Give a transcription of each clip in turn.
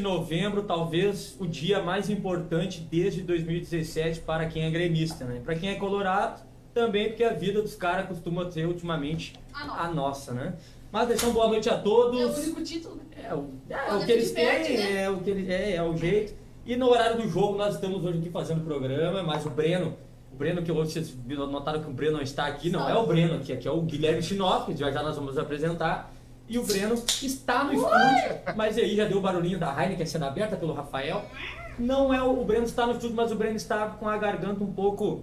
de novembro, talvez o dia mais importante desde 2017 para quem é gremista, né? Para quem é colorado, também porque a vida dos caras costuma ser ultimamente A nossa. a nossa, né? Mas deixar uma boa noite a É o todos. único título, né? É o, é, Quando o que eles perde, têm, né? é o que eles, é, é o jeito. E no horário do jogo nós estamos hoje aqui fazendo o programa, mas o Breno, o Breno que hoje vocês notaram que o Breno não está aqui, não Não. é o Breno aqui, aqui é o Guilherme Chinoff, que já já nós vamos apresentar. E o Breno está no estúdio, mas aí já deu o barulhinho da Heineken sendo aberta pelo Rafael. Não é o, o Breno está no estúdio, mas o Breno está com a garganta um pouco.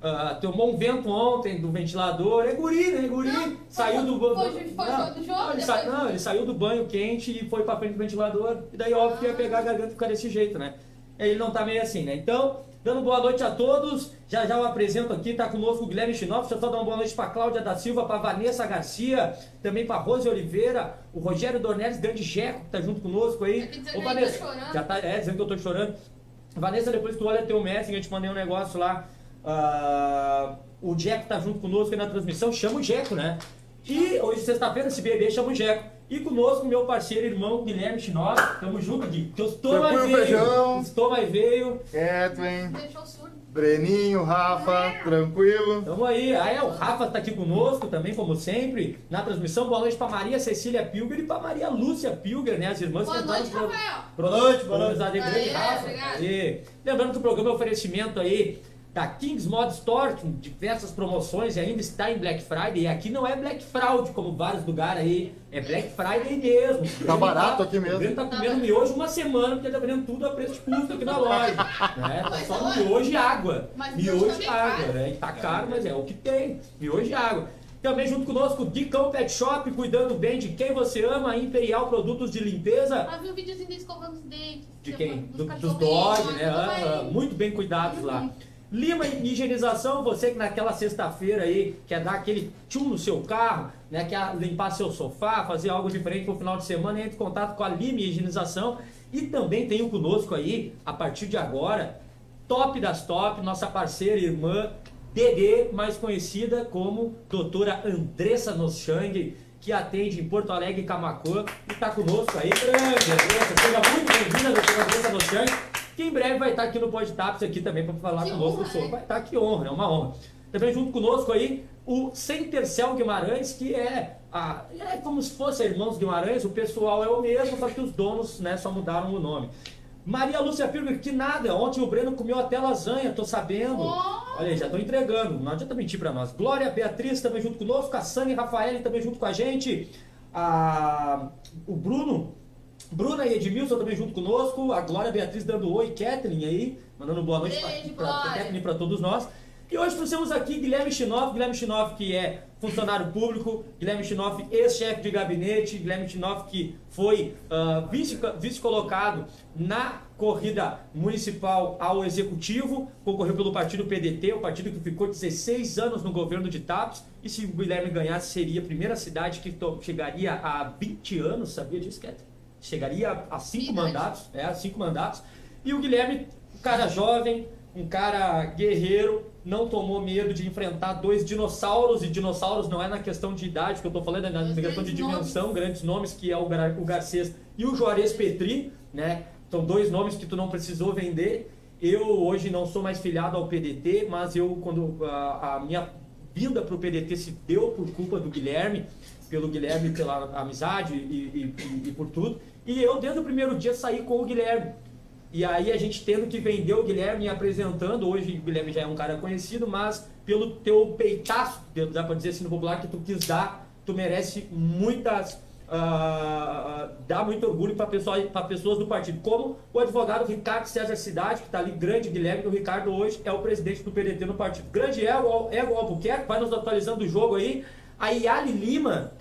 ah, tomou um vento ontem do ventilador. É guri, né? Guri. Não, saiu do. foi- foi- foi não, do jogo, não, ele depois- sa- não, ele saiu do banho quente e foi pra frente do ventilador. E daí, óbvio, que ia pegar a garganta e ficar desse jeito, né? Ele não tá meio assim, né? Então, dando boa noite a todos. Já já eu apresento aqui, tá conosco o Guilherme Chinoff. Deixa eu só dar uma boa noite pra Cláudia da Silva, pra Vanessa Garcia, também pra Rose Oliveira, o Rogério Dornelles, grande Jeco, que tá junto conosco aí. É Ô, Vanessa, já tá, é, dizendo que eu tô chorando. Vanessa, depois que tu olha teu Messenger, eu te mandei um negócio lá. ah, o Jeco tá junto conosco aí na transmissão, chama o Jeco, né? E hoje, sexta-feira, esse bebê chama o Jeco. E conosco, meu parceiro, irmão Guilherme Chinoff. Tamo junto, Gui. Que os Tranquilo, veio. feijão. Os e veio. Quieto, hein? Deixou surdo. Breninho, Rafa, tranquilo. Tamo aí. Aí o Rafa tá aqui conosco também, como sempre, na transmissão. Boa noite pra Maria Cecília Pilger e pra Maria Lúcia Pilger, né? As irmãs Boa que noite, pro- Rafael. Boa noite, boa noite. Aê, grande Rafa. obrigado. Aê. Lembrando que o programa é oferecimento aí da Kings Mod Store, com diversas promoções e ainda está em Black Friday. E aqui não é Black Fraud, como vários lugares aí. É Black Friday mesmo. Tá Ele barato aqui mesmo. O Breno tá comendo miojo uma semana, porque ele tá vendendo tudo a preço de custo aqui na loja. Né? Tá só olha, miojo e água. mas Miojo miojo e água, caro. né? E tá caro, mas é o que tem. Miojo e água. Também junto conosco, Dicão Pet Shop, cuidando bem de quem você ama, Imperial Produtos de Limpeza. Ah, vi um videozinho dele escovando os dentes. De quem? Dos Do- dos cachorrinhos, dog, né? Ah, muito bem cuidados lá. Lima Higienização, você que naquela sexta-feira aí quer dar aquele tchum no seu carro, né? Quer limpar seu sofá, fazer algo diferente pro final de semana, entre em contato com a Lima Higienização. E também tenho conosco aí, a partir de agora, top das top, nossa parceira irmã Dedê, mais conhecida como doutora Andressa Noschang, que atende em Porto Alegre Camacuã, e está conosco aí, grande Andressa, seja muito bem-vinda, doutora Andressa Noschang, que em breve vai estar aqui no Podtaps aqui também para falar Que conosco honra, sobre. Vai estar, que honra, é uma honra. Também junto conosco aí o Centercel Guimarães, que é, a, é como se fosse Irmãos Guimarães, o pessoal é o mesmo, só que os donos né, só mudaram o nome. Maria Lúcia Pirgo, que nada, ontem o Breno comeu até lasanha, tô sabendo. Oh! Olha aí, já tô entregando, não adianta mentir pra nós. Glória Beatriz também junto conosco, a Sânia e Rafael também junto com a gente, a, o Bruno, Bruna e Edmilson também junto conosco, a Glória Beatriz dando oi, Kathleen aí, mandando boa noite Glória. Kathleen pra todos nós. E hoje trouxemos aqui Guilherme Chinoff, Guilherme Chinoff que é funcionário público, Guilherme Chinoff ex-chefe de gabinete, Guilherme Chinoff que foi ah, vice- vice-colocado na corrida municipal ao executivo, concorreu pelo partido PDT, o partido que ficou 16 anos no governo de Tapes, e se o Guilherme ganhasse seria a primeira cidade que chegaria a 20 anos, sabia disso, Kathleen? Chegaria a cinco mandatos, é, a cinco mandatos. E o Guilherme, um cara jovem, um cara guerreiro, não tomou medo de enfrentar dois dinossauros, e dinossauros não é na questão de idade que eu tô falando, é na Dois questão de dimensão, grandes nomes, que é o, o Garcês e o Juarez Petri, né? São dois nomes que tu não precisou vender. Eu hoje não sou mais filiado ao PDT, mas eu quando a, a minha vinda para o PDT se deu por culpa do Guilherme, pelo Guilherme pela amizade e, e, e por tudo. E eu desde o primeiro dia saí com o Guilherme. E aí a gente tendo que vender o Guilherme e apresentando, hoje o Guilherme já é um cara conhecido, mas pelo teu peitaço, dá pra dizer assim no popular, que tu quis dar, tu merece muitas. Uh, dá muito orgulho para pessoas, pessoas do partido, como o advogado Ricardo César Cidade, que está ali, grande Guilherme, o Ricardo hoje é o presidente do PDT no partido. Grande é é o Albuquerque, vai nos atualizando o jogo aí. A Yali Lima,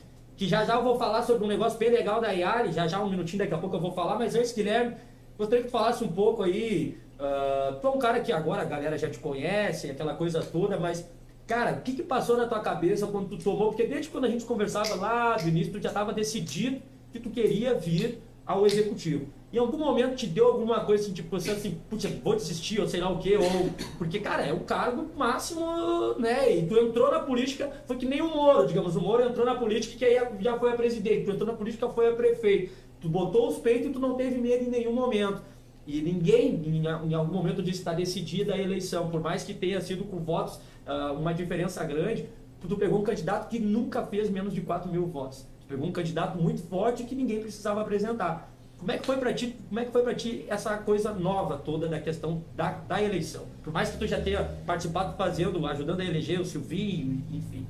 que já já eu vou falar sobre um negócio bem legal da Yali, já já um minutinho, daqui a pouco eu vou falar, mas antes, Guilherme, gostaria que tu falasse um pouco aí. Uh, tu é um cara que agora a galera já te conhece, aquela coisa toda, mas Cara, o que, que passou na tua cabeça quando tu tomou? Porque desde quando a gente conversava lá do início, tu já estava decidido que tu queria vir ao executivo. Em algum momento te deu alguma coisa assim, tipo, você assim, putz, vou desistir, ou sei lá o quê, ou. Porque, cara, é o cargo máximo, né? E tu entrou na política, foi que nem o Moro, digamos, o Moro entrou na política que aí já foi a presidente, tu entrou na política foi a prefeito. Tu botou os peitos e tu não teve medo em nenhum momento. E ninguém, em, algum momento, disse está decidida a eleição, por mais que tenha sido com votos uh, uma diferença grande, tu pegou um candidato que nunca fez menos de 4 mil votos. Tu pegou um candidato muito forte que ninguém precisava apresentar. Como é que foi para ti? Como é que foi para ti essa coisa nova toda da questão da, da eleição? Por mais que tu já tenha participado fazendo, ajudando a eleger o Silvinho, enfim.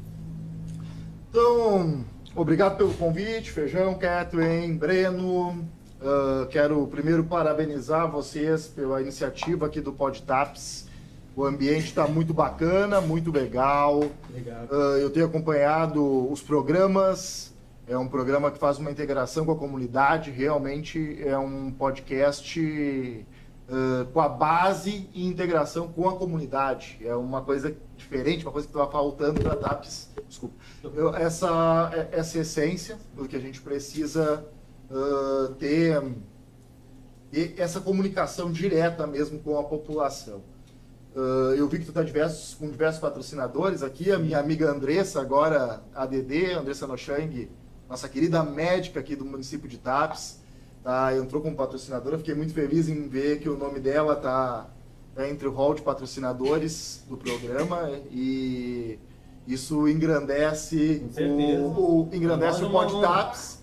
Então, obrigado pelo convite, Feijão, Kathleen, Breno. Uh, quero primeiro parabenizar vocês pela iniciativa aqui do PodTaps. O ambiente está muito bacana, muito legal. Uh, eu tenho acompanhado os programas. É um programa que faz uma integração com a comunidade. Realmente é um podcast uh, com a base e integração com a comunidade. É uma coisa diferente, uma coisa que estava faltando para a TAPS. Desculpa. Eu, essa, essa essência do que a gente precisa uh, ter, ter essa comunicação direta mesmo com a população. Uh, eu vi que tu está diversos, com diversos patrocinadores aqui. A minha amiga Andressa, agora ADD, Andressa Nochang, nossa querida médica aqui do município de Tapes, tá, entrou como patrocinadora. Fiquei muito feliz em ver que o nome dela está tá entre o hall de patrocinadores do programa e isso engrandece o, o, engrandece o Podtaps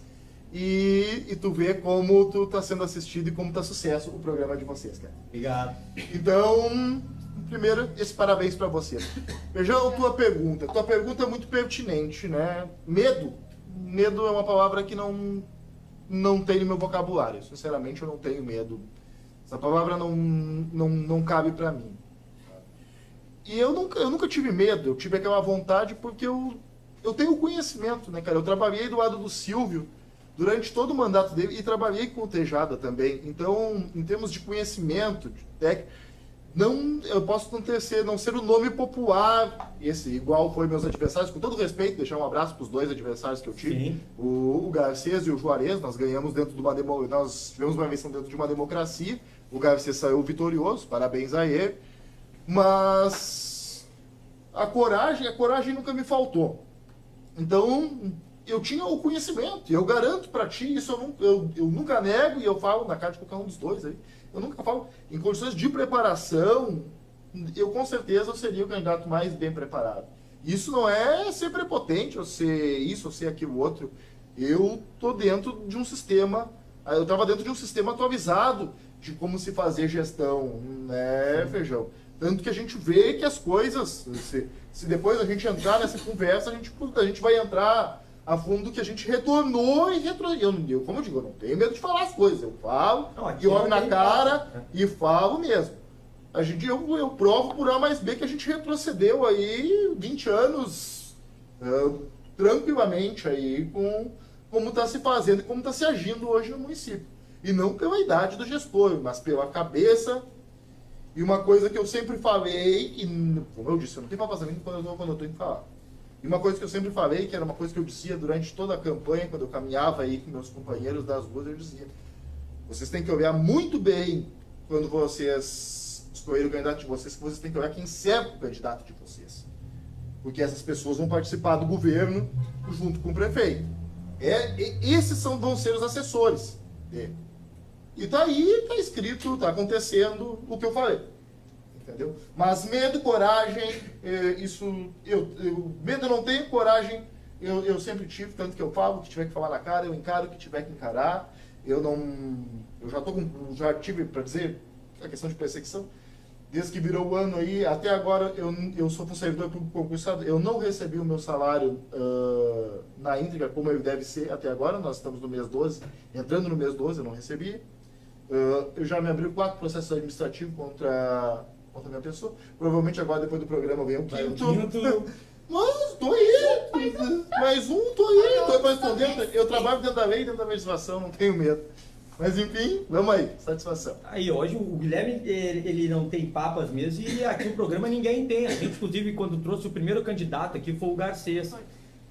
e, e tu vê como tu está sendo assistido e como está sucesso o programa de vocês, cara. Obrigado. Então, primeiro, esse parabéns para você. Feijão, tua pergunta. Tua pergunta é muito pertinente, né? Medo. Medo é uma palavra que não, não tem no meu vocabulário. Sinceramente, eu não tenho medo. Essa palavra não, não, não cabe para mim. E eu nunca, eu nunca tive medo. Eu tive aquela vontade porque eu, eu tenho conhecimento, né, cara? Eu trabalhei do lado do Silvio durante todo o mandato dele e trabalhei com o Tejada também. Então, em termos de conhecimento, de técnica não eu posso não ter ser, não ser o nome popular esse igual foi meus adversários com todo respeito deixar um abraço para os dois adversários que eu tive o, o Garcês e o Juarez nós ganhamos dentro de uma demo, nós tivemos uma eleição dentro de uma democracia o Garcês saiu vitorioso parabéns a ele mas a coragem a coragem nunca me faltou. Então eu tinha o conhecimento e eu garanto para ti isso eu, eu, eu nunca nego e eu falo na cara de qualquer um dos dois aí eu nunca falo. Em condições de preparação, eu com certeza seria o candidato mais bem preparado. Isso não é ser prepotente, ou ser isso, ou ser aquilo outro. Eu tô dentro de um sistema, eu estava dentro de um sistema atualizado de como se fazer gestão, né, Feijão? Tanto que a gente vê que as coisas, se, se depois a gente entrar nessa conversa, a gente, a gente vai entrar a fundo que a gente retornou e retro... eu, eu, como eu digo, eu não tenho medo de falar as coisas. Eu falo, não, e olho na cara e falo mesmo. A gente, eu, eu provo por A mais B que a gente retrocedeu aí 20 anos uh, tranquilamente aí com como está se fazendo e como está se agindo hoje no município. E não pela idade do gestor, mas pela cabeça. E uma coisa que eu sempre falei, e como eu disse, eu não tenho vazamento quando eu estou em falar e uma coisa que eu sempre falei, que era uma coisa que eu dizia durante toda a campanha, quando eu caminhava aí com meus companheiros das ruas, eu dizia: vocês têm que olhar muito bem quando vocês escolherem o candidato de vocês, que vocês têm que olhar quem serve o candidato de vocês. Porque essas pessoas vão participar do governo junto com o prefeito. É, esses são, vão ser os assessores dele. E tá aí, tá escrito, tá acontecendo o que eu falei. Entendeu? Mas medo, coragem, eh, isso. Eu, eu- medo eu não tenho, coragem eu, eu sempre tive, tanto que eu falo, que tiver que falar na cara, eu encaro o que tiver que encarar. Eu não. Eu já, tô com, já tive, para dizer, a questão de perseguição. Desde que virou o ano aí, até agora eu, eu sou servidor público concursado, eu não recebi o meu salário ah, na íntegra como ele deve ser até agora, nós estamos no mês 12, entrando no mês 12, eu não recebi. Ah, eu já me abri quatro processos administrativos contra, contra a minha pessoa. Provavelmente agora, depois do programa, vem o o quinto. Mas, tô aí. Mais um, tô aí. Tô respondendo. Eu trabalho dentro da lei, dentro da legislação, não tenho medo. Mas enfim, vamos aí. Satisfação. Aí hoje o Guilherme ele, ele não tem papas mesmo e aqui o programa ninguém tem. A gente inclusive quando trouxe o primeiro candidato aqui foi o Garcês.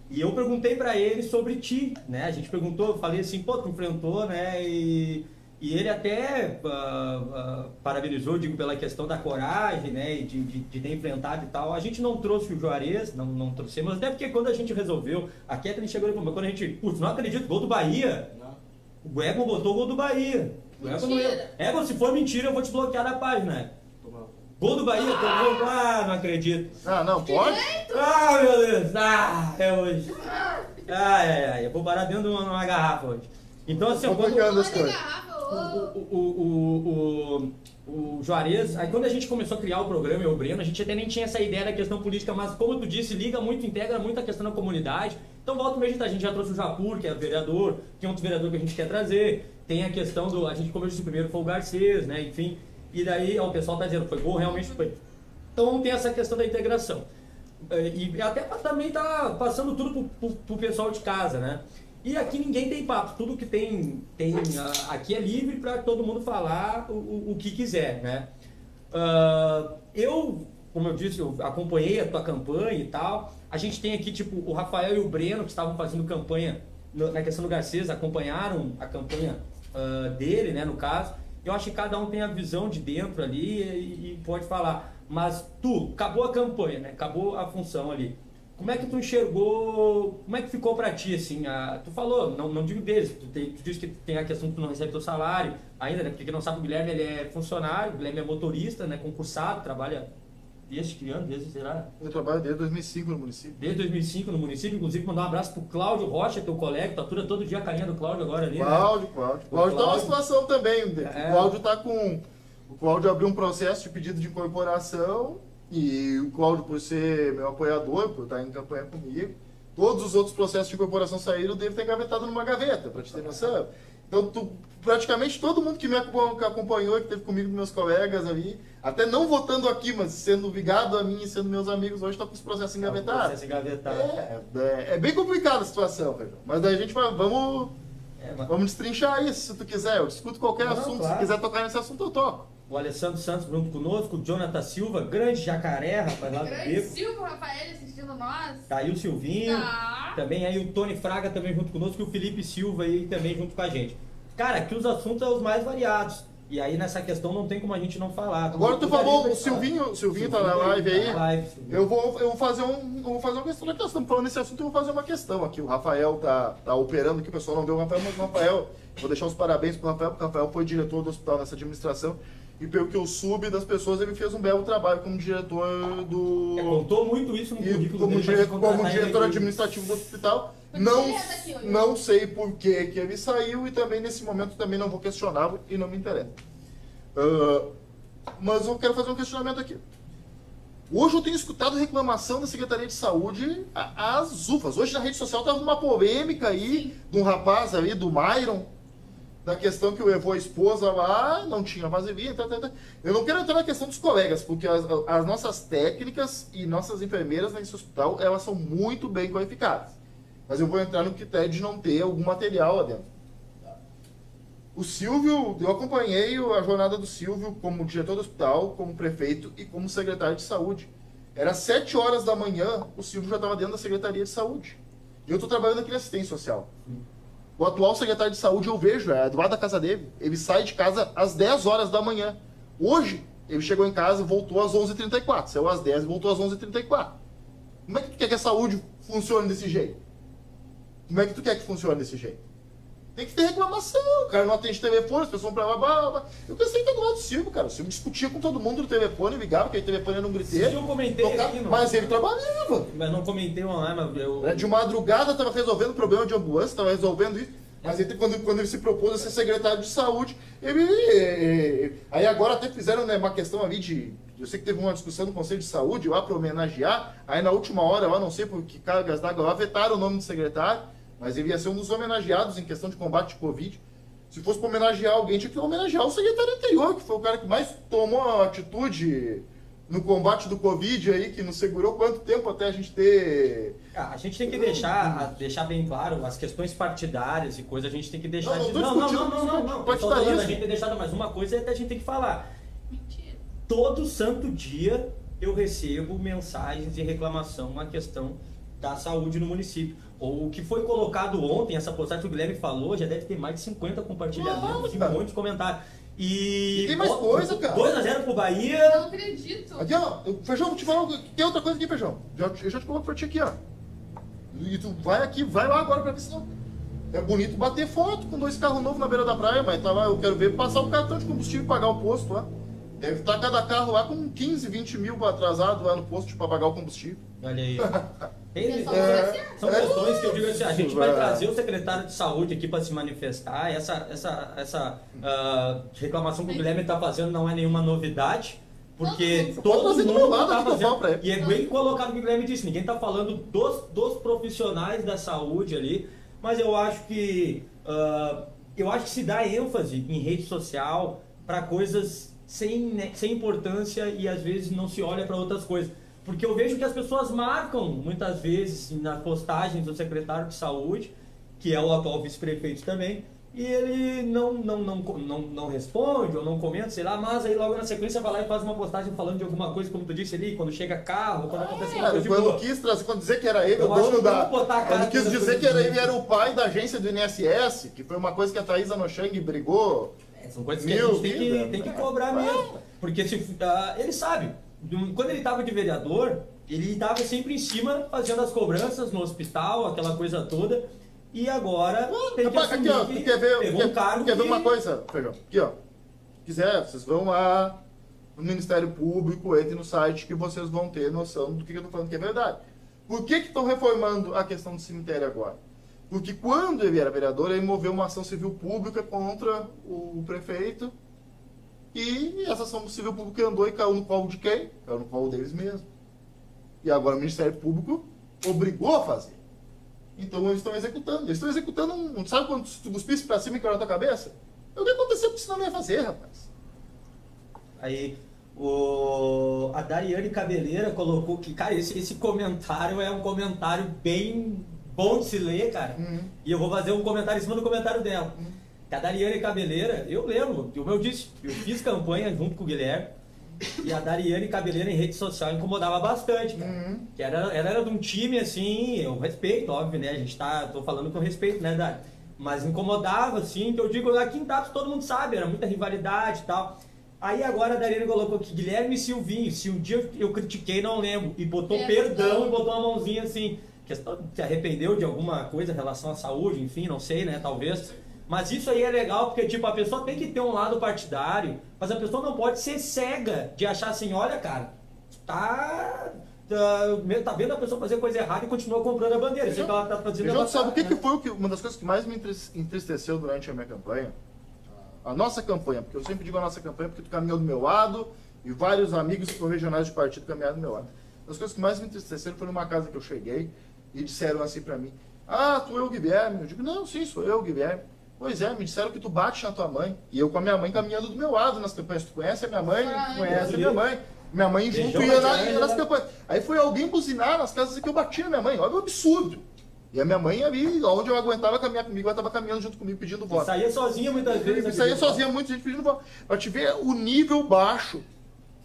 E eu perguntei pra ele sobre ti, né? A gente perguntou, eu falei assim, pô, tu enfrentou, né? E, e ele até ah, ah, parabenizou, digo, pela questão da coragem, né? E de, de, de ter enfrentado e tal. A gente não trouxe o Juarez, não, não trouxemos, até porque quando a gente resolveu, a Kathleen chegou e falou, quando a gente, putz, não acredito, gol do Bahia. O Egon botou o gol do Bahia. O Egon não Mentira. ia- Egon, se for mentira, eu vou te bloquear da página. Gol do Bahia, tomou. Ah, não acredito. Ah, não, pode? Ah, meu Deus. Ah, é hoje. Ai, ai, ai. Eu vou parar dentro de uma, uma garrafa hoje. Então, assim, quando, o, o, o, o, o Juarez, aí quando a gente começou a criar o programa, eu e o Breno, a gente até nem tinha essa ideia da questão política, mas como tu disse, liga muito, integra muito a questão da comunidade. Então volta e meia, a gente já trouxe o Japur, que é vereador, tem outro vereador que a gente quer trazer, tem a questão do, a gente conversou primeiro foi o Garcês, né, enfim, e daí ó, o pessoal tá dizendo, foi gol, realmente foi. Então tem essa questão da integração. É, E até também tá passando tudo pro, pro, pro pessoal de casa, né? E aqui ninguém tem papo, tudo que tem, tem ah, aqui é livre para todo mundo falar o, o, o que quiser, né? Ah, eu, como eu disse, eu acompanhei a tua campanha e tal. A gente tem aqui, tipo, o Rafael e o Breno, que estavam fazendo campanha na questão do Garcês, acompanharam a campanha ah, dele, né, no caso. Eu acho que cada um tem a visão de dentro ali e, e pode falar. Mas tu, acabou a campanha, né? Acabou a função ali. Como é que tu enxergou, como é que ficou pra ti, assim, a- tu falou, não, não digo deles, tu, tu disse que tem a questão que tu não recebe teu salário ainda, né, porque quem não sabe, o Guilherme, ele é funcionário, o Guilherme é motorista, né, concursado, trabalha desde que ano, desde, será? Eu trabalho desde 2005 no município. Desde 2005 no município, inclusive mandar um abraço pro Cláudio Rocha, teu colega, tu atura todo dia a carinha do Cláudio agora ali, né? Cláudio, Cláudio. Cláudio tá numa Cláudio. situação também. É. O Cláudio tá com. O Cláudio abriu um processo de pedido de incorporação e o Cláudio, por ser meu apoiador, por estar em campanha comigo, todos os outros processos de incorporação saíram, deve ter engavetado numa gaveta, pra te ter noção. Então, tu- praticamente todo mundo que me acompanhou, que teve comigo, meus colegas ali, até não votando aqui, mas sendo ligado a mim e sendo meus amigos, hoje tá com os processos engavetados. processo engavetado. É, é, é bem complicada a situação, Pedro. Mas daí a gente vai, vamos, É, mas- vamos destrinchar isso, se tu quiser. Eu discuto qualquer Não, assunto. claro. Se quiser tocar nesse assunto, eu toco. O Alessandro Santos junto conosco, o Jonathan Silva, grande jacaré, rapaz, lá do Grande Beco. Silvio Rafael assistindo nós. Tá aí o Silvinho. Tá. Também aí o Tony Fraga também junto conosco e o Felipe Silva aí também junto com a gente. Cara, aqui os assuntos são os mais variados. E aí nessa questão não tem como a gente não falar. Agora tu falou, o. Silvinho, o Silvinho tá na live aí. Tá na live. Eu vou, eu vou fazer um, eu vou fazer uma questão. Que nós estamos falando nesse assunto, eu vou fazer uma questão aqui. O Rafael tá, tá operando aqui, o pessoal não vê o Rafael, mas o Rafael, vou deixar os parabéns pro Rafael, porque o Rafael foi diretor do hospital nessa administração. E pelo que eu soube das pessoas, ele fez um belo trabalho como diretor do. É, contou muito isso no currículo como, dele dire- como diretor administrativo do hospital, não, hoje. não sei por que, que ele saiu e também nesse momento também não vou questioná-lo e não me interessa. Ah, mas eu quero fazer um questionamento aqui. Hoje eu tenho escutado reclamação da Secretaria de Saúde às UFAs. Hoje na rede social tava uma polêmica aí de um rapaz ali, do Myron, da questão que levou a esposa lá, não tinha vaselina, tá, tá, tá. Eu não quero entrar na questão dos colegas, porque as, as nossas técnicas e nossas enfermeiras nesse hospital, elas são muito bem qualificadas. Mas eu vou entrar no critério de não ter algum material lá dentro. O Silvio, eu acompanhei a jornada do Silvio como diretor do hospital, como prefeito e como secretário de saúde. Era sete horas da manhã, o Silvio já estava dentro da Secretaria de Saúde. Eu estou trabalhando aqui na assistência social. O atual secretário de saúde eu vejo, é do lado da casa dele. Ele sai de casa às 10 horas da manhã. Hoje, ele chegou em casa e voltou às 11h34. Saiu às 10 e voltou às 11h34. Como é que tu quer que a saúde funcione desse jeito? Como é que tu quer que funcione desse jeito? Tem que ter reclamação, o cara não atende telefone, as pessoas vão pra blá. Eu cansei de estar do lado do Silvio, cara. O Silvio discutia com todo mundo no telefone, ligava, porque o telefone era um griteiro. Eu comentei tocava, aqui, não. mas ele trabalhava. Mas não comentei online, mas eu. Né? De madrugada estava resolvendo problema de ambulância, estava resolvendo isso. Mas ele, quando, quando ele se propôs a ser secretário de saúde, ele. eh, Aí agora até fizeram né, uma questão ali de. Eu sei que teve uma discussão no Conselho de Saúde lá para homenagear. Aí na última hora, lá, não sei por que cargas d'água lá, vetaram o nome do secretário. Mas ele ia ser um dos homenageados em questão de combate de Covid. Se fosse para homenagear alguém, tinha que homenagear o secretário anterior, que foi o cara que mais tomou a atitude no combate do Covid aí, que nos segurou quanto tempo até a gente ter. Ah, a gente tem que deixar, deixar bem claro as questões partidárias e coisas, a gente tem que deixar. Não, não de- não, não, não, não, não, não. falando, a gente tem deixado mais uma coisa é a gente tem que falar. Mentira. Todo santo dia eu recebo mensagens de reclamação na questão da saúde no município. Ou o que foi colocado ontem, essa postagem que o Guilherme falou, já deve ter mais de 50 compartilhamentos e um monte de comentários. E. E tem mais coisa, cara. 2x0 pro Eu Bahia. não acredito. Aqui, ó, eu- Feijão, vou te falar, tem outra coisa aqui, Feijão. Já, eu já te coloco pra ti aqui, ó. E tu vai aqui, vai lá agora pra ver se não. É bonito bater foto com dois carros novos na beira da praia, mas tá lá, eu quero ver passar o cartão de combustível e pagar o posto lá. Deve estar cada carro lá com 15, 20 mil atrasado lá no posto pra pagar o combustível. Olha aí. Tem- Pessoal, É. São questões que eu digo assim, a gente vai trazer o secretário de saúde aqui para se manifestar. Essa, essa, essa ah, reclamação que o Guilherme está fazendo não é nenhuma novidade, porque todo mundo lado está aqui que eu falo pra fazendo. ele. E é bem colocado o que o Guilherme disse, ninguém está falando dos, dos profissionais da saúde ali, mas eu acho que ah, eu acho que se dá ênfase em rede social para coisas sem, né, sem importância e às vezes não se olha para outras coisas. Porque eu vejo que as pessoas marcam muitas vezes nas postagens do secretário de saúde, que é o atual vice-prefeito também, e ele não, não, não, não, não responde ou não comenta, sei lá, mas aí logo na sequência vai lá e faz uma postagem falando de alguma coisa, como tu disse ali, quando chega carro, quando acontece alguma coisa quando boa. quis trazer, quando dizer que era ele Eu o dono da. Quando quis dizer que era ele era o pai da agência do INSS, que foi uma coisa que a Thaisa Nochang brigou. É, São coisas que Meu a gente tem que, tem que cobrar mesmo. Porque se, ah, ele sabe, do- quando ele estava de vereador, ele estava sempre em cima fazendo as cobranças no hospital, aquela coisa toda. E agora tem que aqui, ó, que quer ver, pegou quer, um cargo quer ver que- uma coisa, Feijão? Aqui, ó. Se quiser, vocês vão lá no Ministério Público, entrem no site que vocês vão ter noção do que eu tô falando que é verdade. Por que que estão reformando a questão do cemitério agora? Porque quando ele era vereador, ele moveu uma ação civil pública contra o prefeito e essa ação civil pública andou e caiu no colo de quem? Caiu no colo deles mesmos. E agora o Ministério Público obrigou a fazer. Então eles estão executando. Eles estão executando um. Sabe quando tu cuspisse pra cima e caiu na tua cabeça? O que aconteceu, porque senão não ia fazer, rapaz. Aí o, a Dariane Cabeleira colocou que, cara, esse, esse comentário é um comentário bem bom de se ler, cara. Uhum. E eu vou fazer um comentário em cima do comentário dela. Uhum. Que a Dariane Cabeleira, eu lembro, como eu disse, eu fiz campanha junto com o Guilherme. E a Dariane Cabeleira em rede social incomodava bastante, cara. Uhum. Que era, ela era de um time assim, eu respeito, óbvio, né? A gente tá, tô falando com respeito, né, Dari? Mas incomodava, assim, que eu digo, aqui em Tapos todo mundo sabe, era muita rivalidade e tal. Aí agora a Dariane colocou que Guilherme Silvinho, se um dia eu critiquei, não lembro, e botou Perdão. perdão e botou uma mãozinha assim. Questão, se arrependeu de alguma coisa em relação à saúde, enfim, não sei, né, talvez. Mas isso aí é legal, porque, tipo, a pessoa tem que ter um lado partidário, mas a pessoa não pode ser cega de achar assim, olha, cara, tá... Tá, tá vendo a pessoa fazer coisa errada e continua comprando a bandeira. Isso é que ela tá fazendo. Ela tu sabe tá, o que, né? que foi que, uma das coisas que mais me entristeceu durante a minha campanha? A nossa campanha, porque eu sempre digo a nossa campanha porque tu caminhou do meu lado e vários amigos que regionais de partido caminharam do meu lado. Uma das coisas que mais me entristeceram foi numa casa que eu cheguei e disseram assim pra mim: Ah, tu é o Guilherme? Eu digo: Não, sim, sou eu, Guilherme. Pois é, me disseram que tu bate na tua mãe. E eu com a minha mãe caminhando do meu lado nas campanhas. Tu conhece a minha mãe? Ai, conhece a minha mãe. Minha mãe junto ia, tia ia nas campanhas. Aí foi alguém buzinar nas casas que eu bati na minha mãe. Olha o absurdo. E a minha mãe ali, onde eu aguentava caminhar comigo, ela estava caminhando junto comigo pedindo E voto. saía sozinha muitas vezes. Isso aí sozinha, muita gente pedindo voto. Pra te ver o nível baixo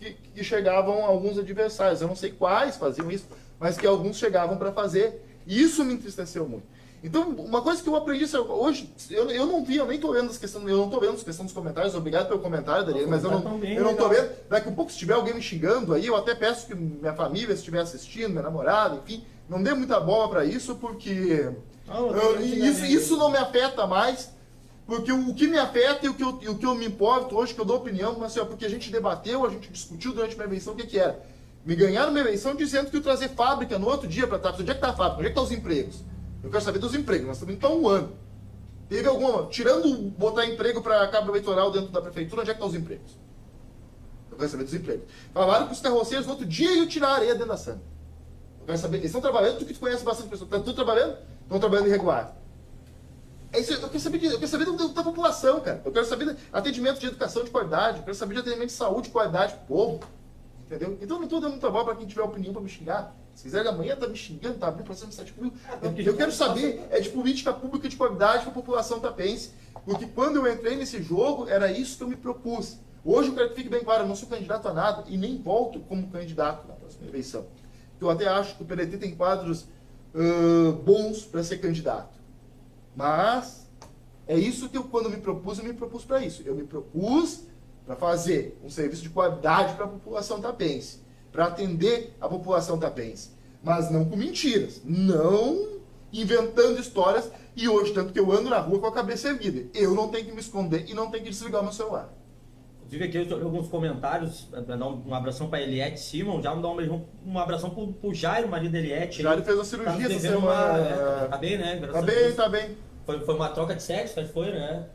que, que chegavam alguns adversários. Eu não sei quais faziam isso, mas que alguns chegavam para fazer. E isso me entristeceu muito. Então, uma coisa que eu aprendi hoje, eu, eu não vi, eu nem tô vendo as questões, eu não tô vendo as questões dos comentários, obrigado pelo comentário, Daniel, mas eu não, bem eu não tô vendo. Daqui a pouco, se tiver alguém me xingando aí, eu até peço que minha família estiver assistindo, minha namorada, enfim, não dê muita bola para isso, porque Não, eu- isso, isso não me afeta mais, Porque o, o que me afeta e o que, eu, o que eu me importo hoje, que eu dou opinião, mas assim, ó, porque a gente debateu, a gente discutiu durante uma eleição o que, que era. Me ganharam uma eleição dizendo que eu trazer fábrica no outro dia para trás. Onde é que tá a fábrica? Onde é que tá os empregos? Eu quero saber dos empregos. Nós estamos então um ano. Teve alguma. Tirando botar emprego para cabo eleitoral dentro da prefeitura, onde é que estão os empregos? Eu quero saber dos empregos. Falaram que os carroceiros no outro dia iam tirar a areia dentro da Santa. Eu quero saber. Eles estão trabalhando, tu que conhece bastante pessoas. Estão trabalhando? Estão trabalhando irregular. É isso, eu quero saber, de, eu quero saber da, da população, cara. Eu quero saber de atendimento de educação de qualidade. Eu quero saber de atendimento de saúde de qualidade pro povo. Entendeu? Então não estou dando trabalho para quem tiver opinião para me xingar. Se quiser amanhã tá me xingando, tá abrindo processo de 7 mil. Eu, eu quero saber é de política pública de qualidade para a população tapense. Porque quando eu entrei nesse jogo, era isso que eu me propus. Hoje eu quero que fique bem claro, eu não sou candidato a nada e nem volto como candidato na próxima eleição. Eu até acho que o PDT tem quadros uh, bons para ser candidato. Mas é isso que eu, quando me propus, eu me propus para isso. Eu me propus para fazer um serviço de qualidade para a população tapense, para atender a população tapense, mas não com mentiras, não inventando histórias e hoje tanto que eu ando na rua com a cabeça erguida. Eu não tenho que me esconder e não tenho que desligar o meu celular. Inclusive aqui eu alguns comentários, dar um abração para Eliette Simon, já mandar um, um abração pro, pro Jairo, marido da Eliette. Jairo fez a cirurgia essa semana. Uma, é, tá bem, né? Graças tá bem, tá bem. Foi, foi uma troca de sexo, acho que foi, né?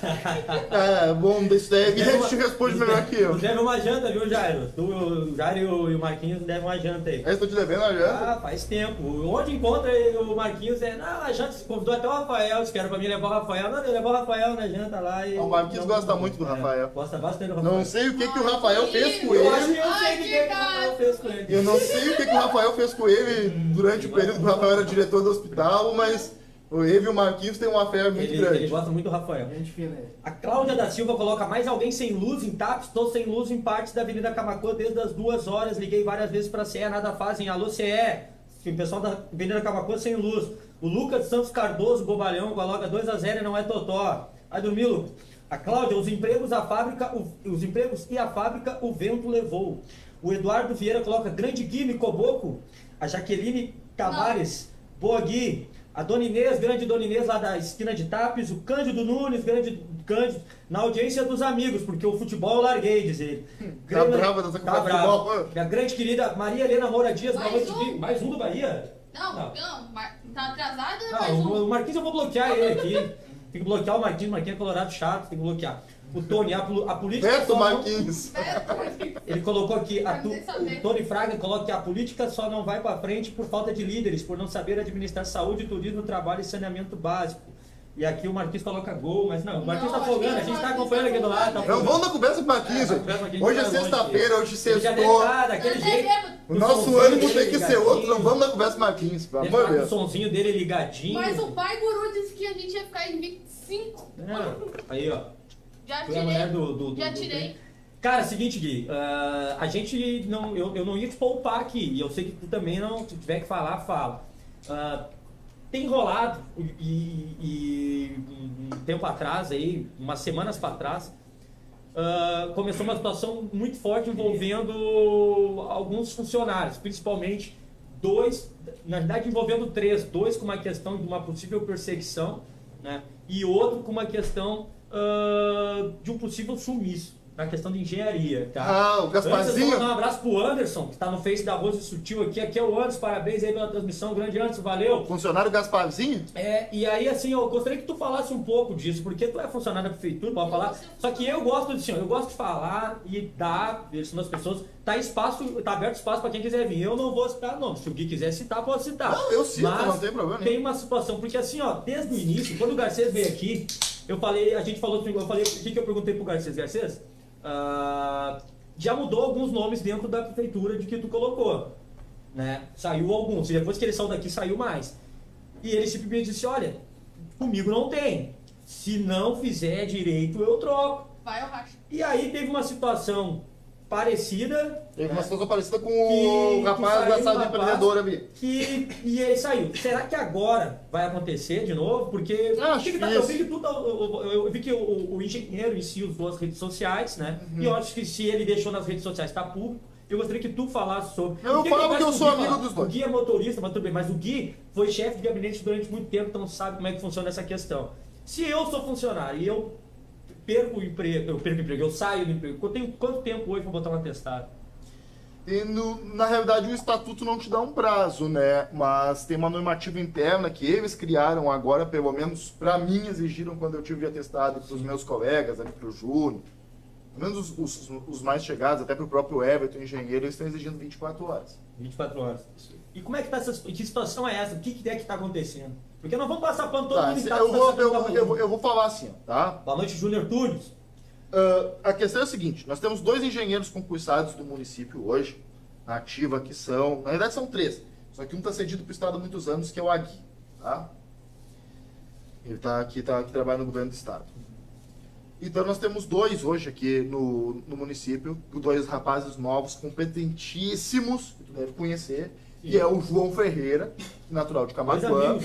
é, bom, isso daí a gente responde melhor que eu. Deve uma janta, viu, Jairo? Tu, o Jairo e o, Marquinhos devem uma janta aí. É, estou te devendo uma janta? Ah, faz tempo. Onde encontra o Marquinhos é, não, a janta, convidou até o Rafael, disse que era pra mim levar o Rafael. Não, eu levar o Rafael na janta lá e... O Marquinhos não, gosta muito do é, Rafael. Gosta bastante do Rafael. Não sei o que, que o Rafael fez com ele. Eu acho que eu sei o que, que o Rafael fez com ele. Eu não sei o que, que o Rafael fez com ele durante o período que o Rafael era diretor do hospital, mas... O Eve e o Marquinhos têm uma fé muito ele, grande. Ele gosta muito do Rafael. Gente fina A Cláudia da Silva coloca mais alguém sem luz em TAPs, estou sem luz em partes da Avenida Camacuã desde as duas horas. Liguei várias vezes para a CE, nada fazem. Alô, CE. O pessoal da Avenida Camacuã sem luz. O Lucas Santos Cardoso, bobalhão, coloca 2x0 e não é totó. Aí dormiu, Lucas. A Cláudia, os empregos, a fábrica, o, os empregos e a fábrica, o vento levou. O Eduardo Vieira coloca grande Guime Coboco. A Jaqueline Tavares, boa Gui. A Dona Inês, grande Dona Inês lá da esquina de Tapes, o Cândido Nunes, grande Cândido, na audiência dos amigos, porque o futebol eu larguei, diz ele. Tá brava dessa tá brava. Minha grande querida Maria Helena Moura Dias, mais, um. mais um do Bahia? Não, não, não tá atrasado, não, mais um. O Marquinhos eu vou bloquear ele aqui. Tem que bloquear o Marquinhos, o Marquinhos é colorado chato, tem que bloquear. O Tony, a, a política. Beto Marquinhos. Ele colocou aqui, a tu, o Tony Fraga coloca que a política só não vai para frente por falta de líderes, por não saber administrar saúde, turismo, trabalho e saneamento básico. E aqui o Marquinhos coloca gol, mas não, o Marquinhos tá folgando, a gente tá acompanhando aqui do lado. Tá não, vamos dar conversa com o Marquinhos. É, hoje é sexta-feira, hoje sextou. O nosso ânimo tem que ser outro, não vamos dar conversa com o Marquinhos, pelo amor de Deus. o sonzinho dele ligadinho. Mas o pai guru disse que a gente ia ficar em 25. É, aí, ó. Já tirei. Do, do, do, já tirei. Cara, seguinte, Gui, uh, a gente não. Eu, eu não ia te poupar aqui, e eu sei que tu também não. Se tiver que falar, fala. Uh, tem rolado, e, e, um tempo atrás, aí, umas semanas para trás, uh, começou uma situação muito forte envolvendo alguns funcionários, principalmente dois, na verdade envolvendo três, dois com uma questão de uma possível perseguição, né, e outro com uma questão uh, de um possível sumiço na questão de engenharia, tá? Ah, o Gasparzinho. Antes, um abraço pro Anderson, que está no Face da Rose Sutil aqui. Aqui é o Anderson, parabéns aí pela transmissão. Grande Anderson, valeu. Funcionário Gasparzinho? É, e aí assim, eu gostaria que tu falasse um pouco disso, porque tu é funcionário da prefeitura, pode falar. Só que eu gosto de, assim, eu gosto de falar e dar direção das pessoas. Tá espaço, tá aberto espaço para quem quiser vir. Eu não vou citar nome. Se alguém quiser citar, pode citar. Não, eu cito, Mas não tem problema. Tem uma situação, porque assim, ó, desde o início, quando o Garcês veio aqui, eu falei, a gente falou, eu falei, o que, que eu perguntei pro Garcês? Garcês, uh, já mudou alguns nomes dentro da prefeitura de que tu colocou. Né? Saiu alguns. E depois que ele saiu daqui, saiu mais. E ele simplesmente disse: Olha, comigo não tem. Se não fizer direito, eu troco. Vai, eu racho. E aí teve uma situação parecida. Teve uma né? situação parecida com que, o rapaz da sala de empreendedora ali. Que, e ele saiu. Será que agora vai acontecer de novo? Porque que que tá, eu vi que, tudo, eu, eu, vi que o, o, engenheiro em si usou as redes sociais, né? Uhum. E eu acho que se ele deixou nas redes sociais, está público. Eu gostaria que tu falasse sobre. Eu falo que eu sou amigo dos dois. O Gui é motorista, mas tudo bem. Mas o Gui foi chefe de gabinete durante muito tempo, então sabe como é que funciona essa questão. Se eu sou funcionário e eu perco o emprego, eu perco o emprego, eu saio do emprego, eu tenho quanto tempo hoje para botar um atestado? E no- na realidade o estatuto não te dá um prazo, né? Mas tem uma normativa interna que eles criaram agora, pelo menos para mim exigiram quando eu tive atestado para os meus colegas, ali para o Júnior. Pelo menos os, os- os mais chegados, até para o próprio Everton, engenheiro, eles estão exigindo 24 horas. 24 horas. E como é que tá essa que situação é essa? O que, que é que tá acontecendo? Porque nós vamos passar pano todo Tá, mundo em casa eu, vou, tá eu, eu, vou- eu vou falar assim, tá? Boa noite, Júnior Tunes. Ah, a questão é a seguinte: nós temos dois engenheiros concursados do município hoje, na ativa, que são. Na verdade, são três. Só que um está cedido para o Estado há muitos anos, que é o Agui. Tá? Ele está aqui, tá, aqui trabalha no governo do Estado. Então, nós temos dois hoje aqui no, no município, dois rapazes novos, competentíssimos, que tu deve conhecer, que é o João Ferreira, natural de Camacuã.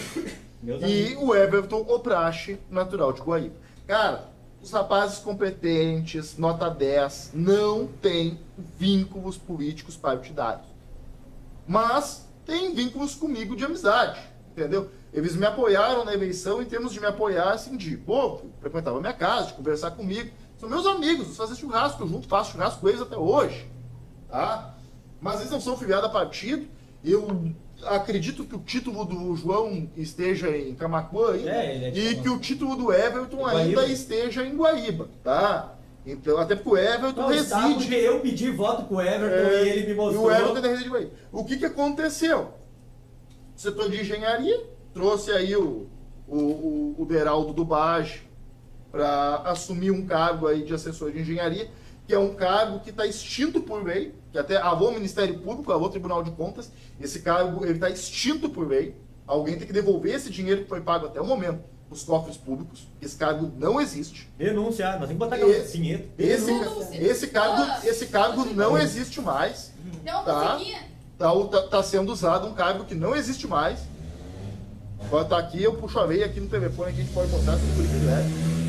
Amigos. E o Everton Oprache, natural de Guaíba. Cara, os rapazes competentes, nota 10, não têm vínculos políticos partidários. Mas têm vínculos comigo de amizade, entendeu? Eles me apoiaram na eleição em termos de me apoiar, assim, de, pô, frequentava minha casa, de conversar comigo. São meus amigos, fazemos churrasco eu junto, faço churrasco com eles até hoje, tá? Mas eles não são filiados a partido. Eu acredito que o título do João esteja em Camacuã ainda, É, é e que o título do Everton Guaíba. ainda esteja em Guaíba, tá? Então, até porque o Everton Não, reside. porque eu pedi voto pro Everton É, e ele me e mostrou. o Everton ainda reside em Guaíba. O que, que aconteceu? O setor de engenharia trouxe aí o, o, o, o Beraldo do Bage para assumir um cargo aí de assessor de engenharia, que é um cargo que está extinto por lei, que até alô Ministério Público, alô Tribunal de Contas, esse cargo ele está extinto por lei. Alguém tem que devolver esse dinheiro que foi pago até o momento os cofres públicos. Esse cargo não existe. Denúncia, nós temos que botar aquela Esse- sinheta. Esse, esse cargo, Ah, esse cargo não existe mais. Uma Tá. Tá, tá, tá sendo usado um cargo que não existe mais. Estar aqui, eu puxo a veia aqui no telefone que a gente pode mostrar se por que quiser.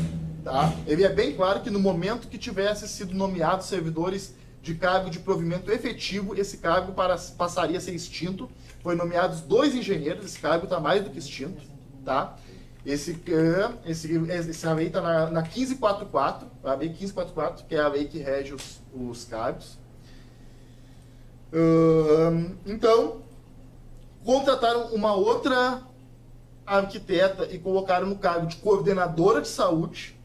Tá? Ele é bem claro que no momento que tivesse sido nomeados servidores de cargo de provimento efetivo, esse cargo para, passaria a ser extinto. Foi nomeados dois engenheiros, esse cargo está mais do que extinto. Tá? Esse, esse, essa lei está na, na 1544, a lei 1544, que é a lei que rege os, os cargos. Ahn, então, contrataram uma outra arquiteta e colocaram no cargo de coordenadora de saúde.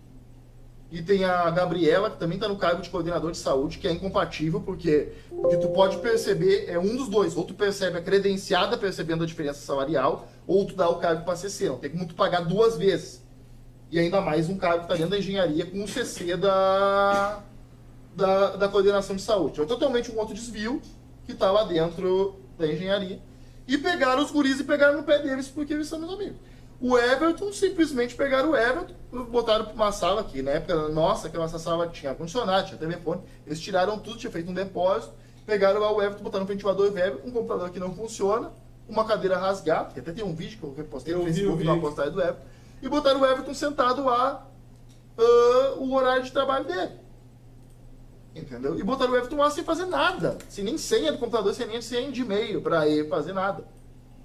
E tem a Gabriela, que também está no cargo de coordenador de saúde, que é incompatível, porque o que tu pode perceber é um dos dois. Ou tu percebe a credenciada percebendo a diferença salarial, ou tu dá o cargo para CC. Não tem como tu pagar duas vezes. E ainda mais um cargo que está dentro da engenharia com o CC da, da, da coordenação de saúde. É totalmente um outro desvio que está lá dentro da engenharia. E pegaram os guris e pegaram no pé deles porque eles são meus amigos. O Everton, simplesmente pegaram o Everton, botaram para uma sala aqui. Na época, nossa, aquela sala tinha ar-condicionado, tinha telefone. Eles tiraram tudo, tinha feito um depósito. Pegaram lá o Everton, botaram um ventilador velho, um computador que não funciona, uma cadeira rasgada, que até tem um vídeo que eu repostei Eu no Facebook, uma postagem do Everton. E botaram o Everton sentado lá, ah, o horário de trabalho dele. Entendeu? E botaram o Everton lá sem fazer nada. Sem nem senha do computador, sem nem senha de e-mail pra ele fazer nada.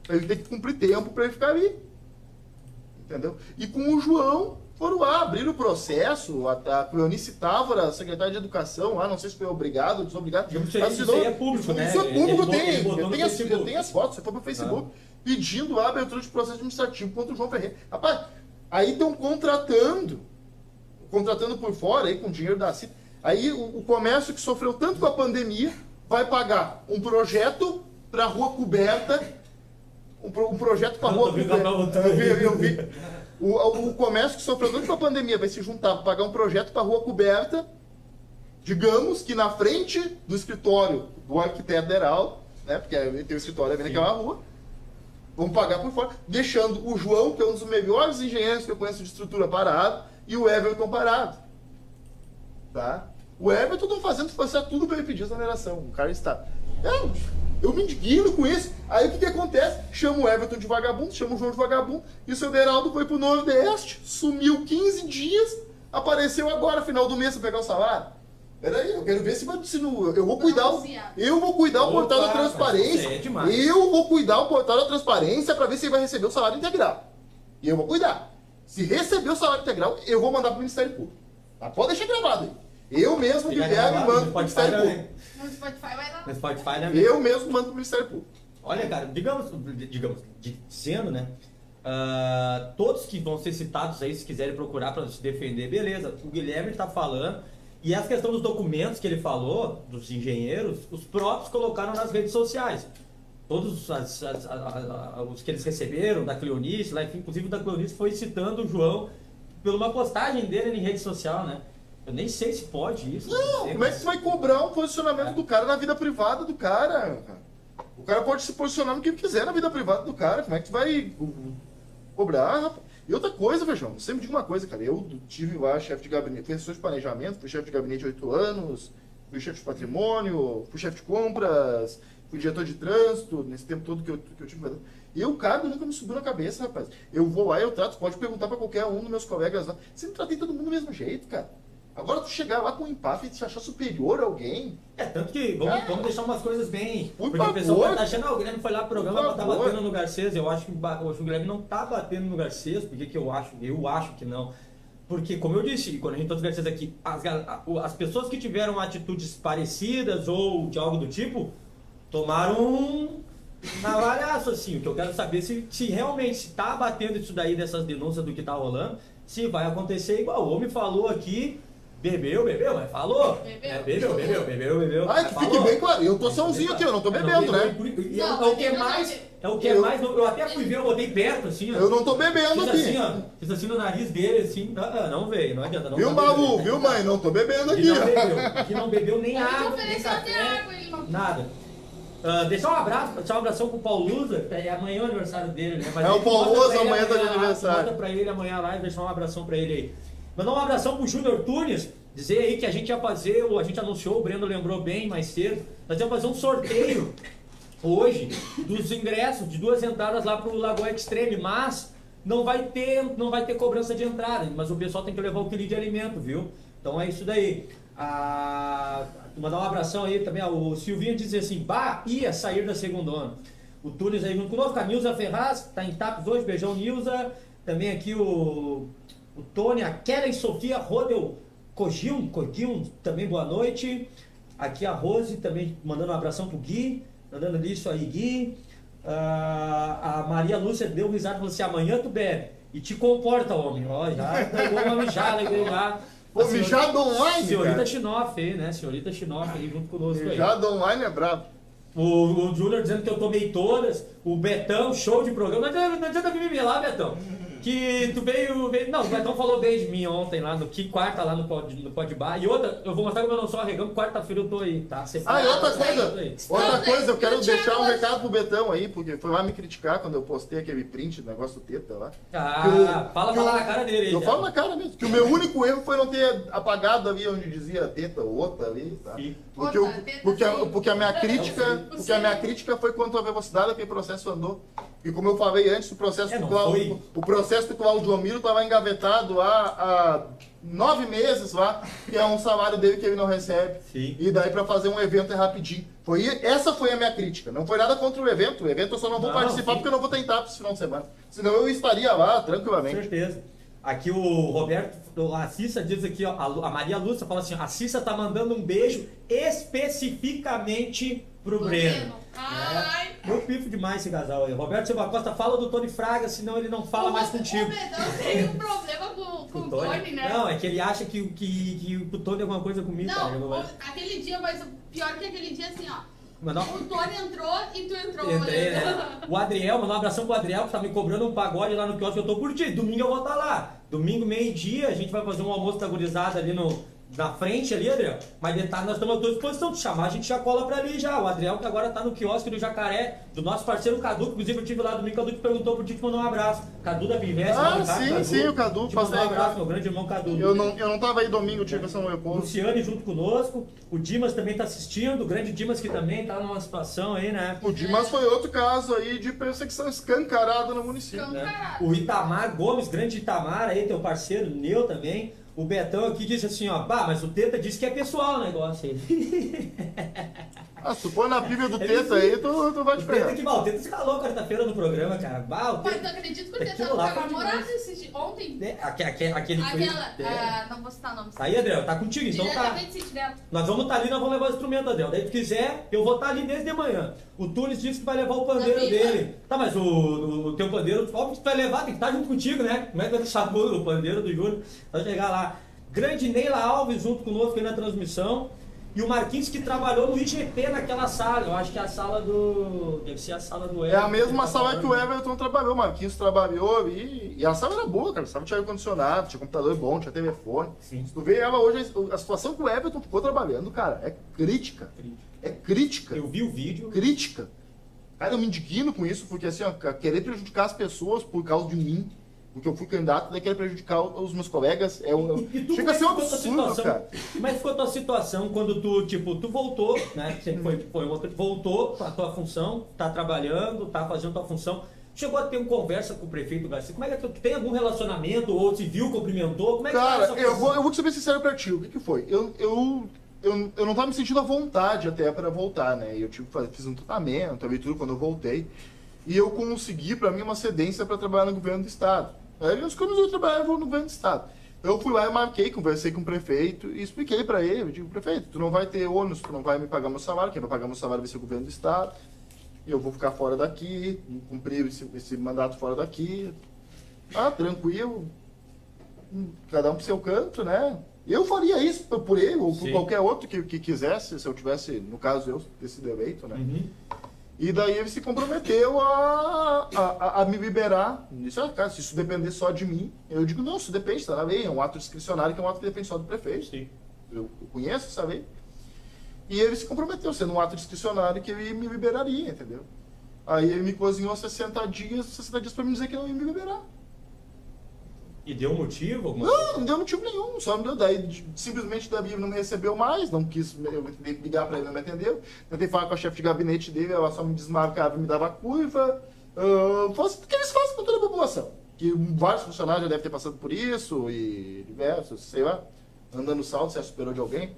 Ele tem que cumprir tempo pra ele ficar ali. Entendeu? E com o João, foram lá, abriram o processo. A, a Cleonice Távora, secretária de Educação, lá, não sei se foi obrigado ou desobrigado. Isso assinou- isso é público, né? Isso é público, ele tem. botou Eu tenho, as, eu tenho as fotos, você foi pro Facebook. Pedindo a abertura de processo administrativo contra o João Ferreira. Rapaz, aí estão contratando, contratando por fora, aí com dinheiro da CIT. Aí o, o comércio que sofreu tanto com a pandemia vai pagar um projeto para rua coberta, um, pro- um projeto rua coberta. a outra Eu vi, eu vi. O, o comércio que sofreu tanto com a pandemia vai se juntar para pagar um projeto para rua coberta, digamos que na frente do escritório do arquiteto Deral, né, porque tem o escritório ali naquela rua, vamos pagar por fora, deixando o João, que é um dos melhores engenheiros que eu conheço de estrutura, parado, e o Everton parado. Tá? O Everton estão fazendo tudo para ele pedir exoneração. O cara está. É, eu me indigno com isso. Aí o que, que acontece? Chama o Everton de vagabundo, chama o João de vagabundo, e o seu Deraldo foi pro Nordeste, sumiu 15 dias, apareceu agora, final do mês, pra pegar o salário. Peraí, eu quero ver se vai. Se não, eu vou cuidar. o- Anunciar. Eu vou cuidar o portal da transparência. é eu vou cuidar o portal da transparência para ver se ele vai receber o salário integral. E eu vou cuidar. Se receber o salário integral, eu vou mandar pro Ministério Público. Tá? Pode deixar gravado aí. Eu mesmo que Fica pego e mando no pro Spotify Ministério. Público. No Spotify vai lá. No Spotify, né? Eu mesmo mando pro Ministério Público. Olha, cara, digamos, digamos, dizendo, né? ah, todos que vão ser citados aí, se quiserem procurar para se defender, beleza. O Guilherme está falando. E essa questão dos documentos que ele falou, dos engenheiros, os próprios colocaram nas redes sociais. Todos as- as- a- a- a- os que eles receberam, da Cleonice, lá, enfim, inclusive o da Cleonice foi citando o João por uma postagem dele em rede social, né? Eu nem sei se pode isso. Não, sei, como é que você vai cobrar um posicionamento É. do cara na vida privada do cara? O cara pode se posicionar no que ele quiser na vida privada do cara. Como é que tu vai cobrar, rapaz? E outra coisa, Feijão, eu sempre digo uma coisa, cara. Eu tive lá chefe de gabinete, fui assessor de planejamento, fui chefe de gabinete oito anos, fui chefe de patrimônio, fui chefe de compras, fui diretor de trânsito, nesse tempo todo que eu, que eu tive. E o cargo nunca me subiu na cabeça, rapaz. Eu vou lá, eu trato, pode perguntar pra qualquer um dos meus colegas lá. Sempre tratei todo mundo do mesmo jeito, cara. Agora tu chegar lá com um empate e te achar superior a alguém. É, tanto que vamos, É. vamos deixar umas coisas bem. Por porque o pessoal tá achando, ah, o Guilherme foi lá pro programa, Por tá batendo no Garcês. Eu acho que o Guilherme não tá batendo no Garcês. Por que, eu acho? Eu acho que não. Porque, como eu disse, quando a gente todos os Garcês aqui, as, a- as pessoas que tiveram atitudes parecidas ou de algo do tipo, tomaram um navalhaço, assim. O que eu quero saber se, se realmente se tá batendo isso daí dessas denúncias do que tá rolando, se vai acontecer igual. O homem falou aqui, bebeu, bebeu, mas falou. Bebeu. É, bebeu, bebeu, bebeu, bebeu. Ai, mas que fique falou. bem claro. Eu tô sãozinho aqui, eu não tô É, bebendo, não, né? eu- Não, É o que é mais. É o que é eu- mais. Eu até fui ver, eu botei perto, assim, ó. Eu não tô bebendo Fiz aqui. assim, ó. Fiz assim no nariz dele, assim. Ah, não veio, não adianta. Não Viu, tá. Malu? Viu, mãe? Não tô bebendo Aqui aqui. não bebeu. Aqui não bebeu nem água, nem café. água, ele não. Nada. Ah, deixar um abraço, deixar um abração pro Paulo Lusa, que é amanhã o aniversário dele, né? Mas É, o Paulo Lusa amanhã tá de lá, aniversário. Manda pra ele amanhã lá e deixar um abração pra ele aí. Mandar um abração pro Júnior Tunes, dizer aí que a gente ia fazer, a gente anunciou, o Breno lembrou bem mais cedo, nós íamos fazer um sorteio hoje dos ingressos de duas entradas lá pro Lagoa Extreme, mas não vai ter, não vai ter cobrança de entrada, mas o pessoal tem que levar o quilo de alimento, viu? Então é isso daí. Ah, mandar um abração aí também, o Silvinho diz assim, bah, ia sair da segundona. O Tunes aí junto conosco, a Nilza Ferraz, tá em Tapos hoje, beijão Nilza. Também aqui o, o Tony, a Kellen Sofia Rodel Cogil, Cogil, também boa noite. Aqui a Rose também mandando um abração pro Gui, mandando isso aí, Gui. Ah, a Maria Lúcia deu um risada e falou assim: amanhã tu bebe. E te comporta, homem. Ó, já pegou uma mijada aí já. Pô, mijado online, Senhorita. Chinoff aí, né? Senhorita Chinoff aí junto conosco aí. Mijado online é brabo. O, o Júnior dizendo que eu tomei todas. O Betão, show de programa. Não adianta, não adianta me melar, Betão. Que tu veio, veio- Não, o Betão falou bem de mim ontem lá no que quarta lá no pod, no pod bar. E outra, eu vou mostrar como eu não sou arregão. Quarta-feira eu tô aí, tá? Você Ah, e outra eu coisa, outra coisa, eu quero eu deixar um recado pro Betão aí, porque foi lá me criticar quando eu postei aquele print do negócio do teta lá. Ah, Que fala, que fala o- na cara dele aí. Eu já. falo na cara mesmo, que o meu único erro foi não ter apagado ali onde dizia teta ou outra ali, tá? Sim. Porque, eu- porque, a, porque a minha crítica, porque a minha crítica foi quanto à velocidade que o processo andou. E como eu falei antes, o processo É, do Cláudio, o processo do Claudio Omiro estava engavetado há, há nove meses lá, que é um salário dele que ele não recebe. Sim. E daí para fazer um evento é rapidinho. Foi, essa foi a minha crítica. Não foi nada contra o evento. O evento eu só não vou Não, participar sim. porque eu não vou tentar esse final de semana. Senão eu estaria lá Com tranquilamente. certeza. Aqui o Roberto, a Cissa diz aqui, ó, a Maria Lúcia fala assim, a Cissa tá mandando um beijo especificamente pro Breno. Ai. Eu pifo demais esse casal aí. Roberto Silva Costa fala do Tony Fraga, senão ele não fala mais contigo. O tem um problema com, com O o Tony, né? Não, é que ele acha que, que, que o Tony é alguma coisa comigo, cara. Não, não o- aquele dia, mas o pior que aquele dia, assim, ó. O Tony entrou e tu entrou. Entrei, né? O Adriel, mandar um abração pro Adriel, que tá me cobrando um pagode lá no quiosque, eu tô curtindo. Domingo eu vou estar lá. Domingo, meio-dia, a gente vai fazer um almoço da gurizada ali no, na frente ali, Adriel. Mas detalhe, nós estamos à tua disposição. De chamar, a gente já cola pra ali já. O Adriel, que agora tá no quiosque do Jacaré, do nosso parceiro Cadu, que inclusive eu tive lá domingo, o Cadu te perguntou pro ti te mandar um abraço. Cadu da Pivete, Ah, no Cadu, sim, sim, o Cadu, Te mandar um abraço, meu grande irmão Cadu. Eu não, eu não tava aí domingo, tive em São Leopoldo. Luciane junto conosco, o Dimas também tá assistindo, o grande Dimas que também tá numa situação aí, né? O Dimas foi outro caso aí de perseguição escancarada no município. Né? O Itamar Gomes, grande Itamar aí, teu parceiro, Neu também. O Betão aqui disse assim, ó, bah, mas o Teta disse que é pessoal o negócio aí. Ah, se tu for na pilha do Teta aí, tu, tu vai te O Teta pegar. que mal, o Teta escalou quarta-feira no programa, cara. Bah, Mas tu acredita que o Teta lá tava foi namorado demais. esse dia- ontem? É, aque- aque- aquele foi- Aquela, é. ah, não vou citar nomes. Aí, Adriel, tá contigo, então tá. Nós vamos estar ali, nós vamos levar o instrumento, Adel. Daí, se quiser, eu vou estar ali desde de manhã. O Tunes disse que vai levar o pandeiro dele. Tá, mas o, o, o teu pandeiro, óbvio que tu vai levar, tem que estar junto contigo, né? Como é que vai deixar o pandeiro do Júnior? Vai chegar lá. Grande Neila Alves junto conosco aí na transmissão. E o Marquinhos que trabalhou no IGP naquela sala. Eu acho que é a sala do. Deve ser a sala do É Everton. a mesma tá sala que o. Everton trabalhou, o Marquinhos trabalhou e, e a sala era boa, cara. A sala tinha ar-condicionado, tinha computador bom, tinha telefone. Sim. Se tu vê ela hoje, a situação que o Everton ficou trabalhando, cara, é crítica. É crítica. Eu vi o vídeo. Crítica. Cara, eu me indigno com isso, porque assim, ó, querer prejudicar as pessoas por causa de mim, porque eu fui candidato, daí querer prejudicar os meus colegas, é um. E tu, Chega a ser um é a absurdo, situação? cara. Como é ficou a tua situação quando tu, tipo, tu voltou, né? Sempre foi, foi outra, voltou pra tua função, tá trabalhando, tá fazendo tua função. Chegou a ter uma conversa com o prefeito Garcia. Como é que tu tem algum relacionamento ou te viu, cumprimentou? Como é que tá Cara, eu vou, eu vou te ser bem sincero pra ti. O que, que foi? Eu, eu, eu, eu não tava me sentindo à vontade até pra voltar, né? Eu fazer- fiz um tratamento, também tudo quando eu voltei. E eu consegui, pra mim, uma cedência pra trabalhar no governo do estado. Aí os começou a trabalhar no governo do estado. Eu fui lá e marquei, conversei com o prefeito e expliquei pra ele. Eu digo, prefeito, tu não vai ter ônus, tu não vai me pagar meu salário, quem vai pagar meu salário vai ser o governo do estado. Eu vou ficar fora daqui, cumprir esse, esse mandato fora daqui. Ah, tranquilo, cada um pro seu canto, né? Eu faria isso por- por ele ou por Sim. qualquer outro que, que quisesse, se eu tivesse, no caso, eu ter sido eleito, né? Uhum. E daí ele se comprometeu a, a, a- me liberar. Disse, ah, cara, se isso depender só de mim, eu digo, não, isso depende, tá na lei, é um ato discricionário que é um ato que depende só do prefeito. Sim. Eu, eu conheço essa lei. E ele se comprometeu, sendo um ato discricionário, que ele me liberaria, entendeu? Aí ele me cozinhou 60 dias, 60 dias pra me dizer que não ia me liberar. E deu um motivo? Alguma Não, não deu motivo nenhum, só me deu. Daí simplesmente Davi não me recebeu mais, não quis eu ligar pra ele, não me atendeu. Tentei falar com a chefe de gabinete dele, ela só me desmarcava e me dava curva. Uh, fosse o que eles fazem com toda a população. Que vários funcionários já devem ter passado por isso, e diversos, sei lá, andando salto, se superou de alguém.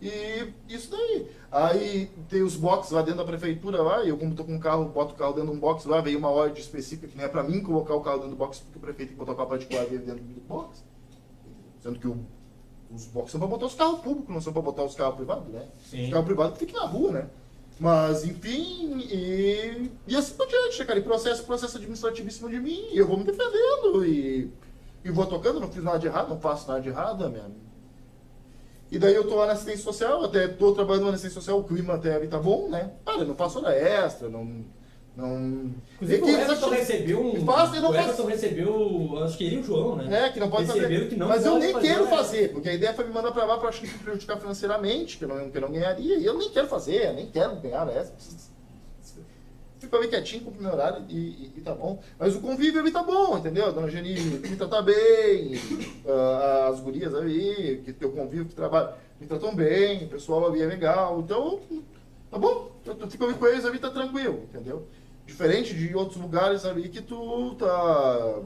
E isso daí. Aí tem os boxes lá dentro da prefeitura lá, e eu como tô com um carro, boto o carro dentro de um box lá, veio uma ordem específica que não é pra mim colocar o carro dentro do box, porque o prefeito tem que botar o carro particular dele dentro do box. Sendo que o- os boxes são pra botar os carros públicos, não são pra botar os carros privados, né? Sim. Os carros privados ficam na rua, né? Mas, enfim, e, e assim por diante, né, cara? E processo, processo administrativo em cima de mim, e eu vou me defendendo, e, e vou tocando, não fiz nada de errado, não faço nada de errado, minha, e daí eu tô lá na assistência social, até tô trabalhando na assistência social, o clima até ali tá bom, né? Cara, eu não faço hora extra, não. não... Inclusive, É o que- Everton recebeu um. E não o. Everton recebeu, acho que ele e o João, né? É, que não pode Receberam fazer. que não Mas eu nem fazer quero fazer, porque a ideia foi me mandar pra lá pra que prejudicar financeiramente, que eu não, que eu não ganharia. E eu nem quero fazer, nem quero ganhar essa. Fico ali quietinho, cumpro meu horário e, e, e tá bom. Mas o convívio ali tá bom, entendeu? A dona Geni me trata bem, ah, as gurias ali, que teu convívio, que trabalha, me tratam bem, o pessoal ali é legal. Então, tá bom. Eu fico ali com eles ali, tá tranquilo, entendeu? Diferente de outros lugares ali que tu tá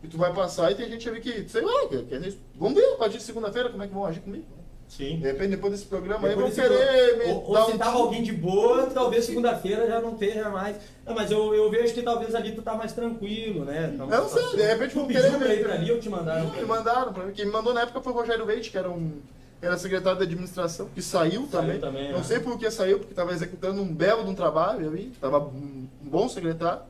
que tu vai passar e tem gente ali que, sei lá, que, que, vamos ver a partir de segunda-feira como é que vão agir comigo. Sim. De repente, depois desse programa aí, vão querer pro- me ou, ou se um tava alguém de boa, talvez segunda-feira já não esteja mais. Não, mas eu, eu vejo que talvez ali tu tá mais tranquilo, né? Então, Eu não sei, de repente tu vão pediu querer ir me- pra ali ou te mandaram? Me mandaram pra mim. Quem me mandou na época foi o Rogério Leite, que era um era secretário de administração, que saiu, também. também, Não né? sei por que saiu, porque estava executando um belo de um trabalho ali, estava um, um bom secretário.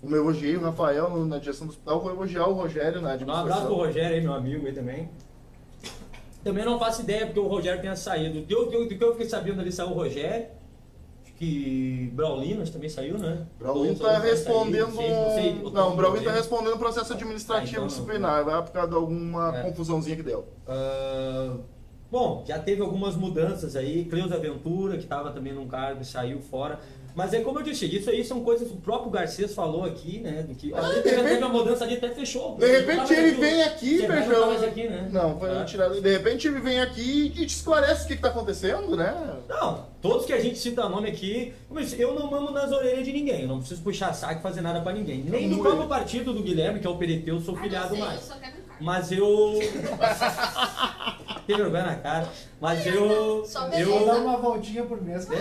Como eu elogiei o Rafael na direção do hospital, vou elogiar o Rogério na Um administração. abraço pro Rogério aí, meu amigo aí também. Também não faço ideia porque o Rogério tenha saído. Do que eu, do que eu fiquei sabendo ali saiu o Rogério. Acho que Braulinas também saiu, né? Braulino Ou- está vai sair, respondendo. não sei, não Não, Braulino está respondendo processo administrativo Ah, então disciplinar. Vai por causa de alguma É. confusãozinha que deu. Ah, bom, já teve algumas mudanças aí. Cleusa Ventura, que estava também num cargo saiu fora. Mas é como eu disse, isso aí são coisas que o próprio Garcês falou aqui, né? Do que, Ah, de repente- teve uma mudança ali até fechou. De repente ele vem aqui, Feijão. não mais aqui, né? Não, foi É. tirado. De repente ele vem aqui e te esclarece o que está acontecendo, né? Não, todos que a gente cita nome aqui, mas eu não mamo nas orelhas de ninguém, eu não preciso puxar saco e fazer nada pra ninguém. Nem no Não, próprio partido do Guilherme, que é o Pereteu, eu sou Ah, filiado mais. Eu só quero carro. Mas eu. Tem vergonha na cara. Mas eu. Só Eu dar uma voltinha por mês. que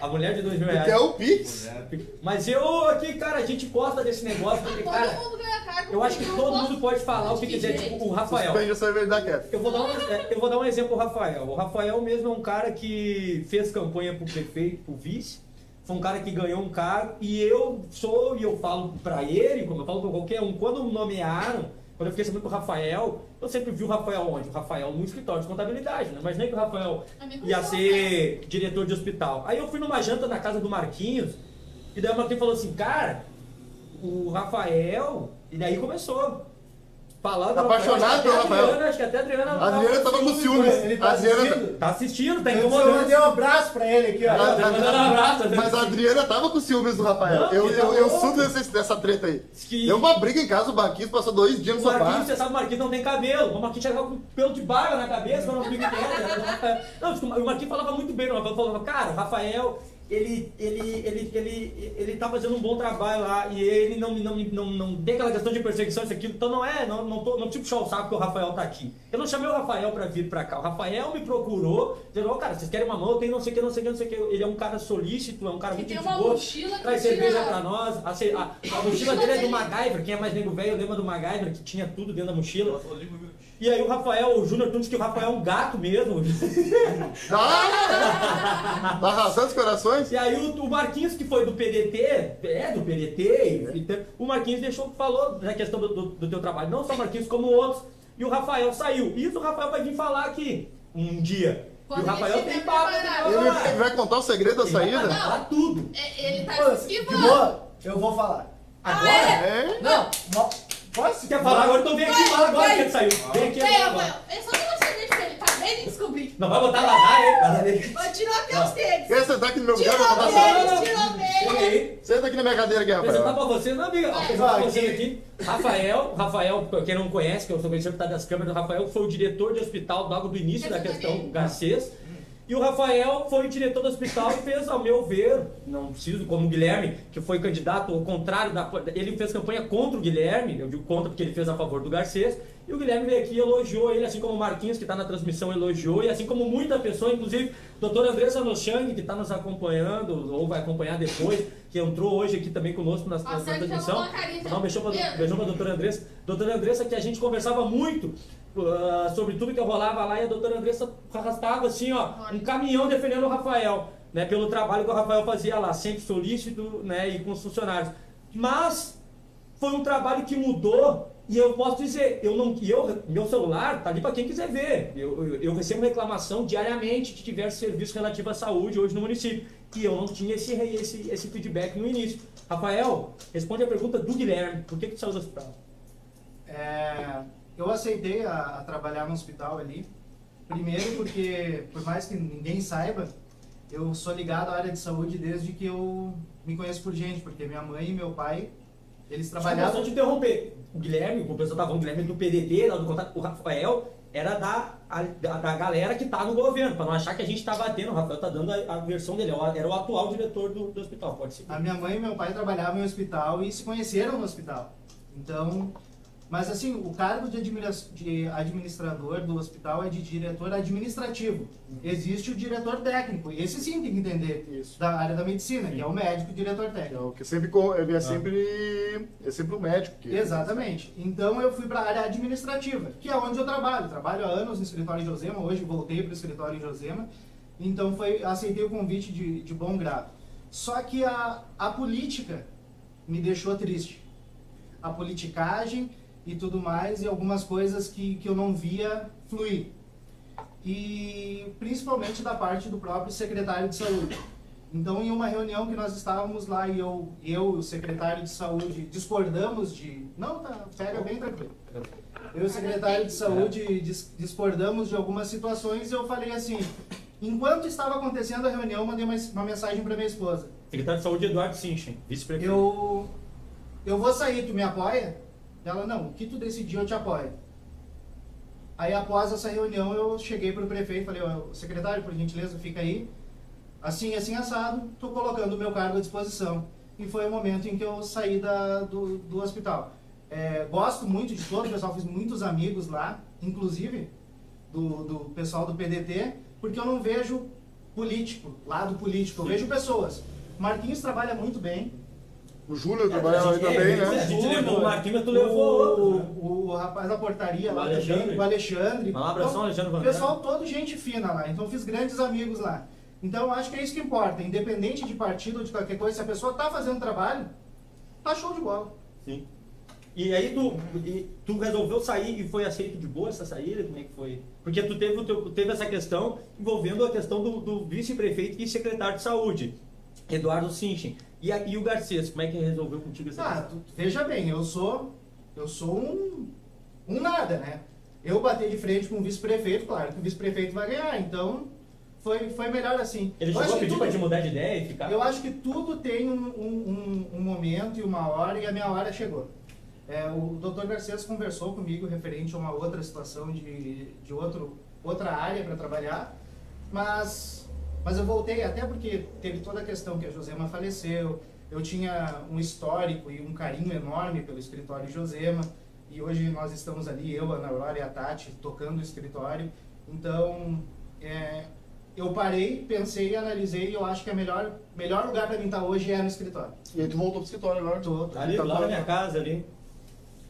a mulher de dois mil Até reais. o Pix. Mas eu aqui, cara, a gente gosta desse negócio, porque, Todo cara, mundo ganha cargo. eu acho que todo mundo pode falar o que quiser. Tipo, o Rafael. Eu vou, dar um, é, eu vou dar um exemplo pro Rafael. O Rafael mesmo é um cara que fez campanha pro prefeito, pro vice. Foi um cara que ganhou um cargo. E eu sou, e eu falo pra ele, como eu falo pra qualquer um, quando me nomearam, quando eu fiquei sabendo pro Rafael, eu sempre vi o Rafael onde? O Rafael no escritório de contabilidade. Né? Imaginei que o Rafael Amigo ia ser diretor de hospital. Aí eu fui numa janta na casa do Marquinhos, e daí o Marquinhos falou assim, cara, o Rafael. E daí começou. Falando do Apaixonado pelo Rafael. Adriana, Acho que até a Adriana. A Adriana tava com ciúmes. Ele tá Adriana. assistindo? Tá assistindo, tá Eu, eu incomodando. mandei um abraço pra ele aqui, ó. a- Tá mandando um abraço, né? Mas a Adriana tava com ciúmes do Rafael. Não, Eu, eu, tá eu subo desse- dessa treta aí. Que- Deu uma briga em casa, o Marquinhos passou dois dias O no sofá. Marquinhos, você sabe, o Marquinhos não tem cabelo. O Marquinhos chegava com pelo de barba na cabeça, quando eu fico inteiro. Não, tipo, o Marquinhos falava muito bem, o Rafael falava, cara, o Rafael, ele, ele, ele, ele, ele tá fazendo um bom trabalho lá e ele não, não, não, não tem aquela questão de perseguição, isso aqui. Então não é, não, não, tô, não tipo puxar o saco que o Rafael tá aqui. Eu não chamei o Rafael pra vir pra cá. O Rafael me procurou, dizendo, ó, cara, vocês querem uma mão? Eu tenho não sei o que, não sei o que, não sei o que. Ele é um cara solícito, é um cara Que muito tem uma boa. mochila Traz tira- cerveja pra nós. A, a, a mochila dele é do MacGyver. Quem é mais nego velho lembra do MacGyver, que tinha tudo dentro da mochila. E aí o Rafael, o Júnior Tunes, que o Rafael é um gato mesmo. Ah! Tá arrasando os corações? E aí o, o Marquinhos, que foi do PDT, é do PDT, e- e- o Marquinhos deixou, falou da questão do, do, do teu trabalho. Não só o Marquinhos, como outros. E o Rafael saiu. Isso o Rafael vai vir falar aqui um dia. Quando e o Rafael ele tem papo Ele, vai contar o segredo da Ele vai saída? falar tudo. É, Ele tá se de esquivando. boa, eu vou falar. Agora? É? Não, posso? Quer falar agora? Então vem aqui Vai, agora vai. que ele saiu. Vem aqui agora. Rafael, é só dar uma cerveja pra ele. Acabei de descobrir. Não vai botar hein? Ladar ele. Vai tirar até os tênis. Quer sentar aqui no meu lugar? Tirou Vou deles, tirou deles. Senta aqui na minha cadeira aqui, Apresentar Rafael. pra você, não, amiga. Vai. Apresentar pra Vai, você aqui. aqui. Rafael, Rafael, pra quem não conhece, que eu sou conhecido por estar das câmeras, o Rafael foi o diretor de hospital logo do início da questão Garcês. E o Rafael foi o diretor do hospital e fez, ao meu ver, não preciso, como o Guilherme, que foi candidato ao contrário da. Ele fez campanha contra o Guilherme, eu digo contra porque ele fez a favor do Garcês. E o Guilherme veio aqui e elogiou ele, assim como o Marquinhos, que está na transmissão, elogiou, e assim como muita pessoa, inclusive doutora Andressa Nochang, que está nos acompanhando, ou vai acompanhar depois, que entrou hoje aqui também conosco na, na, transmissão. pra, Meu. beijão pra doutora Andressa. Doutora Andressa, que a gente conversava muito ah, sobre tudo que rolava lá, e a doutora Andressa arrastava assim, ó, um caminhão defendendo o Rafael, né, pelo trabalho que o Rafael fazia lá, sempre solícito, né, e com os funcionários. Mas foi um trabalho que mudou e eu posso dizer, eu não, e eu, meu celular tá ali para quem quiser ver. Eu, eu, eu recebo reclamação diariamente de diversos serviços relativos à saúde hoje no município. E eu não tinha esse, esse, esse feedback no início. Rafael, responde a pergunta do Guilherme. Por que, que tu saiu do hospital? É, eu aceitei a, a trabalhar no hospital ali. Primeiro porque, por mais que ninguém saiba, eu sou ligado à área de saúde desde que eu me conheço por gente, porque minha mãe e meu pai, eles Só trabalhavam... te interromper. O Guilherme, o tava falando, o Guilherme do PDT, lá do contato, o Rafael era da, a- da, da galera que tá no governo, para não achar que a gente tá batendo. O Rafael tá dando a, a versão dele, era o atual diretor do, do hospital, pode ser. A minha mãe e meu pai trabalhavam em hospital e se conheceram no hospital. Então, mas assim, o cargo de, de administrador do hospital é de diretor administrativo. Existe o diretor técnico, esse sim tem que entender Isso. da área da medicina, que é o médico diretor É técnico. o que sempre, é sempre, é sempre o médico. Que Exatamente. Então eu fui para a área administrativa, que é onde eu trabalho. Trabalho há anos no escritório em Josema, hoje voltei para o escritório em Josema. Então foi, aceitei o convite de, de bom grado. Só que a, a política me deixou triste. A politicagem e tudo mais, e algumas coisas que, que eu não via fluir. E principalmente da parte do próprio secretário de saúde. Então, em uma reunião que nós estávamos lá e eu, eu e o secretário de saúde discordamos de. Não, tá, pega bem tranquilo. Eu e o secretário de saúde dis- discordamos de algumas situações e eu falei assim: enquanto estava acontecendo a reunião, eu mandei uma, uma mensagem para minha esposa. Secretário de Saúde Eduardo Sinchen, vice-prefeito. Eu, eu vou sair, tu me apoia? Ela, não, o que tu decidir eu te apoio. Aí após essa reunião eu cheguei pro prefeito e falei, ó, secretário, por gentileza, fica aí. Assim, assim, assado, tô colocando o meu cargo à disposição. E foi o momento em que eu saí da, do, do hospital. É, gosto muito de todo o pessoal, fiz muitos amigos lá, inclusive do, do pessoal do PDT, porque eu não vejo político, lado político, eu vejo pessoas. Marquinhos trabalha muito bem. O Júlio trabalhava aí também, é, né? A gente levou o Marquinhos, mas tu levou o, né? o, o rapaz da portaria O lá Alexandre. também, o Alexandre. Um abração, Então, Alexandre pessoal todo gente fina lá, então fiz grandes amigos lá. Então acho que é isso que importa, independente de partido ou de qualquer coisa, se a pessoa tá fazendo trabalho, tá show de bola. Sim. E aí tu, e tu resolveu sair e foi aceito de boa essa saída? Como é que foi? Porque tu teve, teu- teve essa questão envolvendo a questão do, do vice-prefeito e secretário de saúde, Eduardo Sinchen. E, a- e o Garcês, como é que resolveu contigo essa Ah, questão? tu- veja bem, eu sou eu sou um, um nada, né? Eu bater de frente com o vice-prefeito, claro que o vice-prefeito vai ganhar, então foi, foi melhor assim. Ele Eu chegou acho a que pedir tudo- pra te mudar de ideia e ficar? Eu acho que tudo tem um, um- um- momento e uma hora, e a minha hora chegou. É, o Dr. Garcês conversou comigo referente a uma outra situação de, de outro, outra área para trabalhar, mas, mas eu voltei, até porque teve toda a questão que a Josema faleceu, eu tinha um histórico e um carinho enorme pelo escritório Josema, e hoje nós estamos ali, eu, a Ana Aurora e a Tati, tocando o escritório, então é, eu parei, pensei, analisei e eu acho que o melhor, melhor lugar para mim estar hoje é no escritório. E aí tu voltou pro escritório agora. Tô- tô- Tá ali, Tá lá na minha casa ali.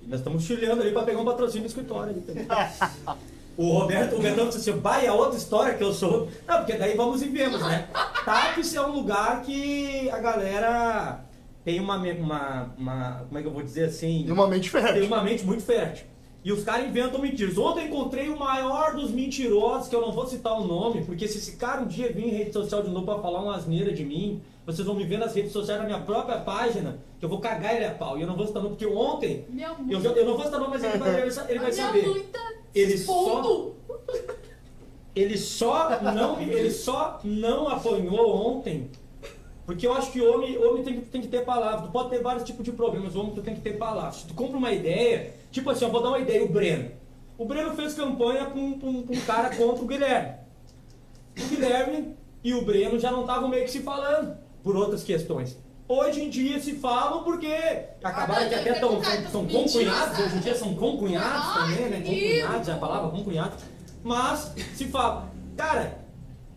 E nós estamos chilhando ali pra pegar um patrocínio no escritório ali. O Roberto, o Betão disse assim, vai, é outra história que eu sou. Não, porque daí vamos e vemos, né? TAPS é um lugar que a galera tem uma, uma, uma como é que eu vou dizer assim? E uma mente tem fértil. uma mente muito fértil. E os caras inventam mentiras. Ontem eu encontrei o maior dos mentirosos, que eu não vou citar o nome, porque se esse cara um dia vir em rede social de novo pra falar uma asneira de mim, vocês vão me ver nas redes sociais da minha própria página, que eu vou cagar ele a pau. E eu não vou citar nome, porque ontem, eu, eu não vou citar nome, mas ele vai, ele vai saber. tá Ele expondo. Ele só não, ele só não apanhou ontem, porque eu acho que homem, homem tem, que- tem que ter palavra. Tu pode ter vários tipos de problemas, homem tu tem que ter palavra. Se tu compra uma ideia, tipo assim, eu vou dar uma ideia, o Breno. O Breno fez campanha com, com um cara contra o Guilherme. O Guilherme e o Breno já não estavam meio que se falando por outras questões. Hoje em dia se falam porque acabaram Ah, que até tão, são, são concunhados, hoje em dia são concunhados também, né? Concunhados, é a palavra concunhados. Mas se fala, cara,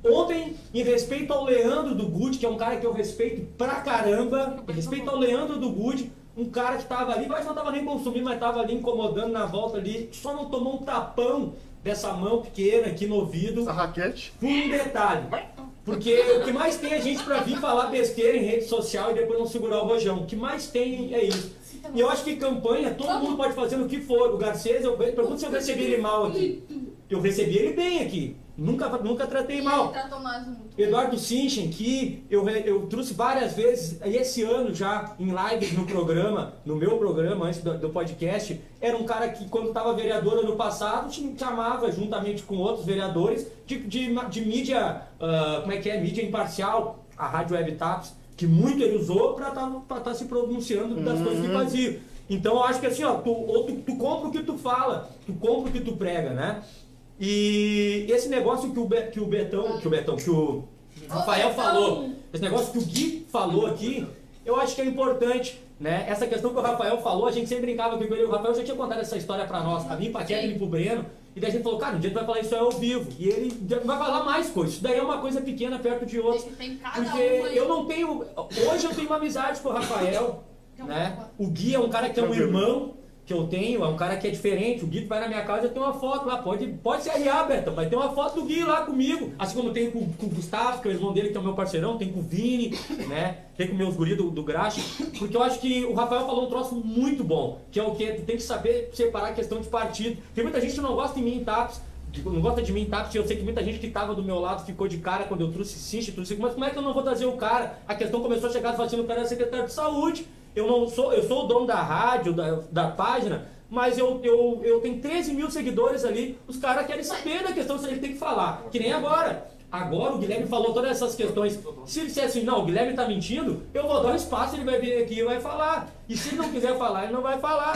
ontem, em respeito ao Leandro do Good, que é um cara que eu respeito pra caramba, em respeito ao Leandro do Good, um cara que tava ali, mas não tava nem consumindo, mas tava ali incomodando na volta ali, só não tomou um tapão dessa mão pequena aqui no ouvido, Essa raquete. por um detalhe. Porque o que mais tem é gente pra vir falar besteira em rede social e depois não segurar o rojão. O que mais tem é isso. E eu acho que campanha, todo mundo pode fazer no que for. O Garcês, eu pergunto se eu recebi ele mal aqui. Eu recebi ele bem aqui. Nunca, nunca tratei mal. Eduardo Sinchen, que eu, eu trouxe várias vezes, e esse ano já, em lives no programa, no meu programa, antes do, do podcast, era um cara que, quando estava vereador ano passado, te chamava, juntamente com outros vereadores, de, de, de mídia, ah, como é que é, mídia imparcial, a Rádio Web Taps, que muito ele usou para estar se pronunciando das coisas que fazia. Então eu acho que assim, ó, tu, ou tu, tu compra o que tu fala, tu compra o que tu prega, né? E esse negócio que o, Be- que o Betão, que o Betão, que o Rafael falou, esse negócio que o Gui falou aqui, eu acho que é importante, né? Essa questão que o Rafael falou, a gente sempre brincava com ele, o Rafael já tinha contado essa história pra nós, pra mim, pra Kevin e pro Breno, e daí a gente falou, cara, um dia tu vai falar isso aí ao vivo, e ele vai falar mais coisas, isso daí é uma coisa pequena perto de cada porque eu não tenho, hoje eu tenho uma amizade com o Rafael, né? O Gui é um cara que é um irmão que eu tenho, é um cara que é diferente. O Gui vai na minha casa, eu tenho uma foto lá. Pode, pode se arriar, Bertão. Vai ter uma foto do Gui lá comigo. Assim como tem com, com o Gustavo, que é o irmão dele, que é o meu parceirão. Tem com o Vini, né? Tem com meus guris do, do Graxa. Porque eu acho que o Rafael falou um troço muito bom. Que é o que? Tu tem que saber separar a questão de partido. Tem muita gente que não gosta de mim TAPS. que Não gosta de mim em TAPS. Eu sei que muita gente que tava do meu lado ficou de cara quando eu trouxe Cinche. Trouxe, mas como é que eu não vou trazer o cara? A questão começou a chegar assim, o cara é secretário de saúde. Eu não sou, eu sou o dono da rádio, da, da página, mas eu, eu, eu tenho 13 mil seguidores ali. Os caras querem saber da questão ele tem que falar. Que nem agora. Agora o Guilherme falou todas essas questões. Se ele disser assim, não, o Guilherme tá mentindo, eu vou dar um espaço, ele vai vir aqui e vai falar. E se ele não quiser falar, ele não vai falar.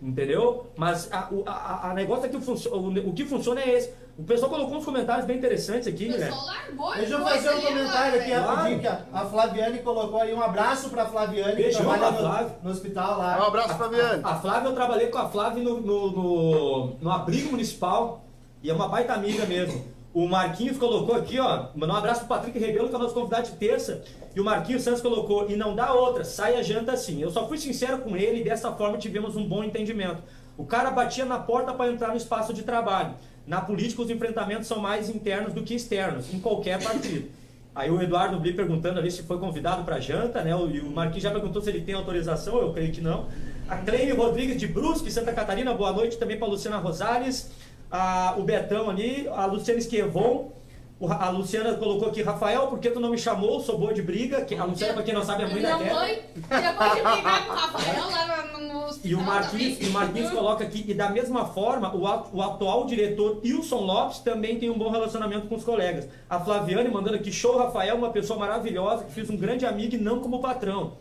Entendeu? Mas a, a, a negócio é que o, o que funciona é esse. O pessoal colocou uns comentários bem interessantes aqui, pessoal largou Deixa eu fazer um comentário aqui rapidinho, que a a Flaviane colocou aí um abraço pra Flaviane, que Beijão trabalha pra Flávia. no, no hospital Um lá. abraço pra Viane. A Flávia, eu trabalhei com a Flávia no, no, no, no abrigo municipal. E é uma baita amiga mesmo. O Marquinhos colocou aqui, ó, mandou um abraço pro Patrick Rebelo, que é o nosso convidado de terça. E o Marquinhos Santos colocou, e não dá outra, sai a janta assim. Eu só fui sincero com ele e dessa forma tivemos um bom entendimento. O cara batia na porta para entrar no espaço de trabalho. Na política, os enfrentamentos são mais internos do que externos, em qualquer partido. Aí o Eduardo Bli perguntando ali se foi convidado para janta, né? E o Marquinhos já perguntou se ele tem autorização, eu creio que não. A Cleide Rodrigues de Brusque, Santa Catarina, boa noite também para Luciana Rosales. A, o Betão ali, a Luciana Esquevon. A Luciana colocou aqui, Rafael, por que tu não me chamou? Sou boa de briga. A Luciana, para quem não sabe, é a mãe da Minha mãe depois de brigar com o Rafael lá no. E o Marquinhos, e o Marquinhos coloca aqui, e da mesma forma, o, o atual diretor Wilson Lopes também tem um bom relacionamento com os colegas. A Flaviane mandando aqui, show Rafael, uma pessoa maravilhosa, que fiz um grande amigo e não como patrão.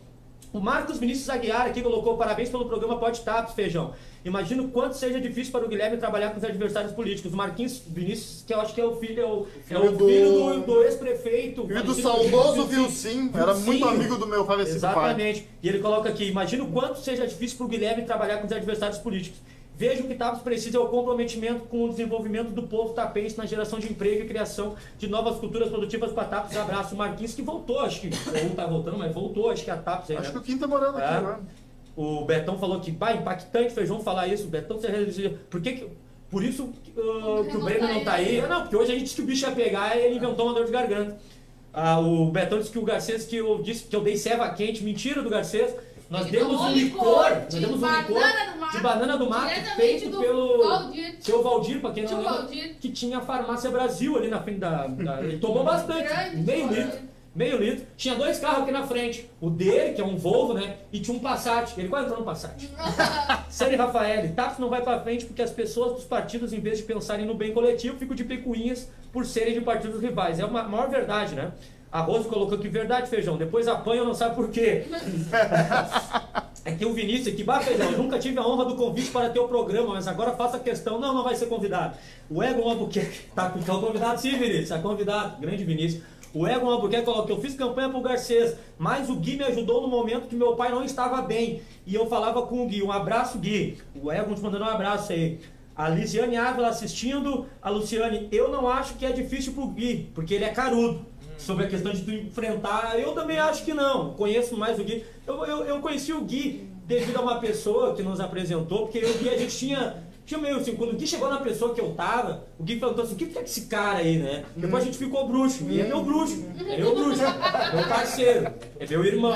O Marcos Vinícius Aguiar aqui colocou parabéns pelo programa Pode Taps, Feijão. Imagino quanto seja difícil para o Guilherme trabalhar com os adversários políticos. O Marquinhos Vinícius, que eu acho que é o filho, é o, é o Filho do- filho do, do ex-prefeito. Filho do saudoso. Vilsim, era muito amigo do meu falecido pai. Exatamente. E ele coloca aqui: imagina o quanto seja difícil para o Guilherme trabalhar com os adversários políticos. Vejo que Tapos precisa é o comprometimento com o desenvolvimento do povo tapense na geração de emprego e criação de novas culturas produtivas para Tapos. Abraço, o Marquinhos, que voltou, acho que. Ou tá voltando, mas voltou, acho que a Tapos aí, Acho né? que o Kim tá morando aqui É. agora. O Betão falou que, pá, impactante feijão falar isso. O Betão, você por que que. Por isso que, uh, que o Breno tá não tá aí. aí. Não, porque hoje a gente disse que o bicho ia pegar e ele inventou uma dor de garganta. Ah, o Betão disse que o Garcês, que eu disse que eu dei ceva quente. Mentira do Garcês. Nós Ele demos um licor. Nós de demos um banana licor de banana do mato feito do pelo Valdir. seu Valdir, pra quem não Tio lembra, Valdir. que tinha a Farmácia Brasil ali na frente da. da- ele tomou bastante, Grande meio história. litro. Meio litro. Tinha dois carros aqui na frente. O dele, que é um Volvo, né? E tinha um Passat. Ele quase entrou no Passat. Série Rafael, TAPS não vai pra frente porque as pessoas dos partidos, em vez de pensarem no bem coletivo, ficam de picuinhas por serem de partidos rivais. É a ma- maior verdade, né? A Rose colocou aqui, verdade, feijão. Depois apanha, não sabe por quê. É que o Vinícius aqui, bah, feijão, eu nunca tive a honra do convite para ter o programa, mas agora faça questão. Não, não vai ser convidado. O Egon Albuquerque, tá, tá convidado sim, Vinícius, tá convidado. Grande Vinícius. O Egon Albuquerque colocou, eu fiz campanha pro Garcês, mas o Gui me ajudou no momento que meu pai não estava bem. E eu falava com o Gui, um abraço, Gui. O Egon te mandando um abraço aí. A Lisiane Ávila assistindo. A Luciane, eu não acho que é difícil pro Gui, porque ele é carudo. Sobre a questão de tu enfrentar, eu também acho que não. Conheço mais o Gui. Eu, eu, eu conheci o Gui devido a uma pessoa que nos apresentou, porque eu e o Gui a gente tinha. Tinha meio assim, quando o Gui chegou na pessoa que eu tava, o Gui perguntou assim: o que que é esse cara aí, né? Depois a gente ficou bruxo. E é meu bruxo. É meu bruxo. É meu parceiro. É meu irmão.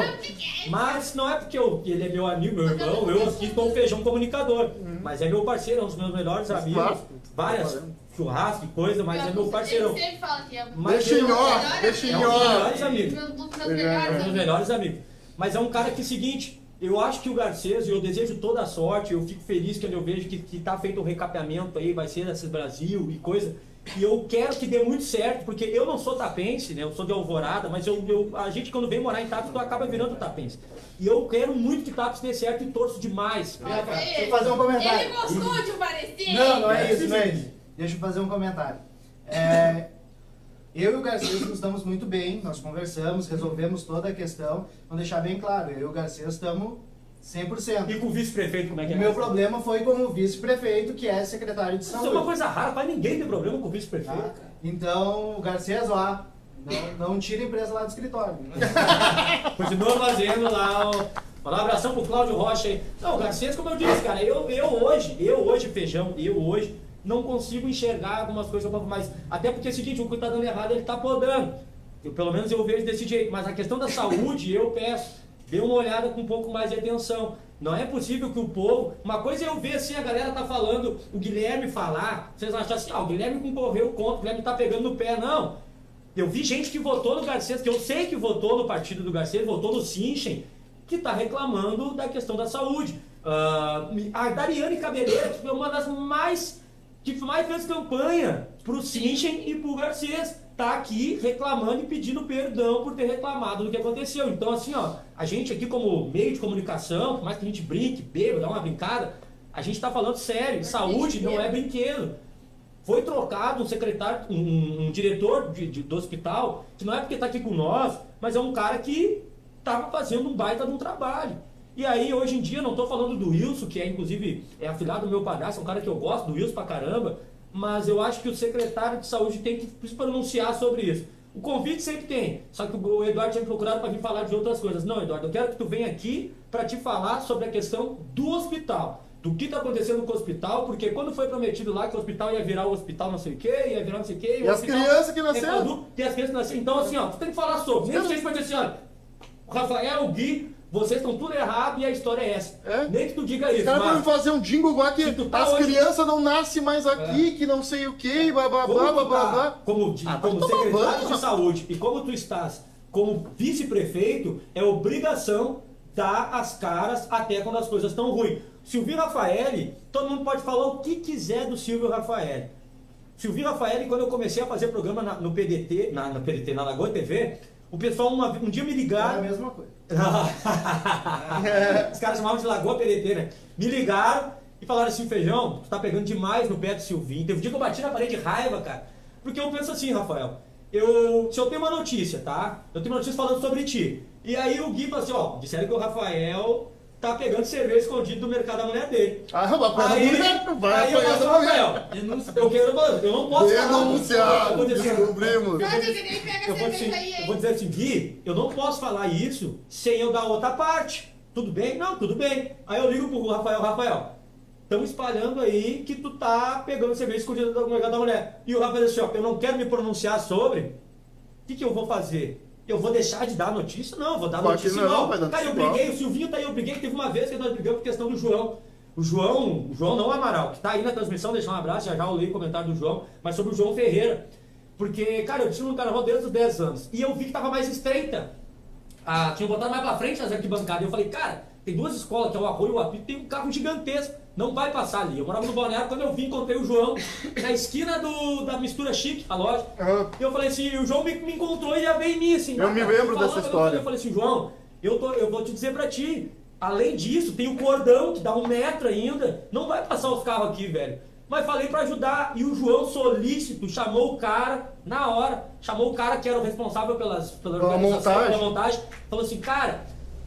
Mas não é porque eu, ele é meu amigo, meu irmão, eu aqui tô um feijão comunicador. Mas é meu parceiro, é um dos meus melhores amigos. Várias churrasco e coisa, mas é meu parceirão. Ele sempre fala que é Mas Deixa em ó, deixa em É um dos ó. melhores amigos. um É, melhores É um dos amigos. melhores amigos. Mas é um cara que é o seguinte, eu acho que o Garcês, e eu desejo toda a sorte, eu fico feliz quando eu vejo que, que tá feito um recapeamento aí, vai ser esse Brasil e coisa. E eu quero que dê muito certo, porque eu não sou tapense, né? Eu sou de Alvorada, mas eu, eu- a gente quando vem morar em Tapes, tu acaba virando tapense. E eu quero muito que Tapes dê certo e torço demais. Olha Deixa eu ele. fazer um comentário. Ele gostou de parecer. Não, não é isso, não é isso. Deixa eu fazer um comentário. É, eu e o Garcês nos damos muito bem, nós conversamos, resolvemos toda a questão. Vamos deixar bem claro, eu e o Garcês estamos 100%. E com o vice-prefeito, como é que é? O meu problema foi com o vice-prefeito, que é secretário de Isso é uma saúde. coisa rara, quase ninguém tem problema com o vice-prefeito. Tá? Então, o Garcês, ó, não, não tira a empresa lá do escritório. Continua fazendo lá o. Mandar um abração pro Cláudio Rocha aí. Não, o Garcês, como eu disse, cara, eu, eu hoje, eu hoje, feijão, eu hoje, não consigo enxergar algumas coisas, mas até porque é o seguinte, o que tá dando errado, ele tá podando. Eu, pelo menos eu vejo desse jeito. Mas a questão da saúde, eu peço, dê uma olhada com um pouco mais de atenção. Não é possível que o povo. Uma coisa é eu ver assim, a galera tá falando, o Guilherme falar, vocês acham assim, ah, o Guilherme concorreu contra, o Guilherme tá pegando no pé. Não. Eu vi gente que votou no Garcês, que eu sei que votou no partido do Garcês, votou no Sinchen, que está reclamando da questão da saúde. Ah, a Dariane Cabeleira, que foi uma das mais. Que mais fez campanha pro Sinchen e pro Garcês, tá aqui reclamando e pedindo perdão por ter reclamado do que aconteceu. Então, assim, ó, a gente aqui, como meio de comunicação, por mais que a gente brinque, beba, dá uma brincada, a gente tá falando sério. Saúde não é brinquedo. Foi trocado um secretário, um, um- um diretor de- de- do hospital, que não é porque está aqui com nós, mas é um cara que estava fazendo um baita de um trabalho. E aí, hoje em dia, não estou falando do Wilson, que é inclusive é afilhado do meu padrasto, é um cara que eu gosto do Wilson pra caramba, mas eu acho que o secretário de saúde tem que se pronunciar sobre isso. O convite sempre tem, só que o Eduardo tinha procurado para vir falar de outras coisas. Não, Eduardo, eu quero que tu venha aqui para te falar sobre a questão do hospital. Do que está acontecendo com o hospital, porque quando foi prometido lá que o hospital ia virar o hospital não sei o que, ia virar não sei o que. E as crianças que nasceram? E as crianças que nasceram. Então, assim, ó, tu tem que falar sobre. Nem que seja pra dizer assim, olha, o Rafael, o Gui, vocês estão tudo errado e a história é essa. É? Nem que tu diga Os isso. caras mas- vão fazer um jingle igual que tá as hoje- crianças não nascem mais aqui, que não sei o que, blá blá Como blá blá blá tá blá. como, de- Ah, vai como secretário banho, de saúde e como tu estás como vice-prefeito, é obrigação dar as caras até quando as coisas estão ruins. Silvio Rafaeli, todo mundo pode falar o que quiser do Silvio Rafaeli. Silvio Rafaeli, quando eu comecei a fazer programa na- no PDT, na, no PDT, na Lagoa TV, o pessoal uma- um dia me É a ligaram. mesma coisa. Os caras chamavam de Lagoa PDT, né? Me ligaram e falaram assim, feijão, tu tá pegando demais no pé do Silvinho. Teve um dia que eu bati na parede de raiva, cara. Porque eu penso assim, Rafael, eu, se eu tenho uma notícia, tá? Eu tenho uma notícia falando sobre ti. E aí o Gui falou assim, ó, disseram que o Rafael tá pegando cerveja escondido do mercado da mulher dele. Ah, vai Aí, mulher, vai aí eu faço, mulher. Rafael, eu, quero, eu não posso falar. Denunciar, Eu vou dizer assim, descobrimos. Eu vou, dizer, eu vou dizer assim, Gui, eu não posso falar isso sem eu dar outra parte. Tudo bem? Não, tudo bem. Aí eu ligo pro Rafael, Rafael, estão espalhando aí que tu tá pegando cerveja escondida do mercado da mulher. E o Rafael disse, ó, eu não quero me pronunciar sobre. O que, que eu vou fazer? Eu vou deixar de dar notícia? Não, eu vou dar Claro notícia não, igual. Cara, eu igual. briguei, o Silvinho tá aí, eu briguei, teve uma vez que nós brigamos por questão do João. O João, o João não Amaral, que tá aí na transmissão, deixar um abraço, já já eu leio o comentário do João, mas sobre o João Ferreira. Porque, cara, eu tinha no carnaval desde os 10 anos. E eu vi que tava mais estreita. Ah, tinha botado mais pra frente as arquibancadas. E eu falei, cara, tem duas escolas, que é o Arroio e o Apito, tem um carro gigantesco. Não vai passar ali. Eu morava no Balneário, quando eu vim, encontrei o João na esquina do, da Mistura Chique, a loja. Aham. E eu falei assim, o João me, me encontrou e já veio em mim, assim. Eu me lembro falando, dessa história. Eu falei assim, João, eu, tô, eu vou te dizer pra ti, além disso, tem o cordão que dá um metro ainda, não vai passar os carros aqui, velho. Mas falei pra ajudar, e o João solícito chamou o cara, na hora, chamou o cara que era o responsável pelas, pela Pela organização, montagem. pela montagem, falou assim, cara,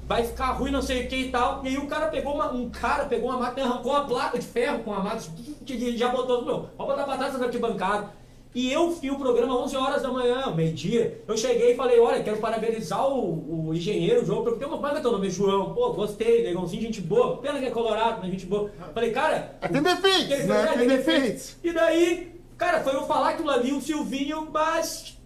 vai ficar ruim, não sei o que e tal. E aí o cara pegou uma, um cara pegou uma máquina, arrancou uma placa de ferro com a máquina, já botou, meu, pode botar pra trás essa arquibancada. E eu fui o programa 11 horas da manhã, meio-dia. Eu cheguei e falei, olha, quero parabenizar o, o engenheiro, o João, porque uma coisa que é teu nome é João. Pô, gostei, negãozinho, gente boa. Pena que é colorado, mas gente boa. Falei, cara... Tem defeitos, Ele né? Tem "É, defeitos. E daí, cara, foi eu falar aquilo ali, o Silvinho, mas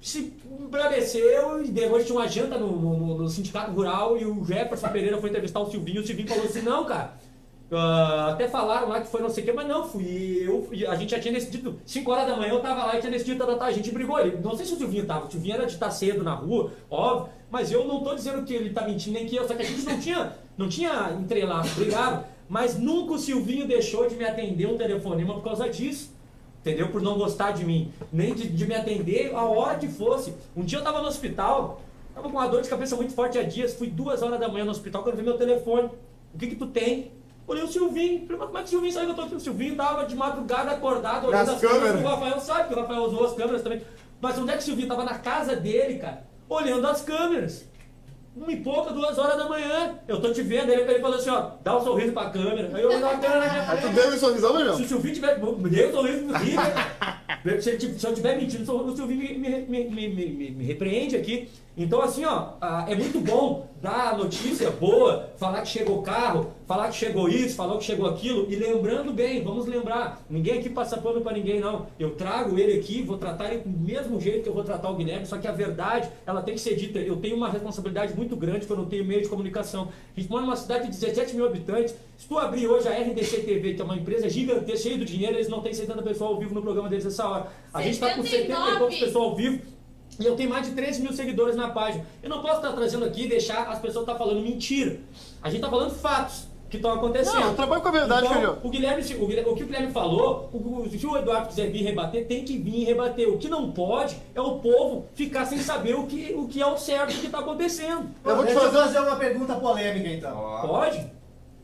se embraveceu e depois tinha uma janta no, no- no- sindicato rural e o Jefferson Pereira foi entrevistar o Silvinho. O Silvinho falou assim, não, cara, ah, até falaram lá que foi não sei o que, mas não, fui eu, a gente já tinha decidido, 5 horas da manhã eu tava lá e tinha decidido, tá, tá, tá, a gente brigou, ele, não sei se o Silvinho tava, o Silvinho era de estar cedo na rua, óbvio, mas eu não tô dizendo que ele tá mentindo nem que eu, só que a gente não tinha, não tinha entrelaço, brigado, mas nunca o Silvinho deixou de me atender um telefonema por causa disso. Entendeu? Por não gostar de mim, nem de, de me atender a hora que fosse. Um dia eu tava no hospital, tava com uma dor de cabeça muito forte há dias, fui duas horas da manhã no hospital quando vi meu telefone. O que que tu tem? Olhei o Silvinho, falei, mas como é que o Silvinho saiu que eu tô aqui? O Silvinho tava de madrugada acordado, olhando Nas as câmeras. câmeras. O Rafael sabe que o Rafael usou as câmeras também. Mas onde é que o Silvinho tava? Na casa dele, cara, olhando as câmeras. Uma e pouca, duas horas da manhã. Eu tô te vendo. Ele falou assim, ó, dá um sorriso pra câmera. Aí eu olhei a câmera na minha Aí tu deu um sorrisão, meu Se o Silvinho tiver. Me dê um sorriso no né? se, eu tiver mentindo, o Silvinho me, me, me, me- me- me repreende aqui. Então, assim, ó, ah, é muito bom dar notícia boa, falar que chegou o carro, falar que chegou isso, falar que chegou aquilo, e lembrando bem, vamos lembrar, ninguém aqui passa pano pra ninguém, não. Eu trago ele aqui, vou tratar ele do mesmo jeito que eu vou tratar o Guilherme, só que a verdade, ela tem que ser dita. Eu tenho uma responsabilidade muito grande quando eu não tenho meio de comunicação. A gente mora numa cidade de 17 mil habitantes. Se tu abrir hoje a RDC TV, que é uma empresa gigantesca, cheia do dinheiro, eles não têm 70 pessoas ao vivo no programa deles essa hora. A gente tá com 70 e 79. poucas pessoas ao vivo. E eu tenho mais de 13 mil seguidores na página. Eu não posso estar trazendo aqui e deixar as pessoas estar falando mentira. A gente está falando fatos que estão acontecendo. Não, eu trabalho com a verdade, então, filho. o Guilherme, o, Guilherme- o que o Guilherme falou, o, o- se o Eduardo quiser vir rebater, tem que vir rebater. O que não pode é o povo ficar sem saber o que, o que é o certo o que está acontecendo. Eu vou te Deixa fazer- eu fazer uma pergunta polêmica então. Pode?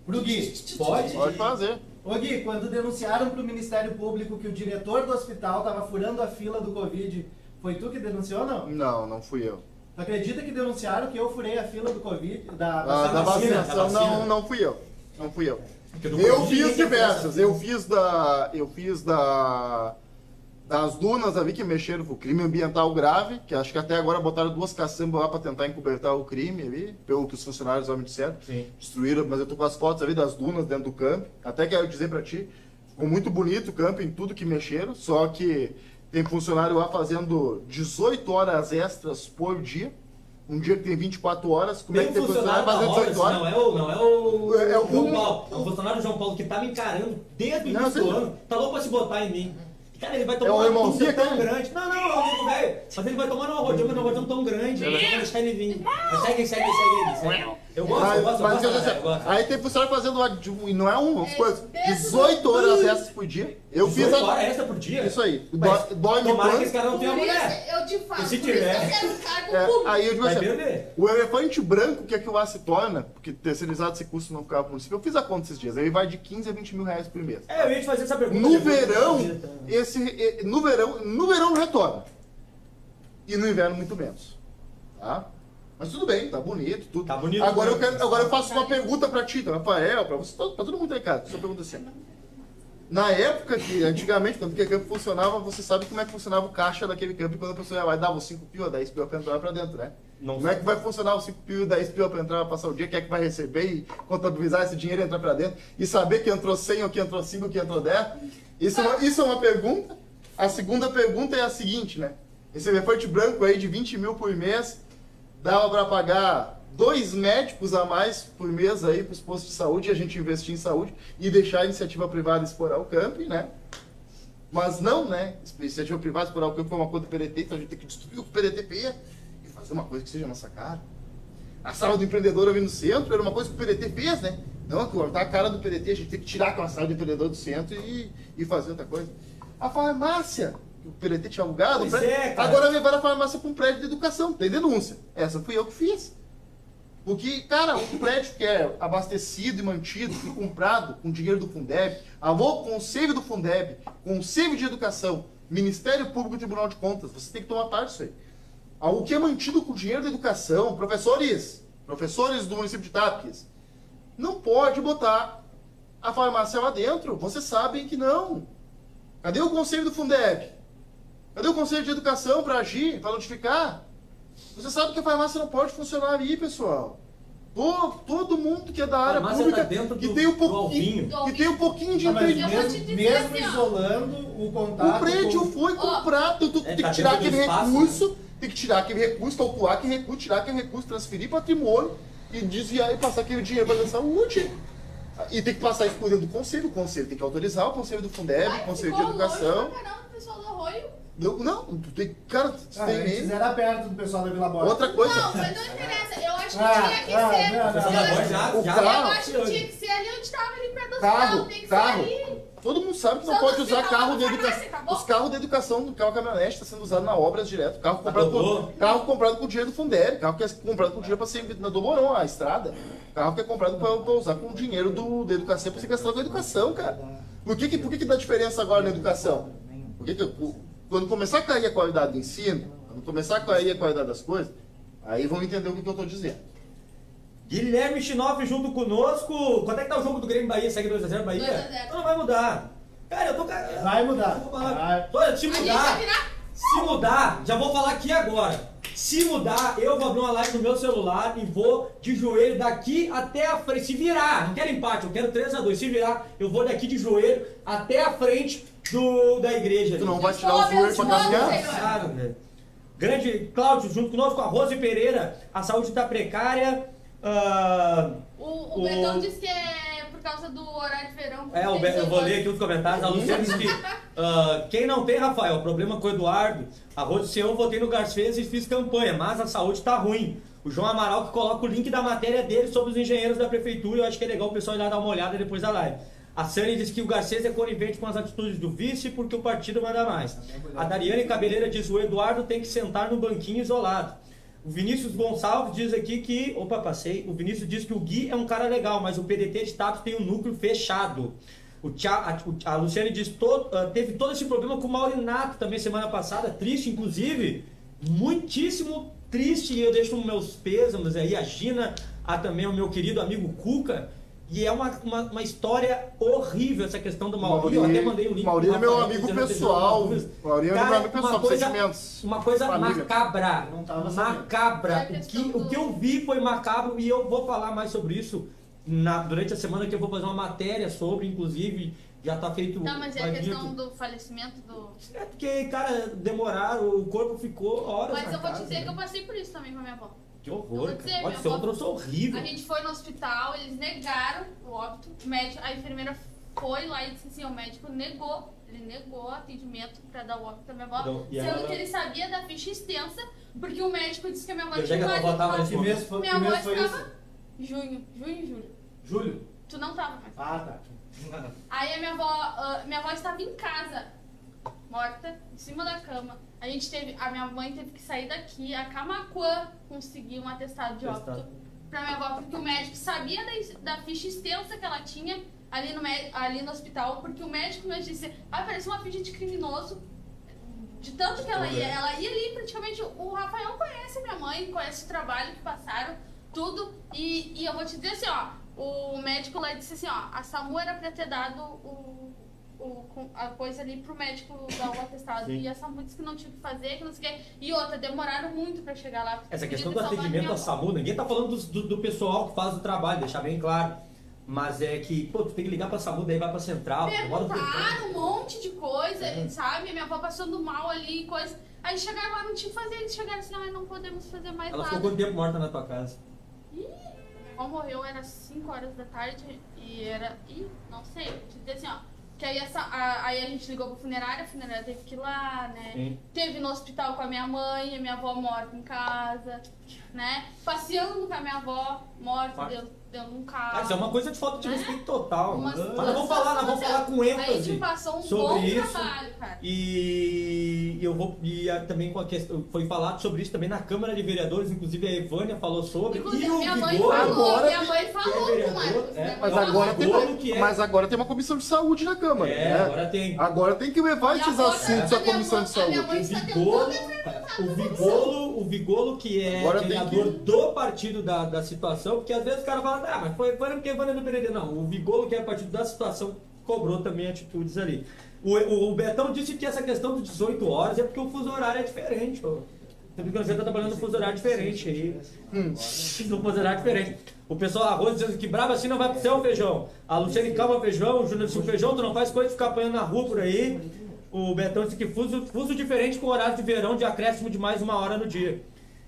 Pro Gui. Pode? Pode fazer. Ô Gui, quando denunciaram pro Ministério Público que o diretor do hospital tava furando a fila do Covid, foi tu que denunciou ou não? Não, não fui eu. Tu acredita que denunciaram que eu furei a fila do Covid, da, Ah, da vacina, vacinação, da vacina. não, não fui eu. Não fui eu. Eu fiz diversas. Eu fiz da. Eu fiz da. Das dunas ali que mexeram com o crime ambiental grave, que acho que até agora botaram duas caçambas lá pra tentar encobertar o crime ali, pelo que os funcionários lá me disseram. Sim. Destruíram, mas eu tô com as fotos ali das dunas dentro do camping. Até quero dizer pra ti, ficou muito bonito o camping, tudo que mexeram, só que tem funcionário lá fazendo 18 horas extras por dia. Um dia que tem 24 horas, como é Tem que um tem funcionário funcionário fazendo 18 Roberts, horas? não é o, não é o, É- é o- João Paulo. É o funcionário João Paulo que tá me encarando desde o Não, início do ano. Tá louco pra se botar em mim. Cara, ele vai É tomar o uma tusa tão aquele? grande. Não, não, é o amigo velho. Mas ele vai tomar uma rodinha, mas uma rodinha tão grande. Eu vou deixar ele vir. Segue, segue, segue ele. segue. Eu gosto, Mas- eu gosto, eu mas gosto. eu cara, sei, eu gosto. Aí tem funcionário fazendo de- e não é uma É, coisa, dentro 18 horas do- extras por dia. Eu fiz 18 a. horas extra por dia? Isso aí. Mas Dói, dói me Tomara que esse cara não Por tenha mulher. eu te falo, E se tiver? isso eu quero cargo É, aí eu digo Vai assim, o elefante branco, que é que lá se torna, porque terceirizado esse custo não ficava pro município, eu fiz a conta esses dias, aí vai de 15 a 20 mil reais por mês. É, eu ia te fazer essa pergunta. No verão, esse, no verão, no verão retorna. E no inverno muito menos. Tá? Mas tudo bem, tá bonito, tudo. Tá bonito, Agora eu, quero, agora eu faço uma pergunta pra ti, então, Rafael, pra você, pra todo mundo aí, cara. Só pergunta assim. Na época que, antigamente, quando o campo funcionava, você sabe como é que funcionava o caixa daquele campo quando a pessoa ia lá e dava os 5 pila, 10 pila pra entrar pra dentro, né? Não como é que vai funcionar os 5 pila e 10 pila pra entrar, passar o dia, quem é que vai receber e contabilizar esse dinheiro e entrar pra dentro e saber que entrou 100 ou que entrou 5 ou que entrou 10? Isso é, uma, isso é uma pergunta. A segunda pergunta é a seguinte, né? Esse elefante branco aí de 20 mil por mês dava pra pagar dois médicos a mais por mês aí pros postos de saúde a gente investir em saúde e deixar a iniciativa privada explorar o camping, né? Mas não, né? Iniciativa privada explorar o campo foi uma coisa do PDT, então a gente tem que destruir o que o PDT fez e fazer uma coisa que seja nossa cara. A sala do empreendedor ali no centro era uma coisa que o PDT fez, né? Não, cortar a cara do PDT, a gente tem que tirar aquela sala do empreendedor do centro e, e fazer outra coisa. A farmácia, o PDT tinha alugado, o prédio- é, agora levaram a farmácia para um prédio de educação, tem denúncia. Essa fui eu que fiz. Porque, cara, um prédio que é abastecido e mantido e comprado com dinheiro do Fundeb, alô, conselho do Fundeb, conselho de educação, Ministério Público e Tribunal de Contas, você tem que tomar parte disso aí. Ah, O que é mantido com dinheiro da educação, professores, professores do município de Tapes, não pode botar a farmácia lá dentro. Vocês sabem que não. Cadê o conselho do Fundeb? Cadê o conselho de educação para agir, para notificar? Você sabe que a farmácia não pode funcionar ali, pessoal. Todo, todo mundo que é da área farmácia pública tá dentro que do- tem um do pouquinho, alvinho. que tem um pouquinho de te mesmo, mesmo assim, isolando o contato. o prédio com- foi comprado, tu é, tem tá que tirar aquele espaço, recurso, tem que tirar aquele recurso, calcular aquele recurso, tirar aquele recurso, transferir patrimônio e desviar e passar aquele dinheiro para a saúde. E tem que passar isso por dentro do conselho, o conselho tem que autorizar, o conselho do Fundeb, Ai, o conselho de ficou longe educação. pra caramba, pessoal do Arroio. Não, não, tem, cara, Ah, tem antes era perto do pessoal da Vila Borges. outra coisa. Não, mas não interessa. Eu acho que Ah, tinha que ah, ser. não, não, eu, não. acho, Já- O já- eu carro, acho que tinha que ser ali onde estava ali perto do Carro. Tem que carro. ser ali. Todo mundo sabe que não Só pode no usar carro da de educação. acabou. Os carros de educação do carro caminhonete está sendo usado na obras direto. Carro comprado, com, carro comprado com dinheiro do Fundeb. Carro que é comprado com dinheiro para ser na do Morão, a estrada. Carro que é comprado para usar com dinheiro do, da educação para ser gastado com a educação, cara. Por que, que, por que, que dá diferença agora na educação? Por que que, o- quando começar a cair a qualidade do ensino, quando começar a cair a qualidade das coisas, aí vão entender o que, eu estou dizendo. Guilherme Chinoff junto conosco. Quanto é que tá o jogo do Grêmio Bahia? Segue 2x0 Bahia? 2 a 0. Não, não vai mudar. Cara, eu tô. Vai mudar. Vou falar. Vai. Olha, se mudar, se mudar, já vou falar aqui agora. Se mudar, eu vou abrir uma live no meu celular e vou de joelho daqui até a frente. Se virar, não quero empate, eu quero 3x2. Se virar, eu vou daqui de joelho até a frente do, da igreja. Tu não vai tirar o joelho para caminhar? Claro, velho. Grande Cláudio, junto conosco, a Rose Pereira. A saúde está precária. Ah, O, o O- Betão disse que é por causa do horário de verão. é, o Be- eu vou ler aqui os comentários. A Luciana disse que ah, quem não tem, Rafael, problema com o Eduardo. A Rose disse, eu votei no Garcês e fiz campanha, mas a saúde tá ruim. O João Amaral que coloca o link da matéria dele sobre os engenheiros da prefeitura. Eu acho que é legal o pessoal ir lá dar uma olhada depois da live. A Sani disse que o Garcês é conivente com as atitudes do vice porque o partido manda mais. A Dariane Cabeleira diz o Eduardo tem que sentar no banquinho isolado. O Vinícius Gonçalves diz aqui que. Opa, passei. O Vinícius diz que o Gui é um cara legal, mas o PDT de Tapos tem um núcleo fechado. O Tia, a, a Luciane diz to, ah, teve todo esse problema com o Maurinato também semana passada, triste, inclusive. Muitíssimo triste. E eu deixo meus pêsames aí, a Gina, a também o meu querido amigo Cuca, E é uma, uma, uma história horrível essa questão do Mauri. Eu Mauri- até mandei o link. Mauri pro é meu amigo pessoal. Mauri é meu amigo pessoal, uma coisa- sentimentos. Uma coisa Família. macabra. Macabra. É O que, o do- que eu vi foi macabro e eu vou falar mais sobre isso na- durante a semana que eu vou fazer uma matéria sobre, inclusive, já tá feito. Não, mas é a questão do falecimento do. É porque, cara, demoraram, o corpo ficou horas. Mas na eu vou casa, dizer né? que eu passei por isso também com a minha avó. Que horror, dizer, minha seu avó- troço horrível. A gente foi no hospital, eles negaram o óbito. O médico, a enfermeira foi lá e disse assim: o médico negou. Ele negou o atendimento pra dar o óbito da minha avó, Então, sendo ela- que ele sabia da ficha extensa, porque o médico disse que a minha avó tinha que a tua avó Que mês foi, Minha avó foi estava-? Junho, junho e julho. Julho? Tu não tava mais. Ah, tá. Aí a minha avó, ah, minha avó estava em casa, morta, em cima da cama. A gente teve, a minha mãe teve que sair daqui, a Camacuã conseguir um atestado de óbito Atestado. pra minha avó, porque o médico sabia da, da ficha extensa que ela tinha ali no, ali no hospital, porque o médico me disse, vai parecer uma ficha de criminoso. De tanto que ela ia, ela ia ali praticamente. O Rafael conhece minha mãe, conhece o trabalho que passaram, tudo. E, e eu vou te dizer assim, ó, o médico lá disse assim, ó, a SAMU era pra ter dado o, o, a coisa ali pro médico dar o atestado. Sim. E SAMU disse que não tinha o que fazer, que não sei o quê. E outra, demoraram muito pra chegar lá. Essa questão do atendimento à. SAMU, ninguém tá falando do, do pessoal que faz o trabalho, deixar bem claro. Mas é que, pô, tu tem que ligar pra SAMU, daí vai pra central, um. Perguntaram um monte de coisa, É. sabe? Minha avó passando mal ali, coisa. Aí chegaram lá, não tinha que fazer. Eles chegaram assim, ah, não podemos fazer mais Ela nada. ficou quanto tempo morta na tua casa? Ih, minha avó morreu, era 5 horas da tarde e era. Ih, não sei, assim, ó. Que aí, essa, a, aí a gente ligou pra funerária, a funerária teve que ir lá, né? Sim. Teve no hospital com a minha mãe, a minha avó morta em casa, né? Passeando com a minha avó morta Claro. Dentro, dentro de um carro. Ah, isso é uma coisa de falta de Né? respeito total. Uma Mas nós vamos falar, nós vamos falar com ênfase gente passou um sobre bom isso. trabalho, cara. E eu vou e também com a questão, foi falado sobre isso também na Câmara de Vereadores, inclusive a Evânia falou sobre. Inclusive, e o minha mãe Vigor, falou, agora minha mãe falou é vereador, Marcos. é, minha Mas agora, falou. tem uma, que é- mas agora tem uma comissão de saúde na Câmara. É, né? agora tem. Agora tem que levar esses assuntos à comissão mãe- de saúde. mãe O Vigolo, o Vigolo, que é Agora vereador que- do partido da, da situação, porque às vezes o cara fala, ah, mas foi, foi porque a Vânia do Pereira. Não, o Vigolo que é partido da situação cobrou também atitudes ali. O, o, o Betão disse que essa questão dos 18 horas é porque o fuso horário é diferente, pô. Porque você tá trabalhando no fuso horário diferente aí. Hum. No fuso horário diferente. O pessoal arroz dizendo que brava assim não vai pro céu feijão. A Luciane calma feijão, o Júnior Silva feijão, tu não faz coisa de ficar apanhando na rua por aí. O Betão disse que fuso, fuso diferente com horário de verão de acréscimo de mais uma hora no dia.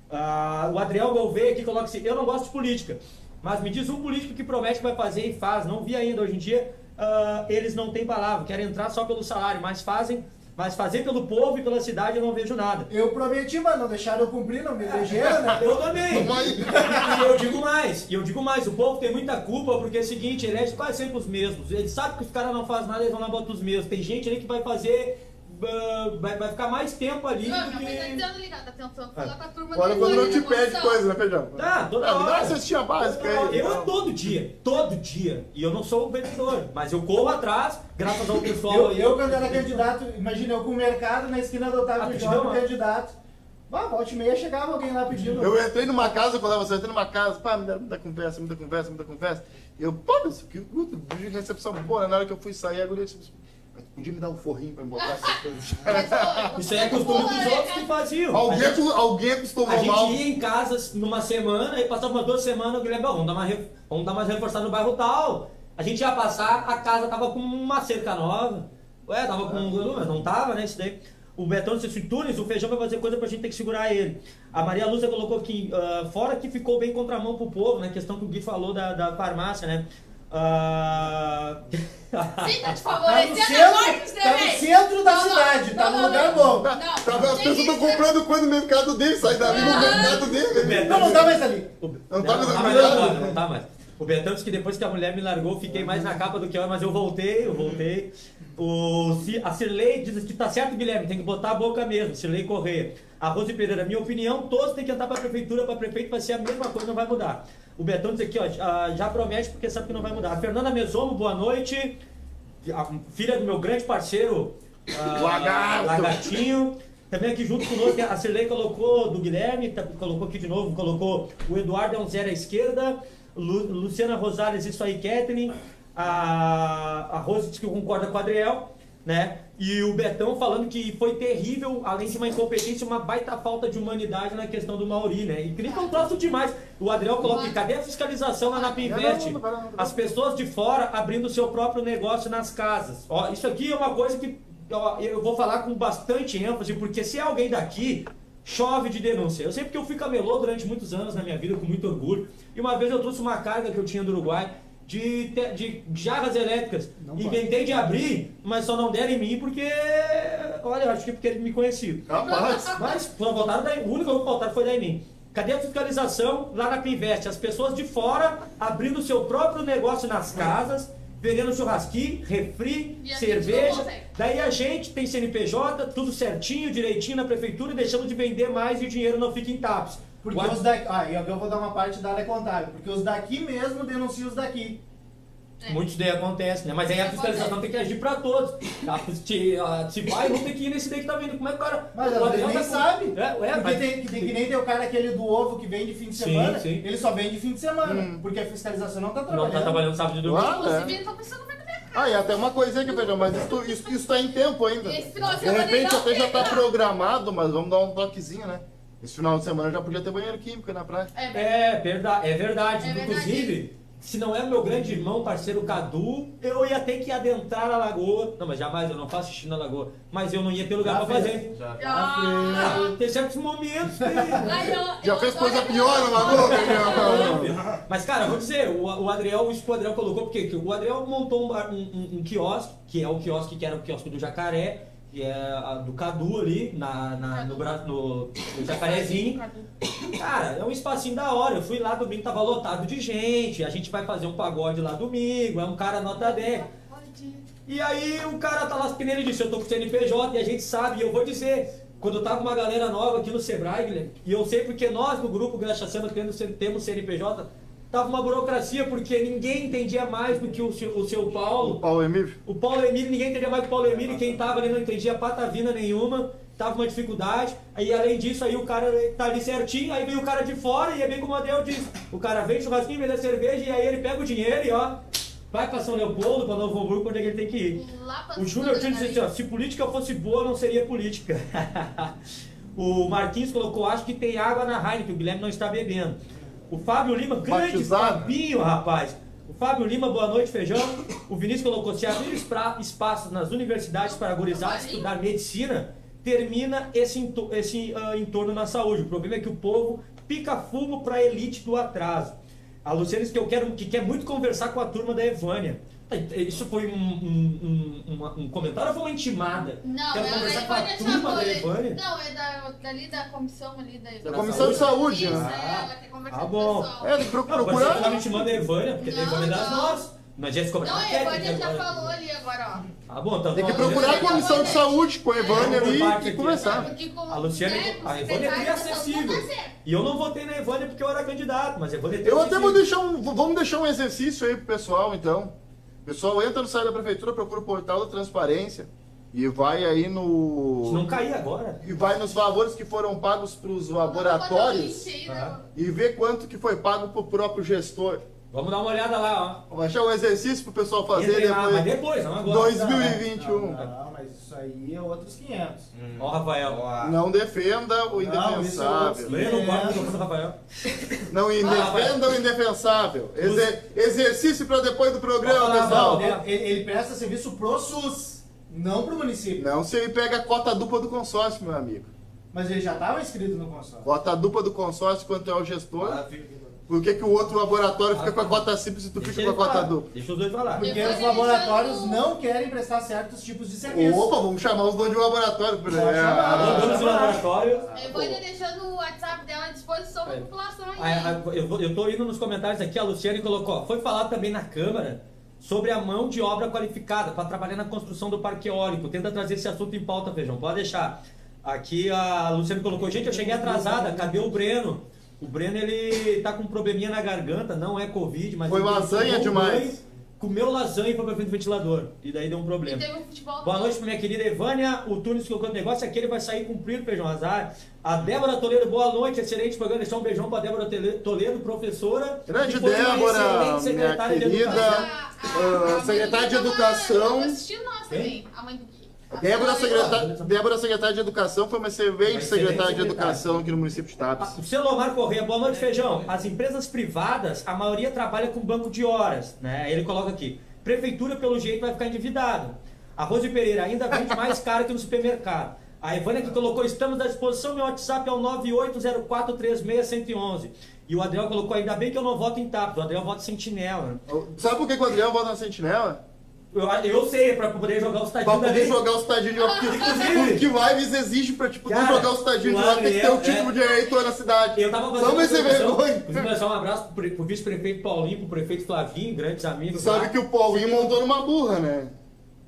Ah, o Adriel Gouveia aqui coloca assim: Eu não gosto de política, mas me diz um político que promete que vai fazer e faz. Não vi ainda hoje em dia. ah, eles não têm palavra, querem entrar só pelo salário, mas fazem, mas fazer pelo povo e pela cidade eu não vejo nada. Eu prometi, mas não deixaram eu cumprir, não me elegeram, né? Eu também. E eu digo mais, e eu digo mais, o povo tem muita culpa porque é o seguinte, elege quase sempre os mesmos. Eles sabem que os caras não fazem nada, eles vão lá e botam os mesmos. Tem gente ali que vai fazer. Ah, vai, vai ficar mais tempo ali Não, do minha mãe tá que. dizendo ligada, atenção, falar com a turma Agora quando não te da pede coisa, né, Feijão? Tá, toda Ah, dá hora. cestinha básica aí. Eu todo dia, todo dia. E eu não sou o vendedor, mas eu corro atrás, graças ao pessoal Eu, aí. eu, quando era candidato, imagina eu com o mercado na esquina do Ah, Otávio te Jorge, uma? candidato. Bah, volta e meia chegava alguém lá pedindo. Eu entrei numa casa, quando você entrei numa casa, pá, me dá, me dá conversa, dá conversa, dá conversa. E eu, pô, mas que recepção boa, na hora que eu fui sair, a guria disse, "Mas tu podia me dar um forrinho pra me botar essas coisas. Mas, Isso aí é costume dos outros que faziam. A alguém, gente- acos- alguém A acostumou mal. gente ia em casas numa semana, aí passava umas duas semanas, o Guilherme, "Bom, vamos dar uma, vamos dar mais reforçada no bairro tal. A gente ia passar, a casa tava com uma cerca nova. Ué, tava com. Mas não tava, né? Isso daí. O Betão disse assim, Tunes, o feijão vai fazer coisa pra gente ter que segurar ele. A Maria Lúcia colocou aqui, ah, fora que ficou bem contramão pro povo, né? Questão que o Gui falou da, da farmácia, né? Ah, Sim, tá te Tá no favorecendo agora que centro, você tá no centro da Não, não, cidade, tá não, no não, lugar não. bom. Não, Tá, as tem pessoas estão ser- comprando coisa no mercado dele, sai dali no mercado dele. Não, não tá mais ali. Não Não, tá não mais tá agora, não tá mais. O Betão disse que depois que a mulher me largou, fiquei mais na capa do que ela, mas eu voltei, eu voltei. O, a Cirlei diz que tá certo, Guilherme, tem que botar a boca mesmo, Cirlei Correia. A Rose Pereira, minha opinião, todos têm que entrar pra prefeitura, pra prefeito, vai ser a mesma coisa, não vai mudar. O Betão diz aqui, ó, já promete porque sabe que não vai mudar. A Fernanda Mesomo, boa noite. A filha do meu grande parceiro, ah. Lagartinho. Também aqui junto conosco, a Cirlei colocou do Guilherme, tá- colocou aqui de novo, colocou o Eduardo é um zero à esquerda. Lu- Luciana Rosales, isso aí, Catherine. A, a Rose disse que concorda com o Adriel, né? E o Betão falando que foi terrível, além de uma incompetência, uma baita falta de humanidade na questão do Mauri, né? E que um troço demais. O Adriel coloca cadê a fiscalização na não. As pessoas de fora abrindo seu próprio negócio nas casas. Ó, isso aqui é uma coisa que ó, eu vou falar com bastante ênfase, porque se é alguém daqui, chove de denúncia. Eu sei porque eu fui camelô durante muitos anos na minha vida, com muito orgulho. E uma vez eu trouxe uma carga que eu tinha do Uruguai de, te- de jarras elétricas. Não pode. Inventei de abrir, mas só não deram em mim porque. Olha, eu acho que porque ele me conhecia. Rapaz, Mas só voltaram daí, o único que voltaram foi daí em mim. Cadê a fiscalização lá na Pinvest? As pessoas de fora abrindo seu próprio negócio nas casas, vendendo churrasquinho, refri, E cerveja. Daí a gente tem CNPJ, tudo certinho, direitinho na prefeitura e deixamos de vender mais e o dinheiro não fica em TAPS. Porque O- os daqui. Ah, eu vou dar uma parte da área contábil. Porque os daqui mesmo denunciam os daqui. É. Muitos daí acontece, né? Mas aí a fiscalização tem que agir pra todos. A- se vai, não tem que ir nesse daí que tá vindo. Como é que o cara. Mas o às vezes nem tá sabe. É, é, Porque mas- tem, que, tem que nem tem o cara aquele do ovo que vende fim de Sim, semana. sim. Ele só vende fim de semana. Hum. Porque a fiscalização não tá Não trabalhando. tá trabalhando sábado e domingo. Ah, Inclusive, é. ele tá pensando. Ah, e até uma coisinha que feijão, mas isso, isso, isso tá em tempo ainda. Esse final de De repente não até já tá programado, mas vamos dar um toquezinho, né? Esse final de semana já podia ter banheiro químico na praia. É, É verdade, é verdade. É verdade. Inclusive, se não é meu grande irmão, parceiro Cadu, eu ia ter que adentrar a lagoa. Não, mas jamais eu não faço xixi na lagoa. Mas eu não ia ter lugar Já pra fez. fazer. Já. Ah, Ah, tem certos momentos que... Ai, eu- Já eu fez coisa pior pessoa. lagoa? Mas, cara, vou dizer, o, o Adriel, isso que o Adriel colocou, porque que o Adriel montou um, bar- um, um- um quiosque, que é o quiosque que era o quiosque do Jacaré, que é a do Cadu ali, na, na- no, no, no Jacarezinho. Cara, é um espacinho da hora. Eu fui lá domingo, tava lotado de gente. A gente vai fazer um pagode lá domingo. É um cara nota 10. E aí o cara tá lá as peneiras e disse, eu tô com CNPJ e a gente sabe, e eu vou dizer, quando eu tava com uma galera nova aqui no Sebrae, Guilherme, e eu sei porque nós no grupo Graxa Samba temos, temos CNPJ, tava uma burocracia, porque ninguém entendia mais do que o seu, o seu O Paulo. Paulo Emílio. O Paulo Emílio, ninguém entendia mais que o Paulo Emílio, e quem tava ali não entendia patavina nenhuma, tava uma dificuldade. Aí além disso, aí o cara tá ali certinho, aí vem o cara de fora, e é bem como o Adel disse, o cara vem churrasquinho, vende a cerveja, e aí ele pega o dinheiro e ó, vai pra São Leopoldo, pra Novo Hamburgo, onde é que ele tem que ir. O Júnior da disse assim, ó, se política fosse boa, não seria política. o Marquinhos colocou, acho que tem água na Heineken, o Guilherme não está bebendo. O Fábio Lima, grande Batizado. Fabinho, rapaz. O Fábio Lima, boa noite, feijão. O Vinícius colocou, se abrir espaços nas universidades para gurizada estudar medicina, termina esse, ento- esse ah, entorno na saúde. O problema é que o povo pica fumo para a elite do atraso. A Luciana disse que eu quero, que quer muito conversar com a turma da Evânia. Tá, Isso foi um, um- um- uma- um comentário ou foi uma intimada? Não, Quero conversar a com a turma chamou da ele. Evânia? Não, é da, dali da comissão ali da Da comissão de saúde, Isso, né? é, ela quer conversar Ah, com bom. o pessoal. É, tem que pro- Não, você procurar. tá me intimando a Evânia, porque a Não, Evânia é das não. nossas. Nós já descobrimos Não, a a técnica Ivânia já falou ali agora, ó. Ah, bom, então Tem que procurar a comissão de saúde com a Evânia ali e conversar. Com, A Luciana, né, a com Evânia é acessível. não. E eu não votei na Evânia porque eu era candidato, mas a Evânia é Eu até vou deixar um. Vamos deixar um exercício aí pro pessoal, então. O pessoal entra no site da prefeitura, procura o portal da transparência e vai aí Se no. não cair agora. E vai nos valores que foram pagos para os o laboratórios Ah. né? e ver quanto que foi pago pro próprio gestor. Vamos dar uma olhada lá, ó. Vou deixar um exercício pro pessoal fazer Entrei lá, mas depois. depois, não agora. 2021. Não, não, mas isso aí é outros 500. Ó, Rafael. Boa. Não defenda o Não, isso é indefensável. Leia no quarto do Rafael. Não defenda o indefensável. Exer- exercício para depois do programa, pessoal. vai. Ele, ele presta serviço pro SUS, não pro município. Não se ele pega a cota dupla do consórcio, meu amigo. Mas ele já estava inscrito no consórcio. Cota dupla do consórcio quanto é o gestor. Ah, fica- Por que, que o outro laboratório fica com a cota simples e tu Deixa fica com a cota falar. dupla? Deixa os dois falar. Porque os laboratórios não- querem prestar certos tipos de serviço. Opa, vamos chamar os donos de laboratório. Por Pode chamar. Donos do laboratório. A Ivânia deixando o WhatsApp dela à disposição da É. população aí. Eu, vou- eu tô indo nos comentários aqui, a Luciane colocou, foi falado também na Câmara sobre a mão de obra qualificada para trabalhar na construção do parque eólico. Tenta trazer esse assunto em pauta, Feijão, pode deixar. Aqui a Luciane colocou, gente, eu cheguei atrasada, cadê o Breno? O Breno, ele tá com um probleminha na garganta, não é Covid, mas... Foi lasanha um demais. banho, comeu lasanha e foi pra frente do ventilador. E daí deu um E problema. teve o futebol. Boa noite pra minha querida Evânia. O Tunis colocou o negócio que ele vai sair cumprido, Feijão Azar. A Débora Toledo, boa noite. Excelente programa. Deixar um beijão pra Débora Toledo, professora. Grande que foi uma Débora, excelente secretária minha de querida. educação. Ah, secretária de Educação. assistindo nós também, a mãe do. Débora, secretária, Débora, secretária de Educação, foi uma excelente secretária de. Educação aqui no município de Tapes. O Celomar Correia, boa noite, Feijão. As empresas privadas, a maioria trabalha com banco de horas, né? Ele coloca aqui. Prefeitura, pelo jeito, vai ficar endividada. A Rose Pereira ainda vende mais caro que no supermercado. A Ivânia que colocou, estamos à disposição, meu WhatsApp é o 980436111. E o Adriel colocou, ainda bem que eu não voto em TAP, o Adriel vota sentinela. Sabe por que que o Adriano vota na Sentinela? Eu, eu sei, pra poder jogar os Pra tadinhos poder ali. jogar os tadinhos de porque, Inclusive- porque o Ives exige pra tipo, Cara, jogar os tadinhos de o lá, tem que ter o título é. de eleitor na cidade. Eu tava fazendo ser promoção, vergonha. Inclusive, um abraço pro, pro vice-prefeito Paulinho, pro prefeito Flavinho, grandes amigos. Sabe lá. que o Paulinho montou numa burra, né?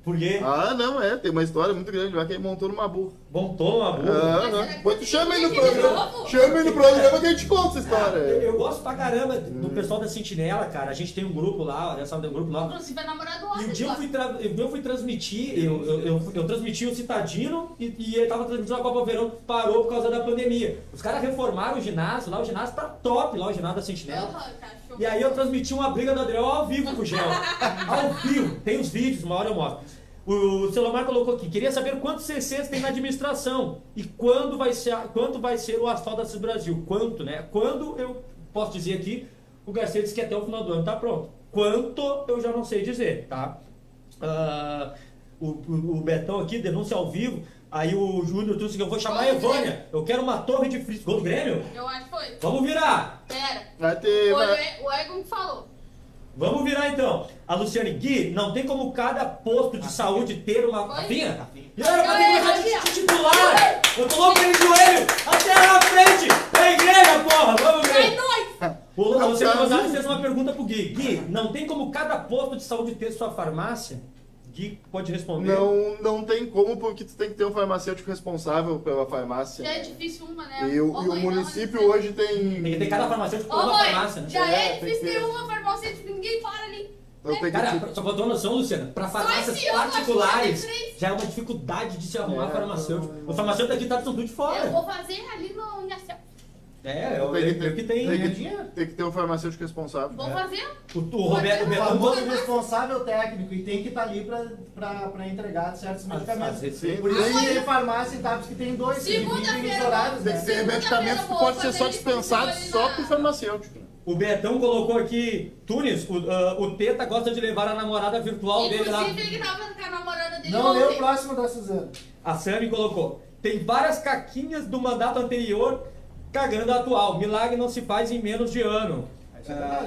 Por quê? Ah, não, é, tem uma história muito grande lá que ele montou numa burra. Montou uma burra. Ah, ah. que Pois tu chama ele no programa. Chama ele no programa que a gente conta essa Eu, história. eu gosto pra caramba do pessoal da Sentinela, cara. A gente tem um grupo lá, olha só, tem um grupo lá. Inclusive, é namorado E um dia eu fui, tra- eu, fui transmitir, eu, eu, eu, eu transmiti o Citadino e, e ele tava transmitindo a Copa Verão, parou por causa da pandemia. Os caras reformaram o ginásio, lá o ginásio tá top, lá o ginásio da Sentinela. Aham. E aí eu transmiti uma briga do Adriel ao vivo com o Gel. ao vivo. Tem os vídeos, uma hora eu mostro. O Celomar colocou aqui, queria saber quantos CCs tem na administração e quando vai ser, quanto vai ser o asfalto da Brasil. Quanto, né? Quando eu posso dizer aqui, o Garcia disse que até o final do ano tá pronto. Quanto eu já não sei dizer, tá? Ah, o, o- o Betão aqui, denúncia ao vivo. Aí o Júnior trouxe que eu vou chamar a Evânia. Eu quero uma torre de frisco. Gol do Grêmio? Eu acho que foi. Vamos virar! Pera. Vai ter. Foi vai- o o Egon que falou. Vamos virar então. A Luciane Gui, não tem como cada posto de saúde ter uma. Rafinha? E era pra ter de titular! Eu tô louco ele de joelho! Até na frente! Da igreja, porra! Vamos ver! O Luciane. Gonzalez fez uma pergunta pro Gui. Gui, não tem como cada posto de saúde ter sua farmácia? Gui pode responder. Não, não tem como, porque tu tem que ter um farmacêutico responsável pela farmácia. Já é difícil uma, né? E o, Ô, e o mãe, município não, mas- hoje tem. Tem que ter cada farmacêutico Ô, por uma mãe, farmácia, né? já É, é tem difícil que ter ter. uma farmacêutica, ninguém para ali. Então tem que Cara, só pra ter uma noção, Luciana, pra farmácias esse ano, particulares acho que diferente. já é uma dificuldade de se arrumar É, farmacêutico. não- O farmacêutico daqui tá tudo de Eu fora. vou fazer ali no. É, eu, Tem que eu, ter- eu que tem. tem Ganha que- dinheiro. Tem que ter um farmacêutico responsável. Vou fazer. O, o Roberto, o famoso responsável técnico e tem que estar ali para entregar certos medicamentos. Por isso que tem farmácia e TAPs que tem dois, Segunda-feira, horários. Tem né? que ser medicamentos que vou ser só dispensados só por farmacêutico. O Betão colocou aqui, Tunis, o, ah, o Teta gosta de levar a namorada virtual dele lá. Inclusive, ele tava com a namorada dele Não lê o próximo da Suzana. A Sami colocou, tem várias caquinhas do mandato anterior cagando a atual. Milagre não se faz em menos de ano. É. Ah,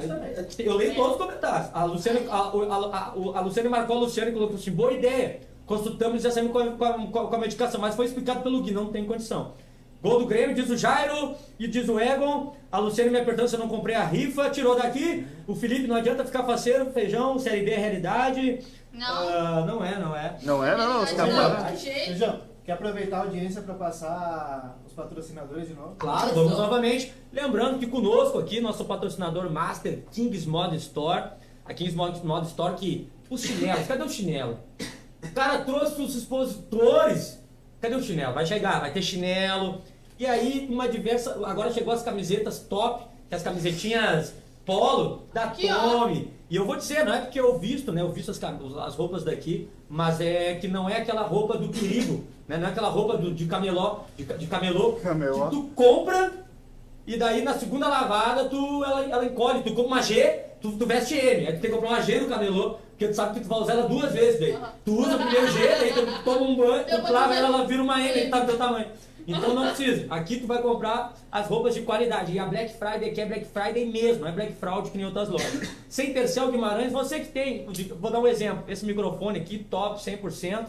eu leio todos os comentários. A Luciane, a, a, a, a Luciane marcou a Luciane e colocou assim, boa ideia. Consultamos e já saímos com a, com, a, com a- medicação, mas foi explicado pelo Gui, não tem condição. Gol do Grêmio, diz o Jairo e diz o Egon. A Luciane me apertando se eu não comprei a rifa, tirou daqui. O Felipe, não adianta ficar faceiro, feijão, série B é realidade. Não. Ah, não é, não é. Não é, não, Não. Feijão, quer aproveitar a audiência para passar os patrocinadores de novo? Claro, vamos novamente. Lembrando que conosco aqui, nosso patrocinador master, Kings Mod Store. A Kings Mod, Mod Store que... Os chinelos, cadê o chinelo? O cara trouxe os expositores. Cadê o chinelo? Vai chegar, vai ter chinelo. E aí, uma diversa... Agora chegou as camisetas top, que as camisetinhas polo da Aqui, ó. Tommy. E eu vou dizer, não é porque eu visto, né? Eu visto as, as roupas daqui, mas é que não é aquela roupa do perigo, né? Não é aquela roupa do, de camelô, de, de camelô, Camelô. que tu compra e daí na segunda lavada tu, ela, ela encolhe, tu compra uma G, tu, tu veste M, aí tu tem que comprar uma G no camelô, porque tu sabe que tu vai usar ela duas vezes daí. Tu usa primeiro G, daí tu toma um banho, tu lava ela, ela vira uma M, aí tá do teu tamanho. Então não precisa. Aqui tu vai comprar as roupas de qualidade. E a Black Friday aqui é Black Friday mesmo, não é Black Fraud que nem outras lojas. Sem Tercel Guimarães, você que tem, vou dar um exemplo, esse microfone aqui, top 100%,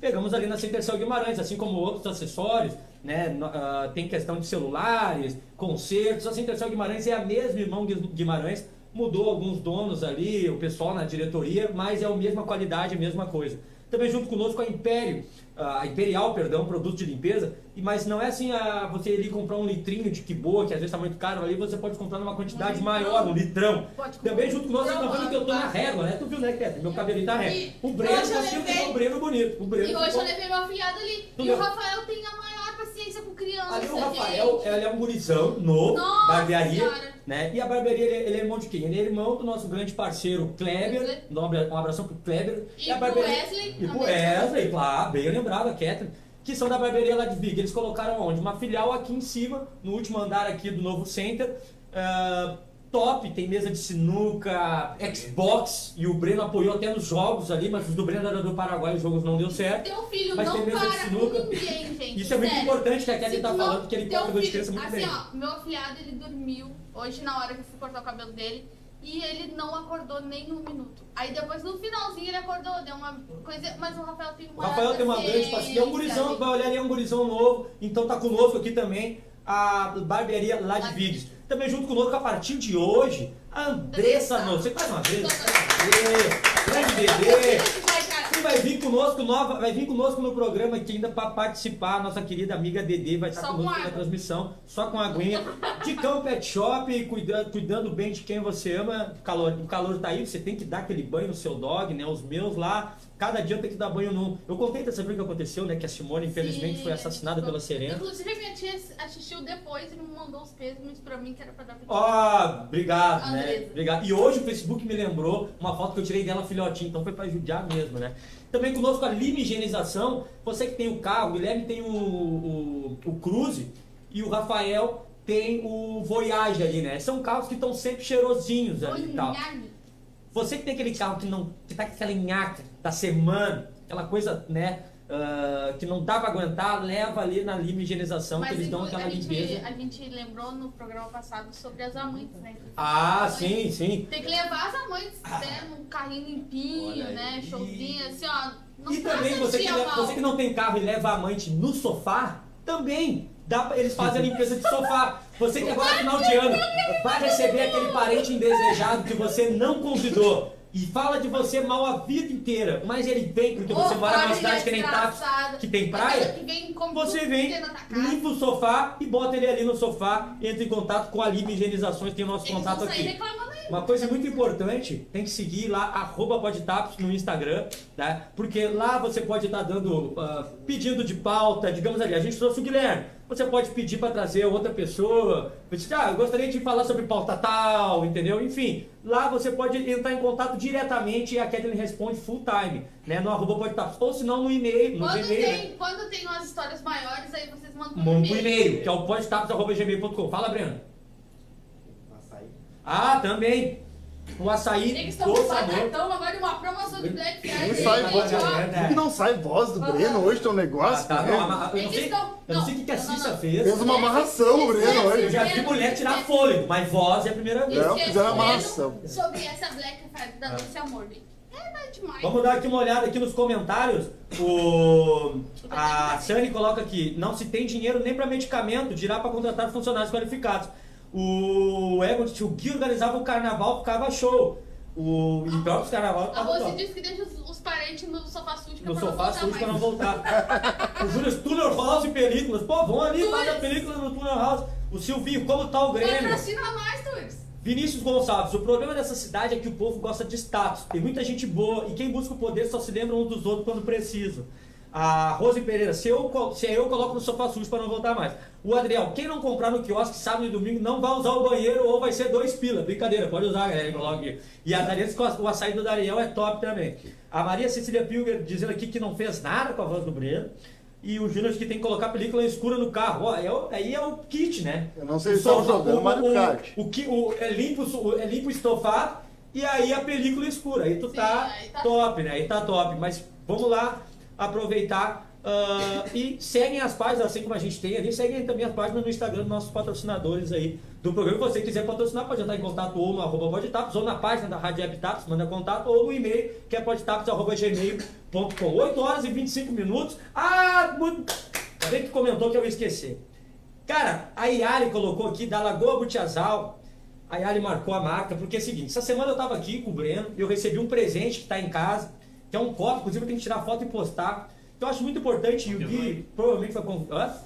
pegamos ali na Centercel Guimarães, assim como outros acessórios, né? ah, tem questão de celulares, concertos, a Centercel Guimarães é a mesma irmão Gui- Guimarães, Mudou alguns donos ali, o pessoal na diretoria, mas é a mesma qualidade, a mesma coisa. Também junto conosco a Império, a Imperial, perdão, produto de limpeza, mas não é assim a você ir comprar um litrinho de que boa, que às vezes está muito caro, ali você pode comprar numa quantidade Um maior, um litrão. Pode comprar Também junto conosco, um você tá vendo que eu tô na litrão, régua, né? Tu viu, né, Kéter? Meu cabelinho tá régua. E O Breno, você levei- viu o Breno bonito. O Breno E hoje eu levei meu afilhado ali. E o Rafael tem a maior paciência com criança. Ali o. Rafael, ele é um gurizão novo, Nossa barbearia, Senhora. né? E a barbearia, ele, ele é irmão de quem? Ele é irmão do nosso grande parceiro Kleber, um abra- abração pro Kleber. E a pro barbearia- Wesley E pro. Wesley, claro, bem lembrado, a Catherine. Que são da barbearia lá de Vig. Eles colocaram onde? Uma filial aqui em cima, no último andar aqui do novo center. Ah, top, tem mesa de sinuca, Xbox, e o Breno apoiou até nos jogos ali, mas os do Breno era do Paraguai, os jogos não deu certo. Teu filho Mas não tem mesa de para sinuca. com ninguém, gente. Isso é muito sério. importante que a Kelly tá tu falando, que ele corta a diferença muito assim, bem. ó, meu afilhado, ele dormiu hoje na hora que eu fui cortar o cabelo dele. E ele não acordou nem um minuto. Aí depois, no finalzinho, ele acordou, deu uma coisa. Mas o Rafael tem O uma. Rafael tem uma grande paciência. É um gurizão, vai olhar ali, é um gurizão novo. Então tá conosco aqui também a barbearia lá de Vides. Também junto conosco a partir de hoje, a Andressa Novo. Você faz uma vez? Grande bebê. Vai vir conosco nova, vai vir conosco no programa aqui ainda para participar. A nossa querida amiga Dedê vai estar Só com conosco na transmissão, só com aguinha. De cão pet shop, cuidando, cuidando bem de quem você ama. O calor, o calor tá aí, você tem que dar aquele banho no seu dog, né? Os meus lá, cada dia eu tenho que dar banho num. Eu contei dessa vez que aconteceu, né? Que a Simone, infelizmente, Sim, foi assassinada pela Serena. Inclusive, minha tia assistiu depois e me mandou os pêsames pra mim, que era pra dar Ó, obrigado, né? Andresa. Obrigado. E hoje o Facebook me lembrou uma foto que eu tirei dela filhotinho, então foi pra judiar mesmo, né? Também conosco a Lima Higienização. Você que tem o carro, o Guilherme tem o, o, o Cruze e o Rafael tem o Voyage ali, né? São carros que estão sempre cheirosinhos ali e tal. Você que tem aquele carro que não que tá com aquela nhaca da semana, aquela coisa, né? ah, que não dá pra aguentar, leva ali na Lima Higienização, que eles dão aquela a gente, limpeza. a gente lembrou no programa passado sobre as amantes, né? Ah, As amantes. sim, sim. Tem que levar as amantes, né? Num carrinho limpinho, Olha né? Showzinho, assim, ó. Não E também você que, tia le- mal. você que não tem carro e leva a amante no sofá, também dá eles fazem a limpeza de sofá. Você que agora final de ano vai receber aquele parente indesejado que você não convidou e fala de você mal a vida inteira, mas ele vem porque você mora numa cidade que nem desgraçado. que tem praia. que vem como Você vem, limpa o sofá e bota ele ali no sofá, entra em contato com a Lima Higienizações, tem o nosso Eles contato aqui. Uma coisa muito importante, tem que seguir lá, arroba podtapos no Instagram, né? Porque lá você pode estar dando ah, pedido de pauta, digamos ali, a gente trouxe o Guilherme. Você pode pedir para trazer outra pessoa. Você, ah, eu gostaria de falar sobre pauta tal, entendeu? Enfim, lá você pode entrar em contato diretamente e a Kathleen responde full time, né? No arroba podtapos. Ou se não, no e-mail, no Quando Gmail, né? tem, quando tem umas histórias maiores, aí vocês mandam Manda um um e-mail, que é o podtapos.gmail.com. Fala, Breno. Açaí. Ah, também. O açaí Eles do estão com cartão agora de uma promoção de Black Friday. Não sai voz, ó. Como que não sai voz do Breno hoje, teu negócio? Ah, tá, né? não, mas eu não Eles sei, estão- eu não sei o que, que a não, não, Cissa não. fez. Fez uma amarração o Breno Eu hoje. já vi mulher tirar fôlego, mas voz é a primeira vez. Não, fizeram amarração. Sobre essa Black Friday da Doce Amor. gente. É, não é demais. Vamos dar aqui uma olhada aqui nos comentários. O a Sani coloca aqui: não se tem dinheiro nem para medicamento, dirá para contratar funcionários qualificados. O Egon disse: o Gui organizava o carnaval, ficava show. O e pior que os carnaval A Rose disse que deixa os, os parentes no sofá sujo No pra não sofá sujo não voltar. o Júlio Tuner House e películas. Pô, vão ali, Tunes. faz a película no Tuner House. O Silvinho, como tá o Grêmio? Patrocina mais, Tunes. Vinícius Gonçalves, o problema dessa cidade é que o povo gosta de status. Tem muita gente boa e quem busca o poder só se lembra uns dos outros quando precisa. A Rose Pereira, se eu, se eu coloco no sofá sujo para não voltar mais. O Adriel, quem não comprar no quiosque sábado e domingo não vai usar o banheiro ou vai ser dois pila. Brincadeira, pode usar, galera. coloca aqui. E a que o açaí do Dariel é top também. A Maria Cecília Pilger dizendo aqui que não fez nada com a voz do Breno. E o Júnior que tem que colocar película escura no carro. Ó, é o- aí é o kit, né? Eu não sei O se sofá- jogando o- Mario o- Kart. O, que, o, é, limpo, o- é limpo o estofado e aí a película escura. Aí tu Sim, tá, aí tá- top, né? Aí tá top. Mas vamos lá aproveitar ah, e seguem as páginas, assim como a gente tem ali, seguem também as páginas no Instagram dos nossos patrocinadores aí do programa. Se você quiser patrocinar, pode entrar em contato ou no arroba podtaps, ou na página da Rádio Web Taps, manda contato, ou no e-mail, que é podtaps.gmail.com. 8 horas e 25 minutos. Ah, muito... Alguém que comentou que eu ia esquecer. Cara, a Iari colocou aqui da Lagoa Butiazal A Yali marcou a marca, porque é o seguinte, essa semana eu tava aqui com o Breno e eu recebi um presente que tá em casa, que é um copo, inclusive eu tenho que tirar foto e postar. Então eu acho muito importante, e o Gui provavelmente vai concordar.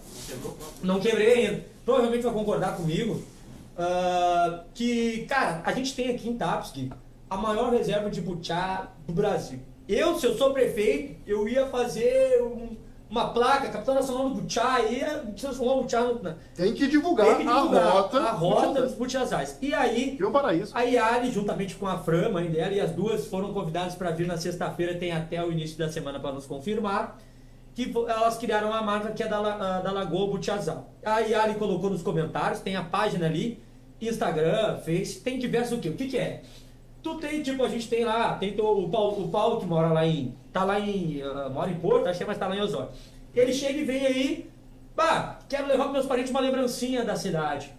Não quebrei ainda. Provavelmente vai concordar comigo. ah, que, cara, a gente tem aqui em Tapsky a maior reserva de butiá do Brasil. Eu, se eu sou prefeito, eu ia fazer um- uma placa, Capitão Nacional do Butiá, ia transformar o Butiá no, na, Tem que divulgar, tem que divulgar a rota. a rota dos butiazais. E aí, um paraíso. a Yari, juntamente com a Fran, mãe dela, e as duas foram convidadas para vir na sexta-feira, tem até o início da semana para nos confirmar, que elas criaram uma marca que é da, da Lagoa Butiazal. A Yari colocou nos comentários, tem a página ali, Instagram, Face, tem diversos o quê? O que que é? Tu tem, tipo, a gente tem lá, tem o, Paulo, o Paulo que mora lá em, tá lá em, ah, mora em Porto, acho que é, mas tá lá em Osório. Ele chega e vem aí, pá, quero levar para meus parentes uma lembrancinha da cidade.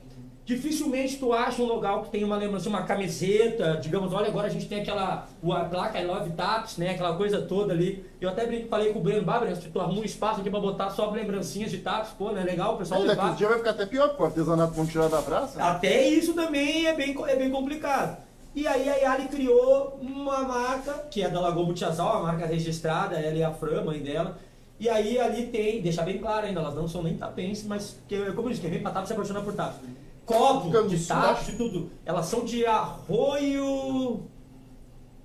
Dificilmente tu acha um local que tem uma lembrança, uma camiseta, digamos, olha, agora a gente tem aquela o- a placa I Love Taps, né? Aquela coisa toda ali. Eu até brinco, falei com o Breno Bárbara, se tu arruma um espaço aqui pra botar só lembrancinhas de taps, pô, né? Legal o pessoal Olha, levar. dia vai ficar até pior, porque o artesanato vão tirar da praça. Até isso também é bem, é bem complicado. E aí a Yali criou uma marca, que é da Lagoa Butiazal, a marca registrada, ela e a Fran, mãe dela. E aí ali tem, deixa bem claro ainda, elas não são nem tapenses, mas que, como eu disse, quem vem pra tapas se apaixona por tapas. Copo de acho. de tudo. Elas são de arroio...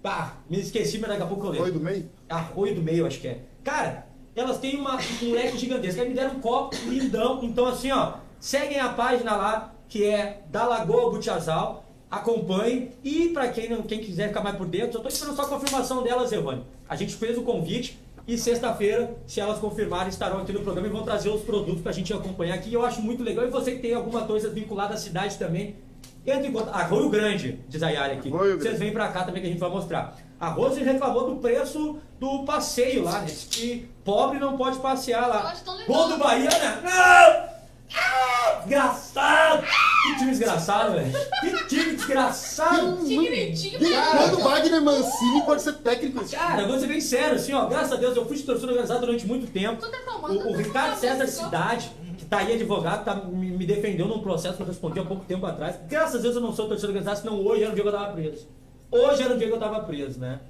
Pá, me esqueci, mas daqui a pouco eu lembro. Foi do meio? Arroio do meio, acho que é. Cara, elas têm uma, um leque gigantesco. Aí me deram um copo lindão. Então, assim, ó, seguem a página lá, que é da Lagoa Butiazal. Acompanhem. E pra quem, não, quem quiser ficar mais por dentro, eu tô esperando só a confirmação delas, Evane. A gente fez o convite. E sexta-feira, se elas confirmarem, estarão aqui no programa e vão trazer os produtos pra gente acompanhar aqui. Eu acho muito legal. E você que tem alguma coisa vinculada à cidade também, entre em contato. Arroio Grande, diz a Yara aqui. Arroio Vocês vem pra cá também que a gente vai mostrar. A Rose reclamou do preço do passeio lá, né? Que pobre não pode passear lá. Gol do Bahia, né? Não! Desgraçado! Que time desgraçado, velho. Que time desgraçado! Desde cara. quando Wagner Mancini pode ser técnico desse Cara, eu vou ser bem sério, assim, ó. Graças a Deus eu fui de torcida organizada durante muito tempo. Tu tá tomando, O, o tu Ricardo César. Cidade, que tá aí advogado, tá, me, me defendeu num processo que eu respondi há pouco tempo atrás. Graças a Deus eu não sou torcedor organizado, senão hoje era o dia que eu tava preso. Hoje era o dia que eu tava preso, né?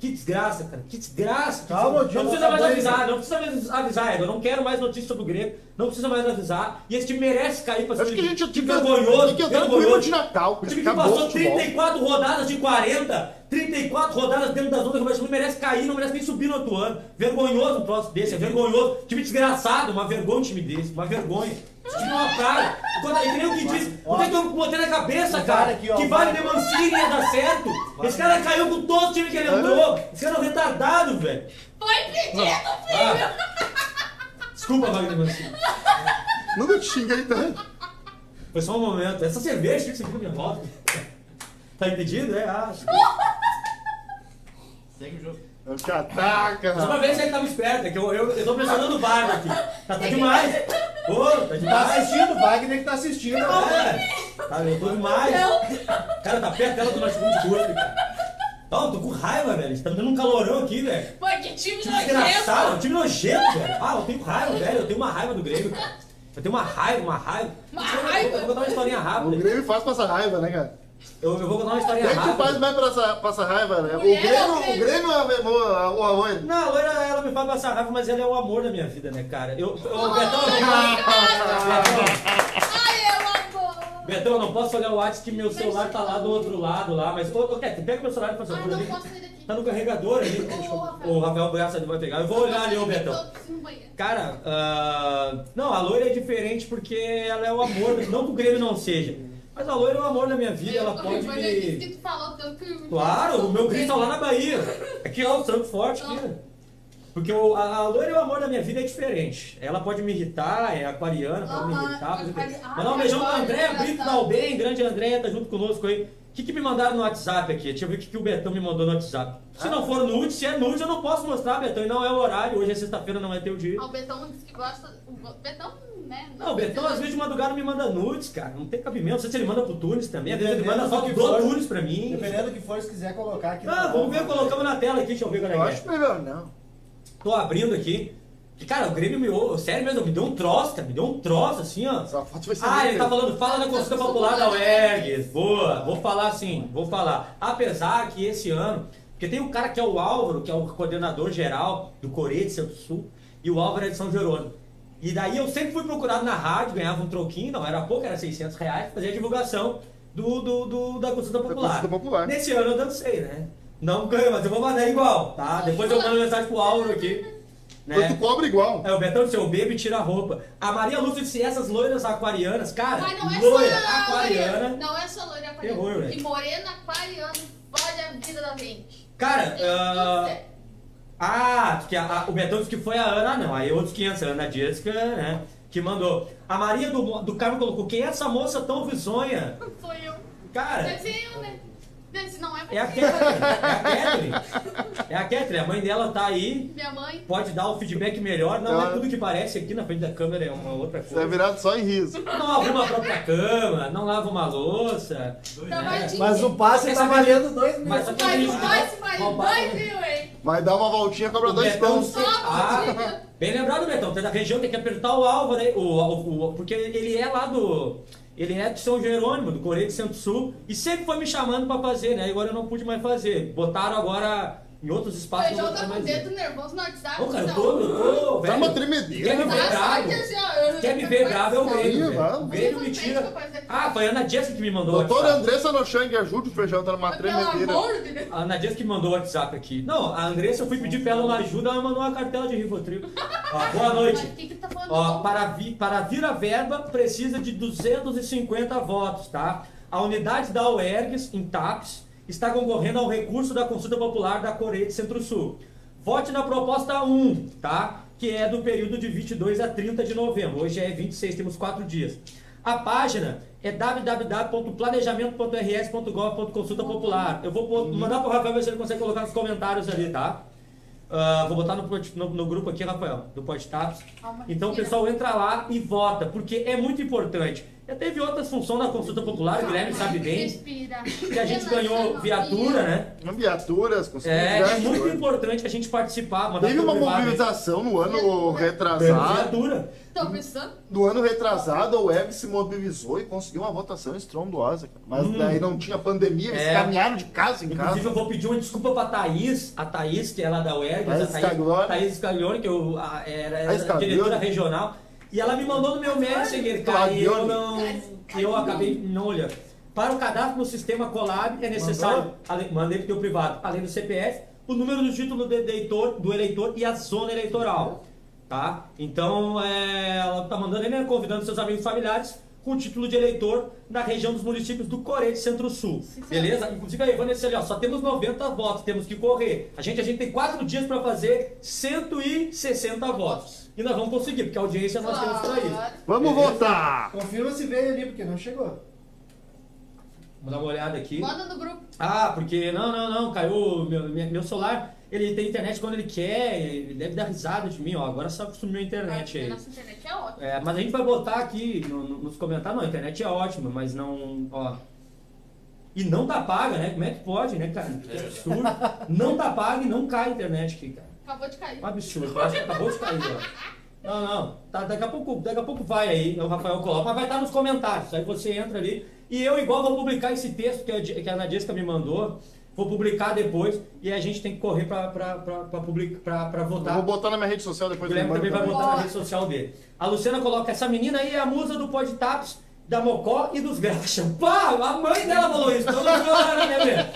Que desgraça, cara. Que desgraça. que Calma, desgraça. Não precisa mais avisar, não precisa mais avisar, Ego. Eu não quero mais notícias sobre o Grêmio. Não precisa mais avisar. E esse time merece cair pra Acho que a gente time tinha que- vergonhoso. que vergonhoso. de Natal, O time que Acabou passou o futebol. 34 rodadas de 40, 34 rodadas dentro da zona de rebaixamento, merece cair, não merece nem subir no outro ano. Vergonhoso um troço desse, é vergonhoso. Time desgraçado, uma vergonha um time desse, uma vergonha. É uma praga. Quando, é que nem o que diz, o que que eu botei na cabeça, cara? aqui, ó, que Wagner cara- Mancini ia dar certo. Esse cara caiu com todo o time que ele entrou. Esse cara é um retardado, velho. Foi pedido, filho. Ah. Desculpa, Wagner Mancini. Nunca te xinguei tanto. Foi só um momento. Essa cerveja tinha que ser minha volta. Tá impedido? É, acho. Segue o jogo. Eu te ataca, Só pra rapaz. ver se ele tava esperto, é que eu, eu, eu tô pressionando o barba aqui. Tá, tá demais. Ô, tá Tá demais. assistindo, o Wagner que tá assistindo. né? É. Tá, eu tô demais. Cara, tá perto dela do notebook de curto, cara. Ó, eu tô com raiva, velho. Tá me dando um calorão aqui, velho. Mas que time Que desgraçado, um nojento. time nojento, velho. Ah, eu tenho raiva, velho. Eu tenho uma raiva do Grêmio, cara. Eu tenho uma raiva, uma raiva. Uma Eu raiva? Eu vou contar uma historinha O rápida. Grêmio faz passar raiva, né, cara? Eu, eu vou contar uma historinha Quem que faz rápida. mais passar, passar raiva, né? O Mulher Grêmio, ou o Grêmio? Grêmio é o amor. Não, a loira, ela me faz passar raiva, mas ela é o amor da minha vida, né, cara? Eu, eu, Betão, eu Ai, não cara. Betão, Ai, eu amo. Betão, eu não posso olhar o WhatsApp que meu celular tá lá do outro lado lá, mas. Ô, ô pega meu celular e favor não posso sair daqui. Tá no carregador ali. Ô. O Rafael Braça vai pegar. Eu vou olhar ali, ô Betão. Cara, ah, não, a loira é diferente porque ela é o amor, não que o Grêmio não seja. Mas a loira é o amor da minha vida, ela pode Mas é me. que tu falou tanto que... Claro, o meu Cristo tá lá na Bahia. Aqui, ó, o Santo Forte aqui. Porque o, a, a loira e o amor da minha vida é diferente. Ela pode me irritar, é aquariana, pode me irritar. pode- ah, Mandar um beijão pra engraçado. Brito da Albem, grande Andréia, tá junto conosco aí. O que, que me mandaram no WhatsApp aqui? Deixa eu ver o que, que o Betão me mandou no WhatsApp. Se Ah. não for nude, se é nude, eu não posso mostrar, Betão. E não é o horário, hoje é sexta-feira, não é teu dia. Ah, o Betão disse que gosta... O Betão, né? Não, o Betão às vezes de madrugada me manda nudes, cara. Não tem cabimento. Não sei se ele manda pro Tunes também. Às vezes ele manda foto do for. Tunes pra mim. Dependendo do que for, se quiser colocar aqui. Ah, vamos ver, colocamos na tela aqui, deixa eu ver Eu é que acho é. melhor não. Tô abrindo aqui. E, cara, o Grêmio me. Sério mesmo, me deu um troço, cara. Me deu um troço, assim, ó. Essa foto vai ser Ah, ele tá falando, fala da consulta popular da UERGS. Boa, vou falar assim, vou falar. Apesar que esse ano, porque tem um cara que é o Álvaro, que é o coordenador geral do Coreia de Centro-Sul, e o Álvaro é de São Jerônimo. E daí eu sempre fui procurado na rádio, ganhava um troquinho, não era pouco, era 600 reais, fazia a divulgação do, do, do- da consulta popular. consulta popular. Nesse ano eu dancei, né? Não ganho, mas eu vou mandar igual, tá? Depois eu mando mensagem pro Álvaro aqui. Né? tu cobra igual. É, o Betão disse, eu bebo e tira a roupa. A Maria Lúcia disse, essas loiras aquarianas, cara, Mas não é loira só aquariana. Não é só loira aquariana. Terror, velho. e morena aquariana fode a vida da gente. Cara, do ah, ah, que a- a- o Betão disse que foi a Ana, não, aí outros 500, a Ana Jéssica, né, que mandou. A Maria do, do Carmo colocou, quem é essa moça tão risonha? Foi eu. Cara, eu, né? Não é é a você. Catherine, é a Catherine. É a a mãe dela tá aí, Minha mãe. pode dar o feedback melhor, não Ela- é tudo que parece aqui na frente da câmera, é uma outra Você é coisa. virado só em riso. Não arruma a própria cama, não lava uma louça. Tá né? Mas o passe tá valendo dois mil. Mas só que né? faz Roubar- dois mil, hein? Vai dar uma voltinha, cobra O dois pães. Ah, bem lembrado, Betão. Você é da região, tem que apertar o Álvaro, né? o, o, o- porque ele é lá do. Ele é de São Jerônimo, do Coreia de Centro-Sul, e sempre foi me chamando pra fazer, né? Agora eu não pude mais fazer. Botaram agora em outros O espaços. Feijão tá com o dedo nervoso no WhatsApp. Ô, cara, eu não. tô, eu tô, Tá velho. uma Quer tremedeira. me ver Tá, bravo? assim, Quer me ver bravo é o eu- Grêmio. O Grêmio me tira. Ah, foi a Ana Jessica que me mandou o Doutora WhatsApp. Andressa Nochang, ajude o feijão, tá numa Pelo tremedeira. amor de Deus. A Ana Dias que mandou o WhatsApp aqui. Não, a Andressa, eu fui pedir pra ela uma ajuda, ela mandou uma cartela de Rivotril. Ó, boa noite. O? Ó, para, vi, para vir a verba, precisa de 250 votos, tá? A unidade da UERGS, em TAPS, está concorrendo ao recurso da consulta popular da Coreia de Centro-Sul. Vote na proposta 1, tá? Que é do período de 22 a 30 de novembro. Hoje é 26, temos 4 dias. A página é www.planejamento.rs.gov.consulta popular. Eu vou mandar pro Rafael ver se ele consegue colocar nos comentários ali, tá? Ah, vou botar no, no- no grupo aqui, Rafael, do Podtaps. Então pessoal entra lá e vota, porque é muito importante. Já teve outras funções na consulta popular, o Guilherme sabe bem, Respira. que a gente Relaxa, ganhou viatura, né? Viaturas, conseguiu É, é muito coisas. importante a gente participar. mandar Teve uma privado, né? mobilização no ano retrasado. viatura. No ano retrasado, a UEB se mobilizou e conseguiu uma votação estrondosa. cara. Mas Hum. daí não tinha pandemia, eles É. caminharam de casa em Inclusive, casa. eu vou pedir uma desculpa pra Thaís, a Thaís, que é lá da UERGS, Thaís a Thaís, Scaglione. Thaís Scaglione, que eu a- era, era diretora regional, e ela me mandou no meu Messenger, cara, e eu não. eu acabei não olhando. Para o cadastro no sistema Colab é necessário, além, mandei pro teu privado, além do CPF, o número do título do eleitor, do eleitor e a zona eleitoral. Tá? Então, é, ela tá mandando aí, né, convidando seus amigos familiares com o título de eleitor na região dos municípios do Coreia de Centro-Sul. Beleza? Inclusive a Ivana disse ali, ó, só temos 90 votos, temos que correr. A gente, a gente tem 4 dias para fazer 160 votos. E nós vamos conseguir, porque a audiência nós temos para isso. Vamos Beleza? votar! Confirma se veio ali, porque não chegou. Vamos dar uma olhada aqui. Manda no grupo. Ah, porque não, não, não, caiu meu, meu celular. Ele tem internet quando ele quer, ele deve dar risada de mim, ó. Agora só sumiu a internet aí. Nossa internet é ótima. É, mas a gente vai botar aqui no- no- nos comentários. Não, a internet é ótima, mas não. Ó. E não tá paga, né? Como é que pode, né, cara? Que absurdo. Não tá paga e não cai a internet aqui, cara. Acabou de cair. Um absurdo. Eu acho que acabou de cair, ó. Não, não. Tá, daqui, a pouco, daqui a pouco vai aí, o Rafael coloca, mas vai estar nos comentários. Aí você entra ali. E eu, igual, vou publicar esse texto que a, que a Ana Jessica me mandou. Vou publicar depois. E a gente tem que correr pra, pra, pra, pra, public- pra, pra Eu votar. vou botar na minha rede social O depois. Guilherme eu também vai botar na rede social dele. A Luciana coloca, essa menina aí é a musa do podtaps, da Mocó e dos Graxa. Pá, a mãe dela falou isso. Não chora, né, velho?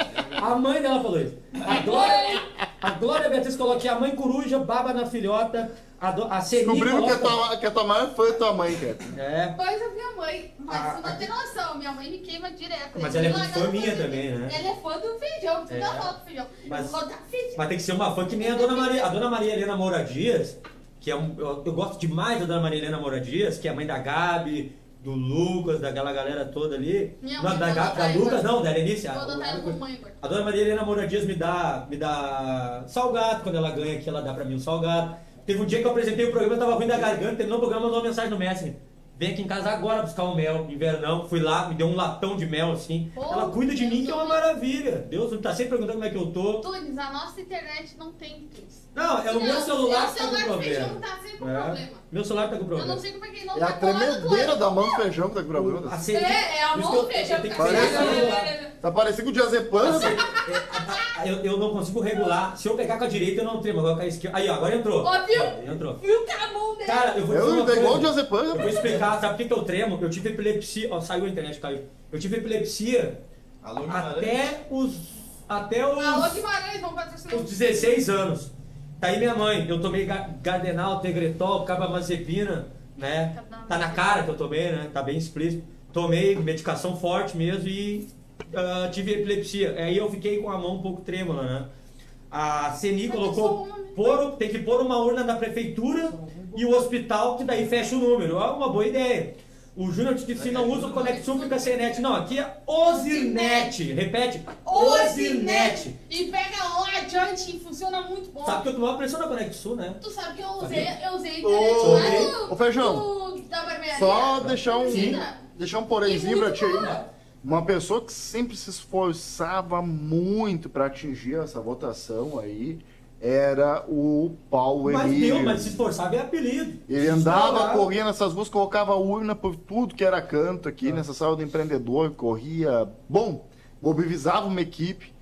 A mãe dela falou isso. A Glória, a Glória Beatriz coloca aqui, a mãe coruja, baba na filhota. A, do, a Celine Descobriram que a, coloca... tua, que a tua maior fã é tua mãe, cara. É, Pois a minha mãe. Mas Ah, você não tem noção. Minha mãe me queima direto. Mas ela é muito fã minha também, né? Ela é fã do feijão. Você É. não fala do feijão. Mas- feijão. mas tem que ser uma fã que nem a Dona Maria. A Dona Maria Helena Moura Dias, que é um, eu, eu gosto demais da Dona Maria Helena Moura Dias, que é a mãe da Gabi, do Lucas, daquela galera toda ali. Minha não, mãe da, da ela. Lucas, não, da Elenice. Vou a- a- dona Maria Helena Moura Dias me dá, me dá salgado, quando ela ganha aqui, ela dá pra mim um salgado. Teve um dia que eu apresentei o programa, eu tava ruim da garganta, terminou o programa, mandou uma mensagem no Messenger. Vem aqui em casa agora buscar um mel, invernão. Fui lá, me deu um latão de mel assim. Pô, ela cuida de mim, que é uma Deus. maravilha. Deus tá sempre perguntando como é que eu tô. Tunes, a nossa internet não tem Tunes. Não, é o meu Não, celular é o que tá com problema. feijão tá sempre com É. problema. Meu celular tá com Eu problema. não sei como é que ele não É a tá do tremedeira da mão do feijão que tá com problema. A assim. É, é a mão eu- do feijão eu que tá Parece assim. Tá parecendo o diazepam. Assim, é, eu, eu não consigo regular. Se eu pegar com a direita, eu não tremo. Agora com a esquerda. Aí, ó, agora entrou. Ó, viu? Entrou. Viu que a mão dele? Cara, eu vou Eu igual o diazepam. Eu vou explicar, sabe por que, eu tremo? Eu tive epilepsia. Ó, saiu a internet, caiu. Eu tive epilepsia Alô, até os. Até os. Alô, Guimarães, vamos patrocinar. os 16 anos. Tá aí minha mãe. Eu tomei ga- Gardenal, Tegretol, Carbamazepina, né? Tá na cara que eu tomei, né? Tá bem explícito. Tomei medicação forte mesmo e ah, tive epilepsia. Aí eu fiquei com a mão um pouco trêmula, né? A CENI colocou, é pôr, tem que pôr uma urna da prefeitura e o hospital que daí fecha o número. É uma boa ideia. O Júnior disse que se não usa o Conexum fica sem net. Não, aqui é Ozirnet. Repete. Ozirnet. E pega lá adiante e funciona muito bom. Sabe que eu tomava pressão na Conexul, né? Tu sabe que eu usei, eu usei Ô, internet lá ô, do, Feijão. do- da barbearia. Só deixar um, Sim. deixar um porémzinho pra ti aí. Uma pessoa que sempre se esforçava muito pra atingir essa votação aí era o Paulo Mas Emílio. deu, mas se esforçava é apelido. Ele andava esforçava. correndo nessas ruas, colocava urna por tudo que era canto aqui Ah. nessa sala do empreendedor, corria. Bom, mobilizava uma equipe.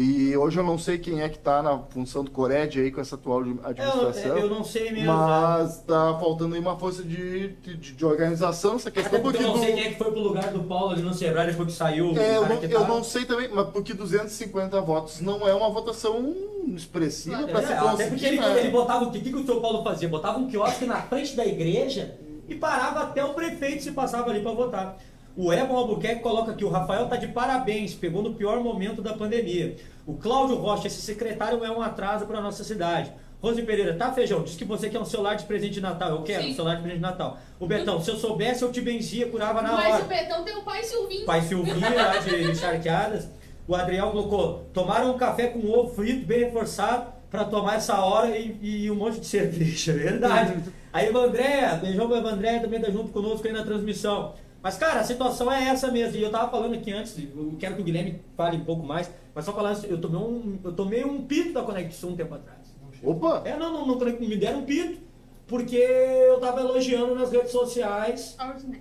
E hoje eu não sei quem é que tá na função do Cored aí com essa atual administração. Eu, eu não sei mesmo. né? Mas tá faltando aí uma força de, de, de organização nessa Até questão. porque Porque eu não sei do- quem é que foi pro lugar do Paulo ali no Sebrae depois que saiu. é, eu, não, eu tá- não sei também, mas porque 250 votos não é uma votação expressiva para se É, conseguir. até porque ele, né? ele botava o que, que, que o seu Paulo fazia? Botava um quiosque na frente da igreja e parava até o prefeito se passava ali para votar. O Ebon Albuquerque coloca aqui, o Rafael tá de parabéns, pegou no pior momento da pandemia. O Cláudio Rocha, esse secretário é um atraso para nossa cidade. Rose Pereira, tá feijão, diz que você quer um celular de presente de Natal. Eu quero Sim. um celular de presente de Natal. O Betão, se eu soubesse, eu te benzia, curava na Mas hora. o Betão tem o pai Silvinho. Pai Silvinho lá de, de charqueadas. O Adriel colocou: tomaram um café com ovo frito bem reforçado para tomar essa hora e, e um monte de cerveja. Verdade. Aí o André, beijão pro André, também tá junto conosco aí na transmissão. Mas, cara, a situação é essa mesmo. E eu tava falando aqui antes, eu quero que o Guilherme fale um pouco mais, mas só falar, eu tomei um, eu tomei um pito da Conexão um tempo atrás. Opa! É, não, não, não, me deram um pito, porque eu tava elogiando nas redes sociais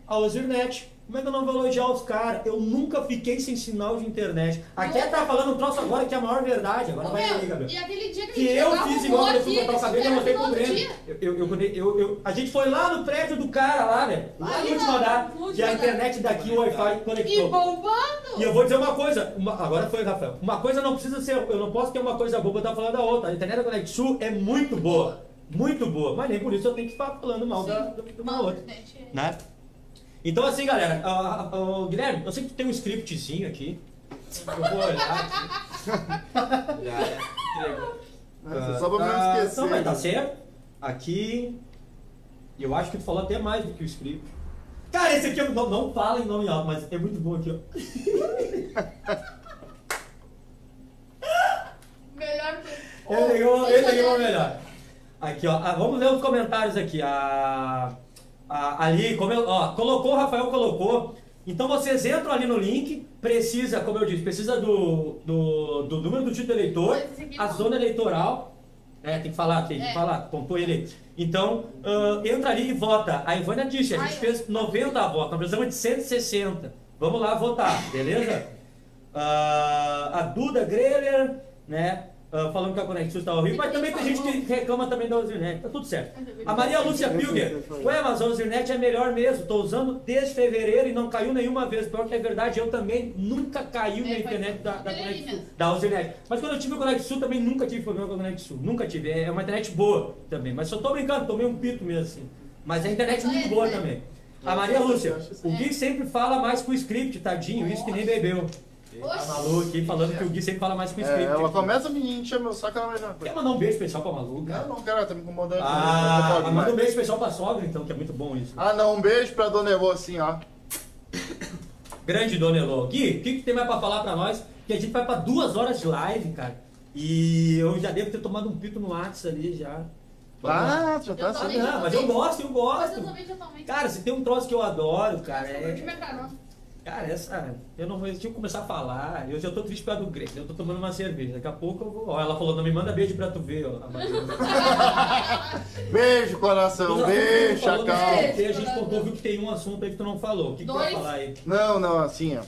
A Ozirnet. Como é que eu não vou elogiar os caras? Eu nunca fiquei sem sinal de internet. Aqui tá falando um troço agora que é a maior verdade. Agora Ô, vai meu, aí, Gabriel. E aquele dia que, Que eu fiz igual quando eu fui cortar o cabelo e eu mostrei pro no outro Grêmio. dia. Eu, eu, eu, eu- eu- a gente foi lá no prédio do cara lá, velho. Lá no último andar. E a internet daqui, o Wi-Fi E conectou. bombando. E eu vou dizer uma coisa, uma- agora foi, Rafael. Uma coisa não precisa ser, eu não posso ter uma coisa boa pra estar falando da outra. A internet da Connect Sul é muito boa. Muito boa. Mas nem por isso eu tenho que ficar falando mal da, da, de uma outra. É- Né? Então assim, galera, ah, ah, ah, Guilherme, eu sei que tu tem um scriptzinho aqui. Eu vou olhar aqui. Já é. Que. Nossa, só pra Ah, não esquecer. Não, mas tá certo. Aqui. Eu acho que tu falou até mais do que o script. Cara, esse aqui eu não, não fala em nome alto, mas é muito bom aqui, ó. Melhor coisa. Ele pegou, ele pegou o melhor. Aqui, ó. ah, vamos ler os comentários aqui. A, a- ali, como eu, ó, colocou, o Rafael colocou. Então vocês entram ali no link, precisa, como eu disse, precisa do, do, do número do título eleitor, a zona eleitoral. É, tem que falar, tem que É. falar, pontuou ele. Então, ah, entra ali e vota. A Ivana disse, a gente Ai, fez 90 votos, nós precisamos de 160. Vamos lá votar, beleza? Ah, a Duda Greller, né? Ah, falando que a Conexus está horrível, mas também tem gente que reclama também da Ozirnet, tá tudo certo. A Maria Lúcia Pilger, ué, mas a Ozirnet é melhor mesmo, tô usando desde fevereiro e não caiu nenhuma vez. Pior que é verdade, eu também nunca caiu É, na internet da, da Conexus, da Ozirnet. Mas quando eu tive o Conexus também nunca tive problema com a Conexus, nunca tive. É uma internet boa também, mas só tô brincando, tomei um pito mesmo assim. Mas a internet é muito boa também. A Maria Lúcia, o Gui sempre fala mais com o script, tadinho, isso que nem bebeu. A Oxi. Malu aqui falando que o Gui sempre fala mais com o É, script. ela começa a me encher meu saco, ela vai já. Quer mandar um beijo especial pra Malu? cara? Não, não, cara, tá me incomodando. Ah, não pode manda um beijo especial pra sogra, então, que é muito bom isso. Ah, não, um beijo pra Dona Evô, assim, ó. Grande Dona Elô. Gui, o que, que tem mais pra falar pra nós? Que a gente vai pra duas horas de live, cara. E eu já devo ter tomado um pito no WhatsApp ali já. Ah, já tá Eu assim. também. Não, mas eu gosto, eu Mas gosto. eu também totalmente. Cara, se tem um troço que eu adoro, cara, é, é caro. Cara, essa. Eu não vou. Deixa eu começar a falar. Eu já tô triste por causa do Grêmio. Eu tô tomando uma cerveja. Daqui a pouco eu vou. Ó, ela falou, não me manda beijo pra tu ver, ó. Beijo, coração. Beijo, chacal. CT, A gente contou, viu que tem um assunto aí que tu não falou. O que, que tu vai falar aí? Não, não, assim, ó.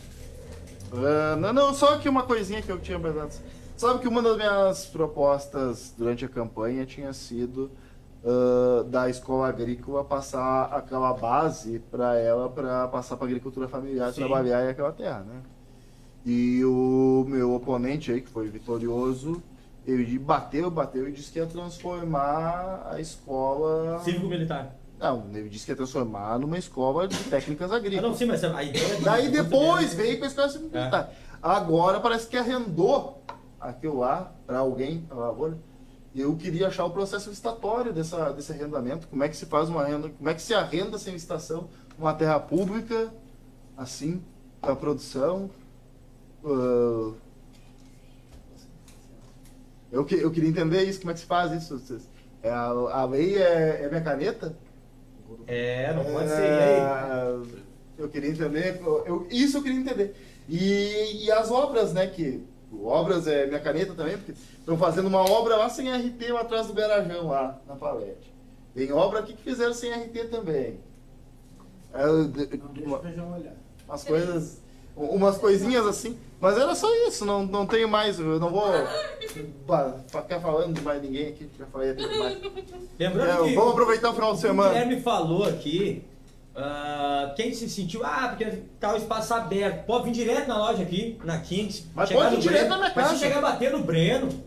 Ah, não, não, só que uma coisinha que eu tinha pensado. Sabe que uma das minhas propostas durante a campanha tinha sido ah, da escola agrícola passar aquela base para ela para passar para agricultura familiar Sim. trabalhar em aquela terra, né? E o meu oponente aí, que foi vitorioso, ele bateu, bateu e disse que ia transformar a escola. Cívico-militar. Não, ele disse que ia transformar numa escola de técnicas Ah, agrícolas. não, sim, mas a ideia. é Daí depois veio com a escola civil É. Agora parece que arrendou aquilo lá para alguém, pra lavoura. Eu queria achar o processo licitatório dessa, desse arrendamento. Como é que se faz uma renda, como é que se arrenda sem licitação uma terra pública, assim, para produção. Ah, eu, que- eu queria entender isso, como é que se faz isso. É, a, a lei é, é minha caneta? É, não pode ser. E? É, Eu queria entender, eu, isso eu queria entender. E, e as obras, né? Que obras é minha caneta também, porque estão fazendo uma obra lá sem RT lá atrás do garajão, lá na palete. Tem obra aqui que fizeram sem RT também. É, Não deixa uma- o feijão olhar. umas coisas, umas coisinhas assim. Mas era só isso, não, não tenho mais, eu não vou ficar falando de mais ninguém aqui, já falei até demais. Lembrando É, que. vamos aproveitar o final de O semana. Guilherme falou aqui. Ah, quem se sentiu, ah, porque tá o espaço aberto. Pode vir direto na loja aqui, na Kings. Mas chegar pode no ir direto Breno, na minha Mas se casa. chegar a bater no Breno,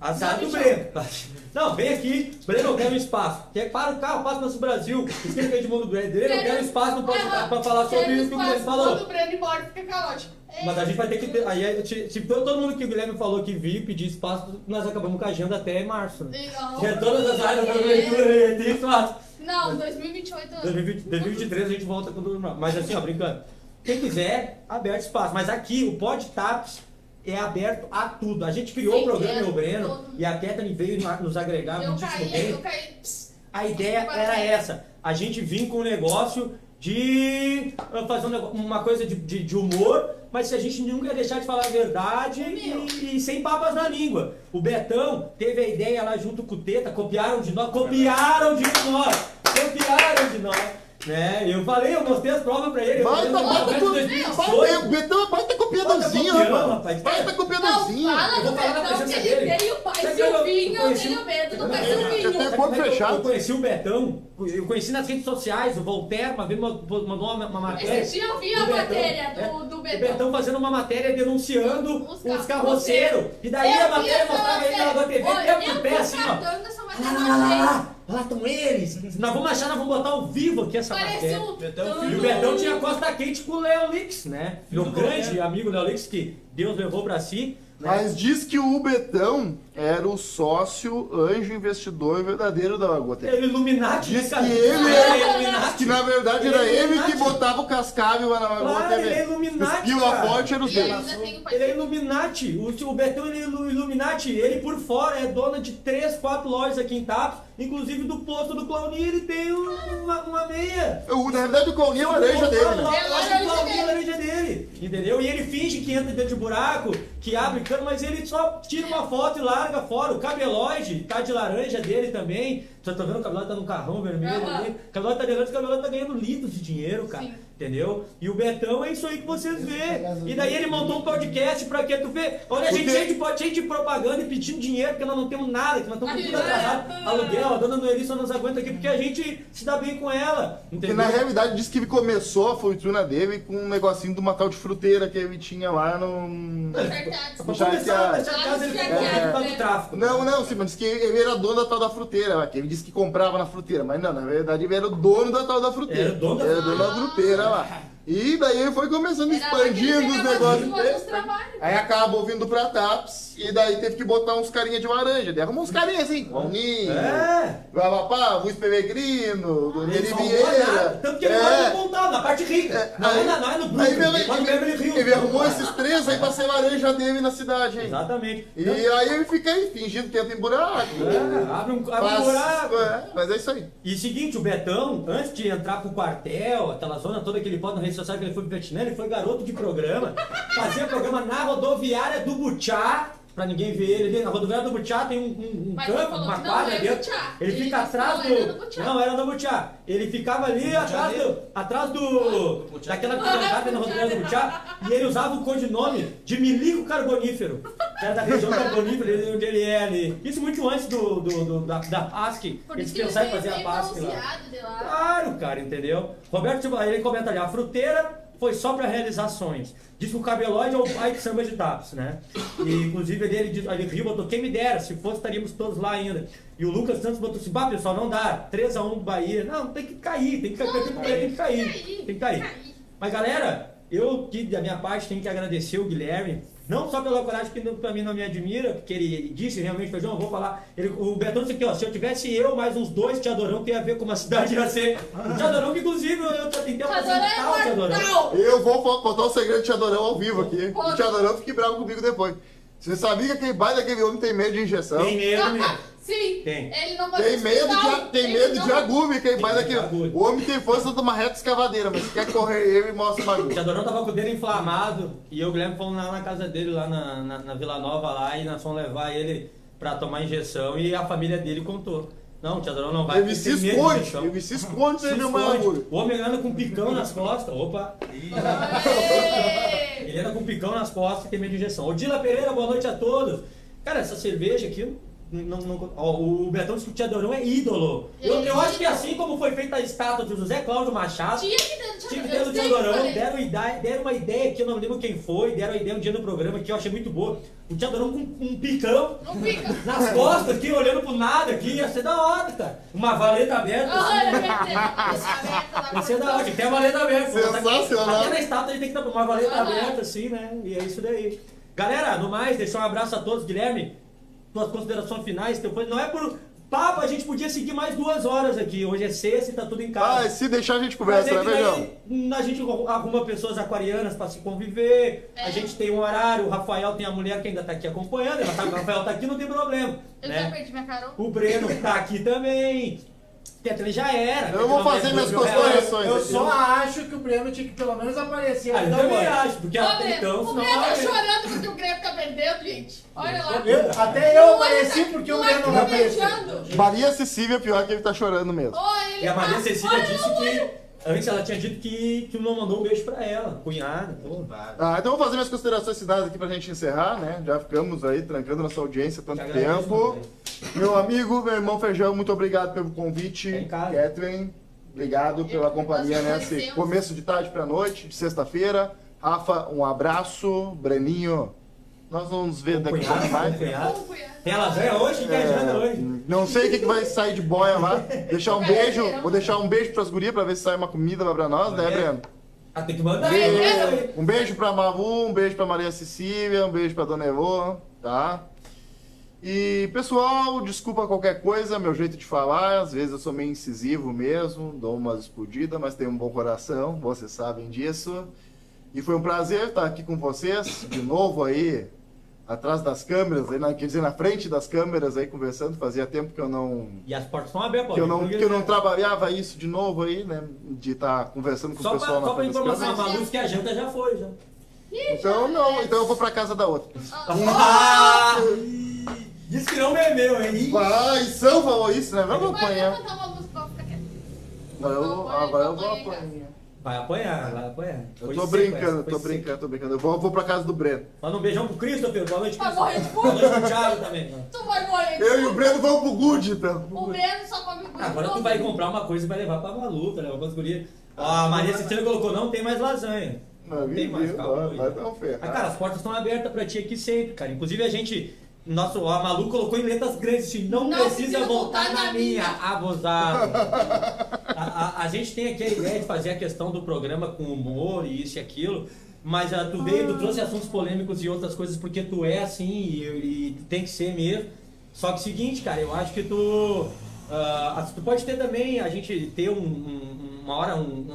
azar do Breno. Não, vem aqui, Breno, eu quero um espaço. Quer para o carro, passa no Brasil. Esquerda de mundo do Breno, eu quero um espaço pra falar sobre isso que o Guilherme falou. Quando o Breno embora, fica calote. Mas a gente vai ter que ter. Aí, se, se todo mundo que o Guilherme falou que vir pedir espaço, nós acabamos com a agenda até março. Né? Já todas as áreas da prefeitura tem espaço. Não, 2028. 2020 2023 a gente volta com tudo normal. Mas assim, ó, brincando. Quem quiser, aberto espaço. Mas aqui, o Pod Taps é aberto a tudo. A gente criou Sim, o programa é, Eu Breno todo. e a Kathleen veio nos agregar Eu muitíssimo caí, bem. eu caí. A ideia era essa. A gente vir com um negócio de ah, fazer um uma coisa de, de- de humor, mas se a gente nunca ia deixar de falar a verdade e, e sem papas na língua. O Betão teve a ideia lá junto com o Teta, copiaram de nós, copiaram de nós, copiaram de nós. Né? Eu falei, eu mostrei as provas pra ele. Baita, baita, de baita, 2018. Betão é baita copiadorzinho, Baita rapaz. Baita Não, copiadorzinho. fala Eu do Betão que ele tem o pai Silvinho, eu tenho medo do pai Silvinho. eu- é conheci o Betão, eu conheci nas redes sociais, o Voltaire, uma vez mandou uma, uma matéria. Esse dia eu vi a Betão, matéria é, do, do O Betão. Betão fazendo uma matéria denunciando Os os, carroceiros. E daí a matéria mostrava ele na. TV, tempo eu de pé assim, ó. Lá, lá, lá, lá, lá, lá estão eles. Nós vamos achar, nós vamos botar ao vivo aqui essa Parecia matéria. um Betão, E o Betão tinha costa quente com o Léo Lix, né? Meu grande amigo Léo Lix, que Deus levou pra si. né? Mas diz que o Betão era o sócio anjo investidor verdadeiro da Lagoa. Ele é Illuminati, Diz que ele é- é Illuminati. Que na verdade era é ele que botava o cascalho lá na Lagoa Claro, ele é. Illuminati, era E dele. ainda tem o pai Ele é Illuminati. O, o Betão ele é Illuminati. Ele por fora é dona de três, quatro lojas aqui em Tapos. Inclusive do posto do Clauninho ele tem um- uma, uma meia. O- Na verdade o Clauninho é a laranja dele, né? Eu acho que o Clauninho é a dele. laranja dele. Entendeu? E ele finge que entra dentro de buraco, que abre cano, mas ele só tira uma foto e larga fora. O cabeloide tá de laranja dele também. Só tô vendo o cabeloide tá no carrão vermelho Aham. ali. O cabeloide tá de laranja, o cabeloide tá ganhando litros de dinheiro, cara. Sim. Entendeu? E o Betão é isso aí que vocês vê. E daí ele montou um podcast pra quê? Tu vê? Olha a gente Porque- cheio de, cheio de propaganda e pedindo dinheiro, porque nós não temos nada, que nós estamos tudo atrasado. Aluguel, a dona Noeli só nos aguenta aqui porque a gente se dá bem com ela. Porque Entendeu? na realidade diz que ele começou a fortuna dele com um negocinho de uma tal de fruteira que ele tinha lá no. Verdade. Pra começar, que a- deixar a casa ele ficou que causa do tráfico. Não, não, sim, mas diz que ele era dono da tal da fruteira, lá, que ele disse que comprava na fruteira, mas não, na verdade ele era o dono da tal da fruteira. Era o dono da fruteira E daí foi começando, Era ele expandindo os negócios. Aí acabou vindo pra TAPS e daí teve que botar uns carinha de laranja. Daí arrumou uns carinha assim, Valninho. É. vai lá, pá, Luiz Peregrino, do Neri. Vieira. Tanto que ele É. Pontal, na parte rica. É, não, aí- é na- não é no Aí Brooklyn, ele, ele arrumou esses três aí pra ser laranja dele na cidade, hein? Exatamente. E aí eu fiquei fingindo que entra em buraco. É, abre um, abre um Faz- buraco. é, mas é isso aí. E seguinte, o Betão, antes de entrar pro quartel, aquela zona toda que ele pode na rede social que ele foi pro Vietnã, ele foi garoto de programa, fazia programa na rodoviária do Butiá, pra ninguém ver ele ali. Na rodoviária do Butiá tem um, um, um campo, uma quadra é dentro. Butiá. Ele Ele fica atrás do. Não, era no Butiá. Ele ficava ali atrás do. Atrás do. Butiá. Daquela colocada na rodoviária do Butiá. E ele usava o codinome de Milico Carbonífero. Que era da região carbonífera, ele- onde ele é ali. Isso muito antes do, do, do- da, da PASC. Eles pensaram em fazer a PASC lá. Claro, cara, entendeu? Roberto, ele comenta ali, a fruteira foi só pra realizações. Diz que o cabelóide é o pai de samba de taps, né? E inclusive ele, ele, ele riu, botou, quem me dera, se fosse estaríamos todos lá ainda. E o Lucas Santos botou assim, bah, pessoal, não dá, 3x1 do Bahia. Não, tem que cair, tem que cair, tem que cair, tem que cair. Tem que cair. Mas galera, eu que da minha parte tenho que agradecer o Guilherme, não só pela coragem que pra mim não me admira, porque ele disse realmente, Feijão, eu vou falar. Ele, o Betão disse aqui, ó, se eu tivesse eu mais uns dois Teodorão, que ia ver como a cidade ia ser. O Teodorão, que inclusive eu, eu tentei apresentar o Teodorão. mortal. Eu vou contar o segredo de Teodorão ao vivo aqui. O Pode. Teodorão fique bravo comigo depois. Você sabia que aquele baile daquele homem tem medo de injeção? Tem medo mesmo. Sim. Tem. Ele não vai Tem medo de, a- tem Ele medo não- de agulha, de daquele. agulha. O homem tem força de uma reta escavadeira, mas se quer correr ele, mostra uma O agulha. Teodorão tava com o dedo inflamado e eu e o Guilherme fomos lá na casa dele, lá na, na, na Vila Nova, lá, e nós fomos levar ele pra tomar injeção e a família dele contou. Não, o Teodorão não vai. Ele se tem medo de esconde, injeção. ele se esconde ver uma agulha. O homem anda com um picão nas costas. Opa! Ele anda com um picão nas costas e tem medo de injeção. Odila Pereira, boa noite a todos. Cara, essa cerveja aqui. Não, não- ó, o Betão disse que o Teodorão é ídolo. Eu, eu acho que assim como foi feita a estátua do José Cláudio Machado, Tinha que ter tinha que eu ter do sempre Teodorão, falei. deram, ideia, deram uma ideia que eu não lembro quem foi, deram a ideia um dia no programa que eu achei muito boa. O Teodorão com um picão fica. nas costas aqui, olhando pro nada aqui, ia ser da hora, cara. Uma valeta aberta. Ah, assim. Deixa Ia ser da hora, ter a valeta aberta. Sensacional. Até na estátua ele tem que estar com uma valeta Aham. aberta, assim, né? E é isso daí. Galera, no mais, deixar um abraço a todos. Guilherme, tuas considerações finais. Depois, não é por papo, a gente podia seguir mais duas horas aqui. Hoje é sexta e tá tudo em casa. Ah, se deixar a gente Mas conversa, é né, que Beijão? a gente arruma pessoas aquarianas pra se conviver, a É. gente tem um horário, o Rafael tem a mulher que ainda tá aqui acompanhando, ela tá- o Rafael tá aqui, não tem problema. Eu já Né? perdi minha Carol. O Breno tá aqui também. Tetra já era. Eu vou fazer minhas considerações. Eu só acho que o Breno tinha que pelo menos aparecer Ah, eu também acho, porque Ô, até Breno, então, o Breno tá chorando porque o Grêmio tá perdendo, gente. Olha lá. Eu- até eu apareci porque o Breno tá não apareceu. beijando. Maria Cecília, pior que ele tá chorando mesmo. Ele E a Maria tá- Cecília olha disse que. Antes ela tinha dito que, que não mandou um beijo pra ela, cunhada. pô. Ah, então eu vou fazer minhas considerações finais aqui pra gente encerrar, né? Já ficamos aí trancando nossa audiência há tanto Te agradeço, tempo. Meu amigo, meu irmão Feijão, muito obrigado pelo convite. Tá em casa. Catherine, obrigado pela Eu- companhia nós nesse agradecemos. começo de tarde pra noite, de sexta-feira. Rafa, um abraço. Breninho, nós vamos nos ver daqui a pouco? Tem lasanha hoje? Quem é janta hoje? não sei o que, que vai sair de boia lá. Deixar um beijo, vou deixar um beijo pras gurias pra ver se sai uma comida lá pra nós, né, É. Breno? Ah, tem que mandar. Beijo. Um beijo pra Malu, um beijo pra Maria Cecília, um beijo pra Dona Elô, tá? E pessoal, desculpa qualquer coisa, meu jeito de falar, às vezes eu sou meio incisivo mesmo, dou umas explodidas, mas tenho um bom coração, vocês sabem disso. E foi um prazer estar aqui com vocês, de novo aí, atrás das câmeras, aí na- quer dizer, na frente das câmeras aí conversando, fazia tempo que eu não E as portas estão abertas, que eu não, que eu não né? trabalhava isso de novo aí, né? De estar conversando com Só o pra, pessoal só na pra frente das informação, a Maluz que a janta já foi, já. Então não, então eu vou pra casa da outra. Ah! Diz que não bebeu, hein? Vai, São falou isso, né? Vamos apanhar. pra. Agora eu, agora eu vou apanhar. Vai apanhar, vai apanhar. Eu tô seco brincando, tô seco. brincando, tô brincando. Eu vou, vou pra casa do Breno. Manda um beijão pro Christopher, boa noite, Vai Christopher. morrer de Boa fome. noite pro Thiago também. Tu vai morrer de Eu e o fome. Breno vamos pro Good, então. O Breno só come muito. Agora tu vai comprar uma coisa e vai levar pra Malu, vai levar pras gurias. Ó, a Maria Cecília colocou, não tem mais lasanha. Não, tem mais, calma Vai, dar um ferro. Ah, cara, as portas estão abertas pra ti aqui sempre, cara. Inclusive a gente. Nosso, a Malu colocou em letras grandes assim, não, Não precisa precisa voltar voltar na na minha, minha. abusado. a, gente tem aqui a ideia de fazer a questão do programa com humor e isso e aquilo, mas ah, tu veio, tu trouxe assuntos polêmicos e outras coisas porque tu é assim e, e tu tem que ser mesmo. Só que seguinte, cara, eu acho que tu. Ah, tu pode ter também, a gente ter um, um- uma hora, um,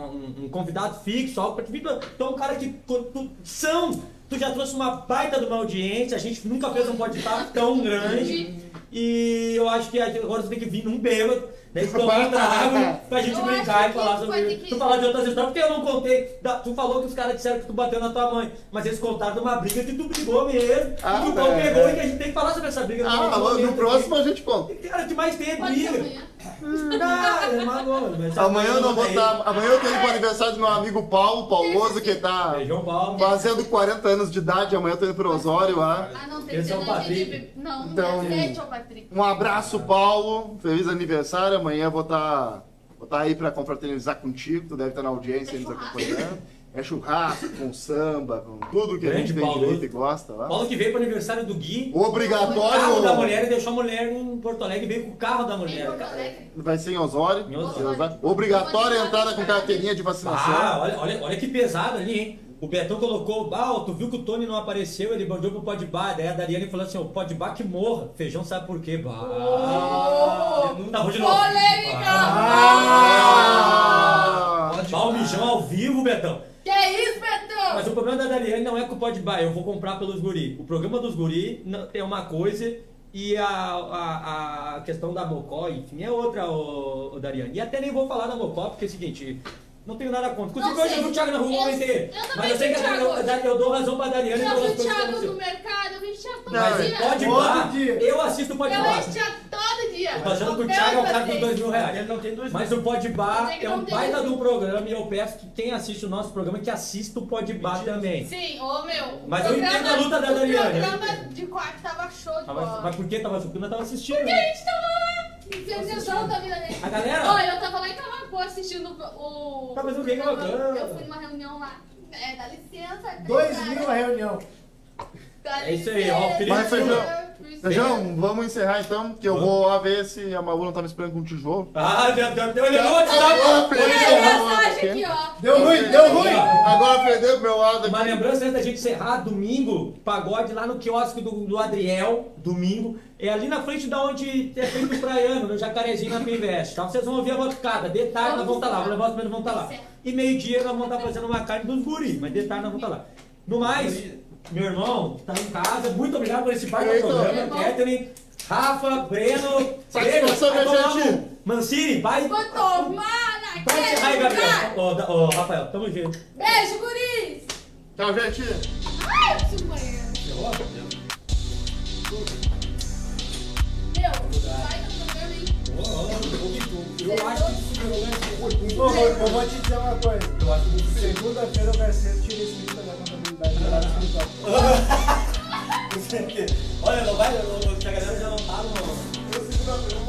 um- convidado fixo, algo pra te vir. Então, um cara que tu, são, tu já trouxe uma baita de uma audiência, a gente nunca fez um podcast tão grande. E eu acho que agora você tem que vir num bêbado, né? Tomar um trago pra gente Eu brincar e falar sobre. que- Tu falar de outras histórias, porque eu não contei. da- tu falou que os caras disseram que tu bateu na tua mãe, mas eles contaram de uma briga que tu brigou mesmo. Ah, que é, pegou é. e que a gente tem que falar sobre essa briga. Ah, no momento próximo a gente conta. Cara, o que mais tem é Pode ser briga. Amanhã. Ah, é mas Amanhã eu não vou estar. Amanhã eu tô indo pro aniversário do meu amigo Paulo, Pauloso, que tá Beijão, Paulo. fazendo 40 anos de idade. Amanhã eu tô indo pro Osório lá. Ah, não tem Esse é o cena de- Patrick. de- Não, Então- não é o Patrick. Um abraço, Paulo. Feliz aniversário. Amanhã eu vou estar vou tá aí pra confraternizar contigo. Tu deve estar na audiência É aí nos acompanhando. É churrasco, com samba, com tudo que a gente tem Paulo. direito e gosta lá. Paulo que veio pro aniversário do Gui. O Obrigatório. carro da mulher e deixou a mulher em Porto Alegre e veio com o carro da Em mulher. Porto cara. Alegre. Vai ser em Osório. Em Osório. Obrigatória a entrada com carteirinha de vacinação. Ah, olha, olha, olha que pesado ali, hein? O Betão colocou, ah, tu viu que o Tony não apareceu, ele mandou pro Podbar, daí a Dariane falou assim, o Podbar que morra. Feijão sabe por quê? Bah. Tá, vou de novo. Polêmica! Ah! Pode Bah, o mijão ao vivo, Betão. Que isso, Betão? Mas o problema da Dariane não é com o Podbar, eu vou comprar pelos guri. O programa dos guri é uma coisa e a, a, a questão da Mocó, enfim, é outra, o, Dariane. E até nem vou falar da Mocó, porque é o seguinte, não tenho nada contra. Inclusive hoje eu vi o Thiago na rua, Eu- comentei. eu também Mas eu sei vi que o a- Thiago eu, eu dou razão pra Dariane Eu pelas vi o coisas que Thiago aconteceu. no mercado, eu vi o Thiago todo Não, dia. Pode bar, dia. eu assisto o Eu Podbar. vejo o Thiago todo dia. Tô achando que o Thiago é o quero cara dos dois mil reais. Ele não tem dois Mas o Podbar Mas é um baita do programa e eu peço que quem assiste o nosso programa que assista o Podbar também. Sim, ô meu. o Mas eu entendo a luta da Dariane, O eu programa de quarto tava show de bola. Mas, por que tava assistindo? Eu tava assistindo. Porque a gente tava lá, da vida dele. A galera- Olha, eu tava lá em Camacuã assistindo o. Tá, mas o que é? Eu fui numa reunião lá. É, dá licença. Dois mil a reunião. É isso aí, ó. Felipe Mas, Feijão. Feijão, vamos encerrar então, que eu vou lá ver se a Malu não tá me esperando com tijolo. Ah, deu, deu, deu, WhatsApp. Mensagem aqui. ó. Deu ruim, deu ruim. Agora perdeu pro meu lado Uma aqui. lembrança antes da gente encerrar, domingo, pagode lá no quiosque do, do Adriel, domingo. É ali na frente da onde é feito o praiano, no Jacarezinho, na Pinvest. Tá? Vocês vão ouvir a batucada. Detalhe, nós vamos estar lá. Vou levar os meninos vão estar lá. E meio-dia nós vamos estar fazendo uma carne dos guri. Mas detalhe, nós vamos estar lá. No mais, meu irmão, tá em casa. Muito obrigado por esse baita Eita. programa. Catherine, Rafa, Breno, Satisfação, Breno, minha vai gente. Mancini, vai. Vou tomar na Vai encerrar aí, Gabriel. Ô, da- ô, Rafael, tamo junto. Beijo, guris. Tchau, gente. Ai, eu preciso do banheiro. Meu, vai no programa, hein? Eu acho que Ô, eu, eu vou te dizer uma coisa. Segunda-feira o Garcês tira esse da Olha, não vai, a galera já não tá no.